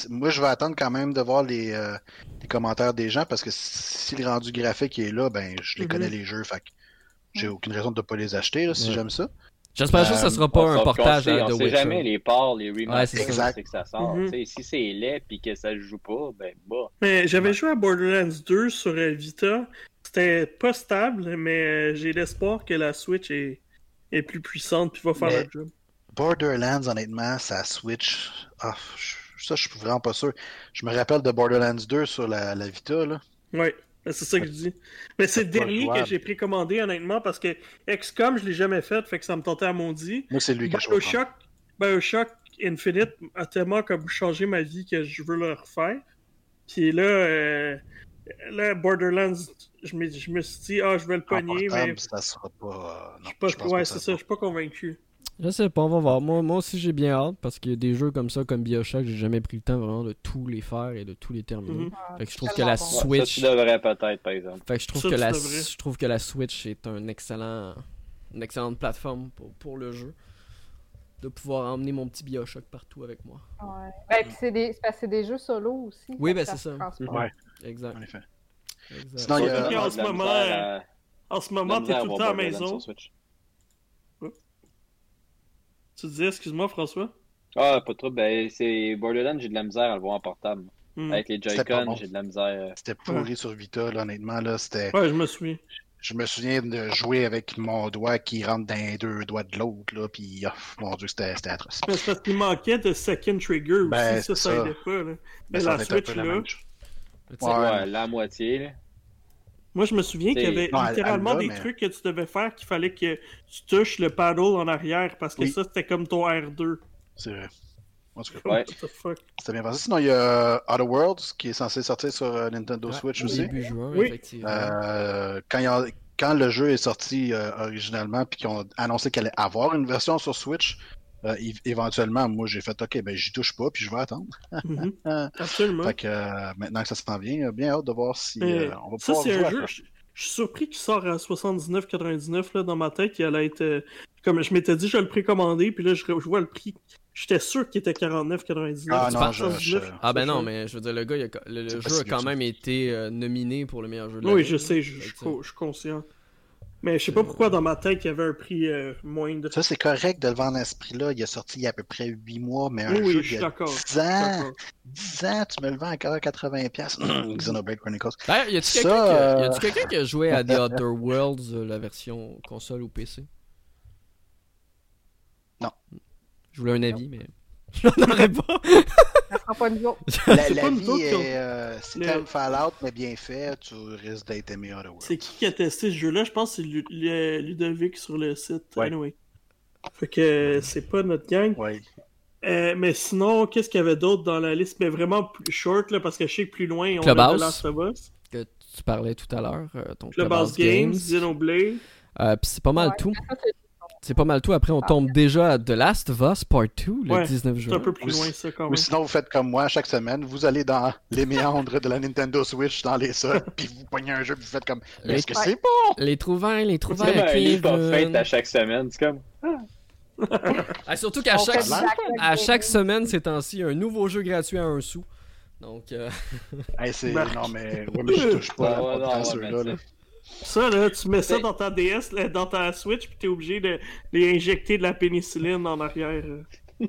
Moi, je vais attendre quand même de voir les, euh, les, commentaires des gens parce que si le rendu graphique est là, ben je les mm-hmm. connais les jeux. Fait j'ai aucune raison de ne pas les acheter là, si j'aime ça. J'espère juste que ce sera pas un portage de On sait jamais les parts, les remasters, c'est que ça sort. Mm-hmm. Si c'est laid et que ça joue pas, ben bah. Mais j'avais joué à Borderlands 2 sur euh, Vita. C'était pas stable, mais euh, j'ai l'espoir que la Switch est, est plus puissante puis va faire le job. Borderlands, honnêtement, ça Switch. Ah, ça, je suis vraiment pas sûr. Je me rappelle de Borderlands 2 sur la, la Vita, là. Oui, c'est ça que je dis. Mais c'est le dernier que j'ai précommandé, honnêtement, parce que XCOM, je l'ai jamais fait, fait que ça me tentait à mon dit. Moi, c'est lui que je Bioshock, Bioshock Infinite a tellement comme changé ma vie que je veux le refaire. Puis là, euh, là Borderlands, je me, je me suis dit, ah, je vais le pogner, mais. Ça sera pas. Non, je suis pas, ouais, c'est ça, je suis pas convaincu. Je sais pas, on va voir. Moi, moi aussi, j'ai bien hâte parce qu'il y a des jeux comme ça, comme Bioshock, j'ai jamais pris le temps vraiment de tous les faire et de tous les terminer. Mhm. Fait que je trouve que la Switch. ça, tu devrais peut-être, par exemple. Fait que je trouve, que la... je trouve que la Switch est un excellent... une excellente plateforme pour, pour le jeu. De pouvoir emmener mon petit Bioshock partout avec moi. Ouais. Ben, c'est des... des jeux solo aussi. Oui, ben c'est ça. Ouais. Exact. En effet. Exact. Sinon, il y a... en ce moment, en ce moment, t'es tout le temps à la maison. Tu disais, excuse-moi, François? Ah, pas trop. Ben, c'est Borderlands, j'ai de la misère à le voir en portable. Hmm. Avec les Joy-Con, j'ai de la misère. C'était pourri sur Vita, là, honnêtement. Là, c'était... Ouais, je me souviens. Je me souviens de jouer avec mon doigt qui rentre dans les deux doigts de l'autre, là, puis oh, mon dieu, c'était atroce. C'est parce qu'il manquait de second trigger aussi, ben, ça, ça aidait pas. Là. Mais ben, la Switch, là. Ouais, la moitié, là. Moi, je me souviens qu'il y avait littéralement des trucs que tu devais faire qu'il fallait que tu touches le paddle en arrière parce que ça, c'était comme ton R2. C'est vrai. En tout cas, ouais. C'était bien passé. Sinon, il y a Outer Worlds qui est censé sortir sur euh, Nintendo Switch aussi. Début juin, oui. effectivement. Euh, quand, quand, le jeu est sorti euh, originalement, puis qu'ils ont annoncé qu'elle allait avoir une version sur Switch, euh, éventuellement, moi, j'ai fait OK, ben j'y touche pas, puis je vais attendre. Mhm. Absolument. Fait que euh, maintenant que ça s'en vient, bien hâte de voir si euh, on va ça, pouvoir jouer. Un jeu, je, je, suis surpris qu'il sort à 79,99 dans ma tête. Il allait être. comme je m'étais dit, je vais le précommander, puis là, je, vois le prix. J'étais sûr qu'il était 49,99. Ah, non, je, ah ben non, mais je veux dire, le gars, le, jeu a quand même été nominé pour le meilleur jeu de Oui, je sais, je suis conscient. Mais je sais pas pourquoi dans ma tête il y avait un prix euh, moindre. Ça, c'est correct de le vendre à ce prix-là. Il est sorti il y a à peu près 8 mois, mais un oui, jeu, je suis d'accord. 10 ans, 10 ans, tu me le vends encore à 80$. Xenoblade Chronicles. D'ailleurs, y a-tu quelqu'un qui, a... quelqu'un qui a joué à The Other Worlds, euh, la version console ou PC Non. Je voulais un avis, mais. J'en aurais pas. Ça pas nous La, la vie est, euh, c'est comme Fallout, mais bien fait, tu risques d'être aimé C'est qui qui a testé ce jeu-là? Je pense que c'est Ludovic sur le site. Anyway. Fait que c'est pas notre gang. Ouais. Euh, mais sinon, qu'est-ce qu'il y avait d'autre dans la liste? Mais vraiment plus short, là, parce que je sais que plus loin, on a The Last of Us. Que tu parlais tout à l'heure. Euh, ton Clubhouse, Games, Xenoblade. Euh, Puis c'est pas mal tout. C'est pas mal tout. Après, on tombe déjà à The Last of Us Part 2 le 19 juin. C'est un peu plus loin, ça, quand même. Ou sinon, vous faites comme moi chaque semaine. Vous allez dans les méandres de la Nintendo Switch, dans les sols, puis vous pognez un jeu, puis vous faites comme. Est-ce que c'est bon? Les trouvailles, les trouvailles. C'est un livre fait à chaque semaine. C'est comme. ah, surtout qu'à chaque, à chaque semaine, ces temps-ci, un nouveau jeu gratuit à un sou. Donc. Euh... Hey, c'est... Non, mais. Ouais, mais je touche pas ouais, à ceux-là. Ça, là, tu mets ça dans ta DS, dans ta Switch, puis t'es obligé de les injecter de la pénicilline en arrière.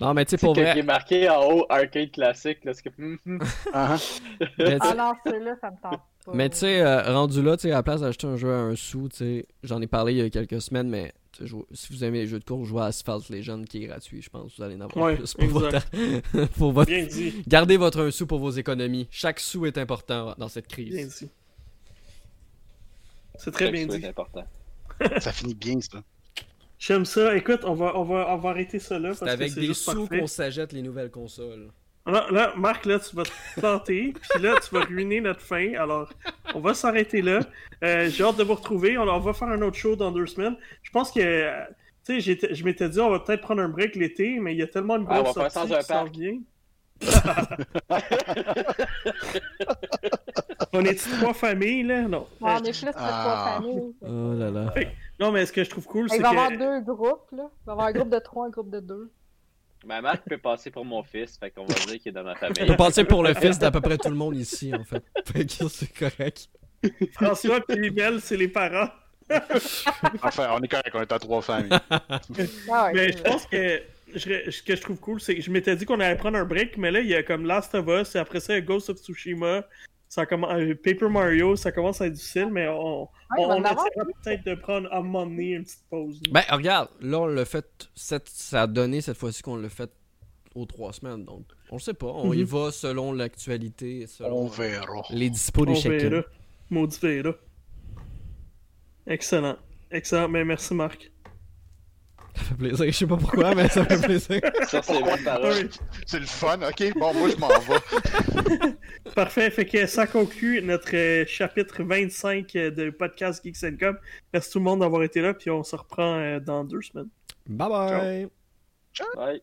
Non, mais tu sais, pour vrai. qui est marqué en haut arcade classique, là, ce que. ah, ah non, celui-là, ça me tente pas. Mais tu sais, euh, rendu là, tu sais, à la place d'acheter un jeu à un sou, tu sais, j'en ai parlé il y a quelques semaines, mais si vous aimez les jeux de course, jouez à Asphalt Legend qui est gratuit, je pense que vous allez en avoir plus pour votre... pour votre... Bien dit. Gardez votre un sou pour vos économies. Chaque sou est important dans cette crise. Bien dit. C'est très bien dit. important. ça finit bien, ça. J'aime ça. Écoute, on va, on va, on va arrêter ça là. C'est avec des sous qu'on s'achète les nouvelles consoles. Là, là, Marc, là, tu vas te planter, puis là, tu vas ruiner notre fin. Alors, on va s'arrêter là. Euh, j'ai hâte de vous retrouver. On, va faire un autre show dans deux semaines. Je pense que, tu sais, je m'étais dit, on va peut-être prendre un break l'été, mais il y a tellement de grosses ah, sorties qui s'en. On est trois familles, là? Non. on est plus que trois ah. familles. Oh là là. Non, mais ce que je trouve cool, c'est que... Il va y avoir deux groupes, là. Il va y avoir un groupe de trois, un groupe de deux. Ma mère peut passer pour mon fils, fait qu'on va dire qu'il est dans ma famille. Il peut passer pour le fils d'à peu près tout le monde ici, en fait. Fait que c'est correct. François et Miguel, c'est les parents. enfin, on est correct, on est à trois familles. Ah mais je pense que ce que je trouve cool, c'est que je m'étais dit qu'on allait prendre un break, mais là, il y a comme Last of Us, et après ça, il y a Ghost of Tsushima, ça commence, euh, Paper Mario, ça commence à être difficile, mais on, on, on peut-être de prendre à un moment donné une petite pause. Ben, regarde, là, on l'a fait, cette, ça a donné cette fois-ci qu'on l'a fait aux trois semaines, donc on sait pas, on y mhm. va selon l'actualité, selon on verra. les dispos des chacun. Maudit verra. Excellent. Excellent, mais merci Marc. Ça fait plaisir, je sais pas pourquoi, mais ça fait plaisir. ça, c'est bon C'est le fun, ok? Bon, moi, je m'en vais. Parfait, fait que ça conclut notre euh, chapitre 25 euh, de podcast Geeks Com. Merci tout le monde d'avoir été là, puis on se reprend euh, dans deux semaines. Bye bye! Ciao. Bye!